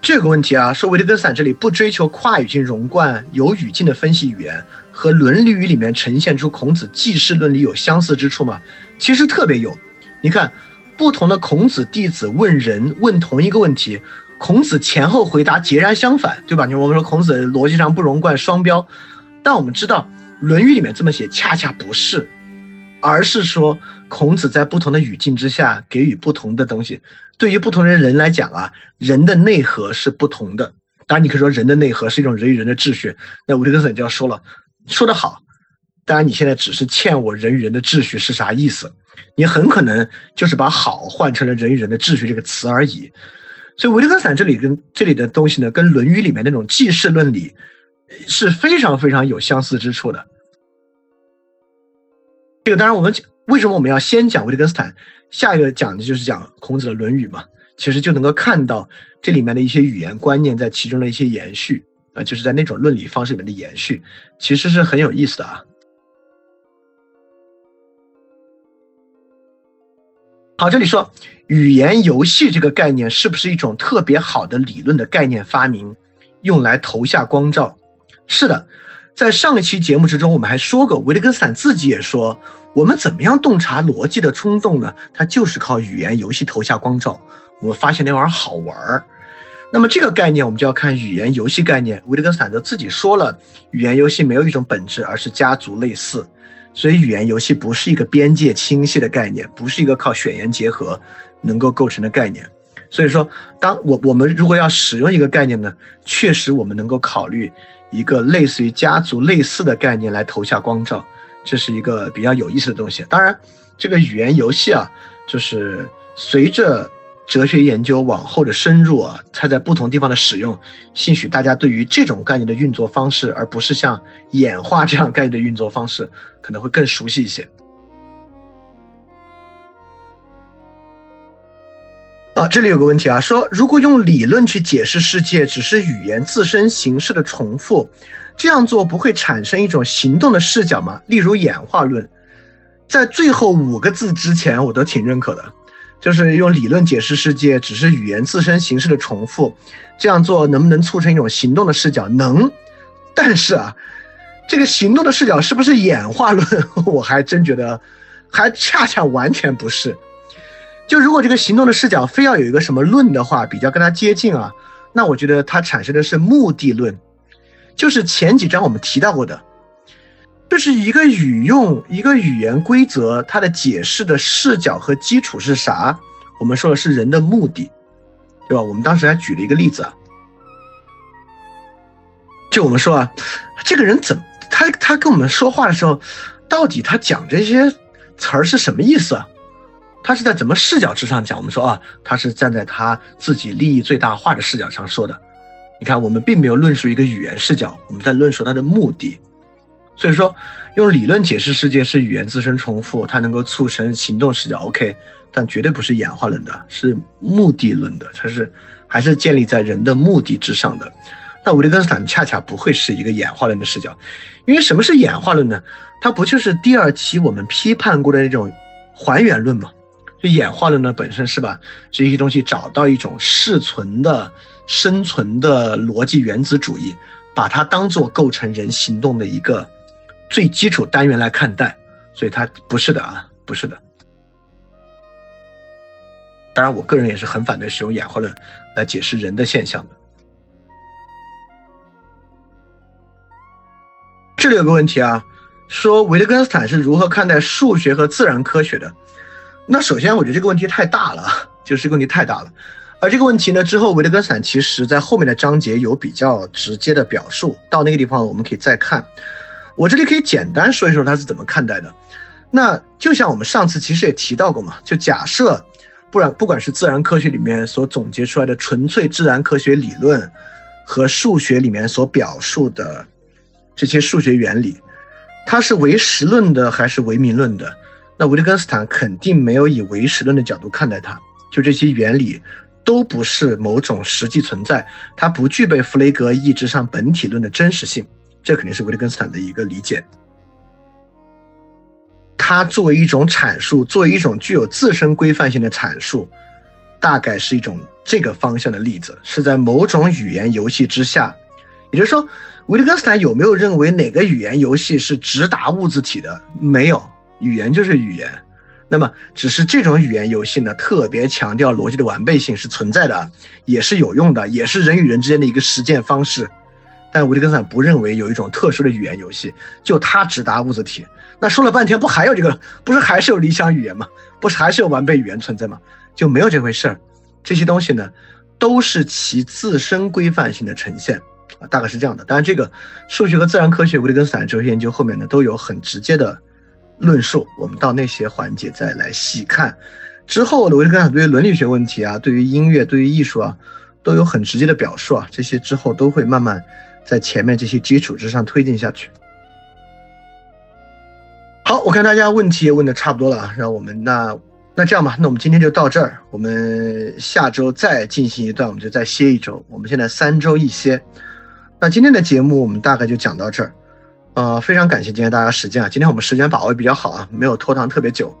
这个问题啊，说维特根斯坦这里不追求跨语境融贯、有语境的分析语言。和《论语》里面呈现出孔子记事论里有相似之处吗？其实特别有。你看，不同的孔子弟子问人问同一个问题，孔子前后回答截然相反，对吧？你我们说孔子逻辑上不容贯、双标，但我们知道《论语》里面这么写，恰恰不是，而是说孔子在不同的语境之下给予不同的东西。对于不同的人来讲啊，人的内核是不同的。当然，你可以说人的内核是一种人与人的秩序。那维特根斯坦就要说了。说得好，当然你现在只是欠我人与人的秩序是啥意思？你很可能就是把好换成了人与人的秩序这个词而已。所以维特根斯坦这里跟这里的东西呢，跟《论语》里面那种记事论理是非常非常有相似之处的。这个当然我们为什么我们要先讲维特根斯坦，下一个讲的就是讲孔子的《论语》嘛？其实就能够看到这里面的一些语言观念在其中的一些延续。啊，就是在那种论理方式里面的延续，其实是很有意思的啊。好，这里说语言游戏这个概念是不是一种特别好的理论的概念发明，用来投下光照？是的，在上一期节目之中，我们还说过，维特根斯坦自己也说，我们怎么样洞察逻辑的冲动呢？他就是靠语言游戏投下光照。我们发现那玩意儿好玩儿。那么这个概念，我们就要看语言游戏概念。维特根斯坦则自己说了，语言游戏没有一种本质，而是家族类似。所以语言游戏不是一个边界清晰的概念，不是一个靠选言结合能够构成的概念。所以说，当我我们如果要使用一个概念呢，确实我们能够考虑一个类似于家族类似的概念来投下光照，这是一个比较有意思的东西。当然，这个语言游戏啊，就是随着。哲学研究往后的深入啊，它在不同地方的使用，兴许大家对于这种概念的运作方式，而不是像演化这样概念的运作方式，可能会更熟悉一些。啊，这里有个问题啊，说如果用理论去解释世界，只是语言自身形式的重复，这样做不会产生一种行动的视角吗？例如演化论，在最后五个字之前，我都挺认可的。就是用理论解释世界，只是语言自身形式的重复。这样做能不能促成一种行动的视角？能。但是啊，这个行动的视角是不是演化论？我还真觉得，还恰恰完全不是。就如果这个行动的视角非要有一个什么论的话，比较跟它接近啊，那我觉得它产生的是目的论，就是前几章我们提到过的。这是一个语用，一个语言规则，它的解释的视角和基础是啥？我们说的是人的目的，对吧？我们当时还举了一个例子啊，就我们说啊，这个人怎么他他跟我们说话的时候，到底他讲这些词儿是什么意思啊？他是在怎么视角之上讲？我们说啊，他是站在他自己利益最大化的视角上说的。你看，我们并没有论述一个语言视角，我们在论述他的目的。所以说，用理论解释世界是语言自身重复，它能够促成行动视角，OK，但绝对不是演化论的，是目的论的，它是还是建立在人的目的之上的。那维特根斯坦恰恰不会是一个演化论的视角，因为什么是演化论呢？它不就是第二期我们批判过的那种还原论吗？就演化论呢本身是把这些东西找到一种适存的生存的逻辑原子主义，把它当做构成人行动的一个。最基础单元来看待所以它不是的啊不是的。当然我个人也是很反对使用演化论来解释人的现象的。这里有个问题啊说维特根斯坦是如何看待数学和自然科学的？那首先我觉得这个问题太大了就是这个问题太大了。而这个问题呢之后维特根斯坦其实在后面的章节有比较直接的表述到那个地方我们可以再看。我这里可以简单说一说他是怎么看待的。那就像我们上次其实也提到过嘛，就假设，不然不管是自然科学里面所总结出来的纯粹自然科学理论，和数学里面所表述的这些数学原理，它是唯实论的还是唯名论的？那维特根斯坦肯定没有以唯实论的角度看待它，就这些原理都不是某种实际存在，它不具备弗雷格意志上本体论的真实性，这肯定是维特根斯坦的一个理解。它作为一种阐述，作为一种具有自身规范性的阐述，大概是一种这个方向的例子，是在某种语言游戏之下。也就是说，维特根斯坦有没有认为哪个语言游戏是直达物自体的？没有，语言就是语言。那么，只是这种语言游戏呢，特别强调逻辑的完备性是存在的，也是有用的，也是人与人之间的一个实践方式。但维特根斯坦不认为有一种特殊的语言游戏，就它只答物自体。那说了半天，不还有这个？不是还是有理想语言吗？不是还是有完备语言存在吗？就没有这回事儿。这些东西呢，都是其自身规范性的呈现啊，大概是这样的。当然，这个数学和自然科学、维特根斯坦哲学研究后面呢，都有很直接的论述。我们到那些环节再来细看。之后的维特根斯坦对于伦理学问题啊，对于音乐、对于艺术啊，都有很直接的表述啊。这些之后都会慢慢。在前面这些基础之上推进下去。好，我看大家问题也问的差不多了啊，让我们那那这样吧，那我们今天就到这儿，我们下周再进行一段，我们就再歇一周。我们现在三周一歇。那今天的节目我们大概就讲到这儿，呃，非常感谢今天大家时间啊，今天我们时间把握比较好啊，没有拖堂特别久。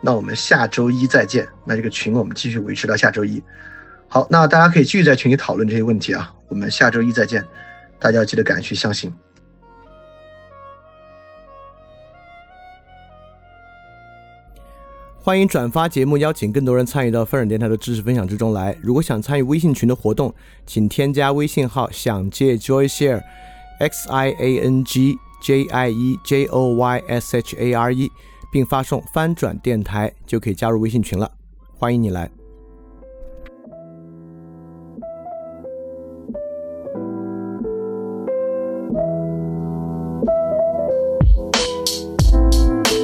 那我们下周一再见。那这个群我们继续维持到下周一。好，那大家可以继续在群里讨论这些问题啊，我们下周一再见。大家要记得敢去相信。欢迎转发节目，邀请更多人参与到风尔电台的知识分享之中来。如果想参与微信群的活动，请添加微信号“想借 Joy Share”，X I A N G J I E J O Y S H A R E，并发送“翻转电台”就可以加入微信群了。欢迎你来。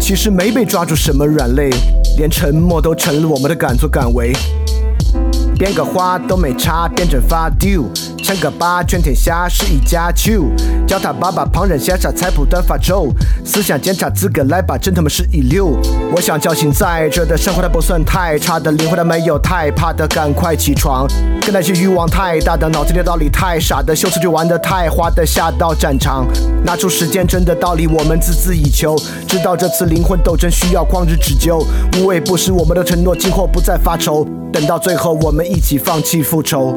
其实没被抓住什么软肋，连沉默都成了我们的敢作敢为。编个花都没差，变成发丢。称个八，全天下是一家球。叫他爸爸，旁人羡煞，才不断发愁。思想检查资格来吧，真他妈是一流。我想叫醒在这的生活，它不算太差的灵魂，它没有太怕的，赶快起床。跟那些欲望太大的，脑子里的道理太傻的，秀词就玩的太花的，下到战场，拿出时间真的道理，我们孜孜以求。知道这次灵魂斗争需要旷日持久，无畏不是我们的承诺，今后不再发愁。等到最后，我们一起放弃复仇。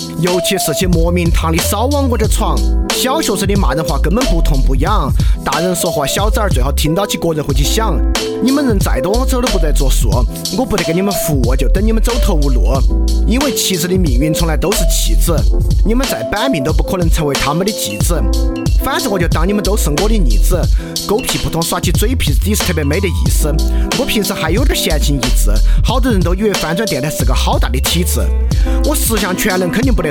尤其是些莫名堂的少往我这闯。小学生的骂人话根本不痛不痒，大人说话小崽儿最好听到起个人会去想。你们人再多，我走都不得作数，我不得给你们服务，就等你们走投无路。因为妻子的命运从来都是弃子，你们再板命都不可能成为他们的继子。反正我就当你们都是我的逆子，狗屁不通耍起嘴皮子底是特别没得意思。我平时还有点闲情逸致，好多人都以为翻转电台是个好大的体制。我十项全能肯定不得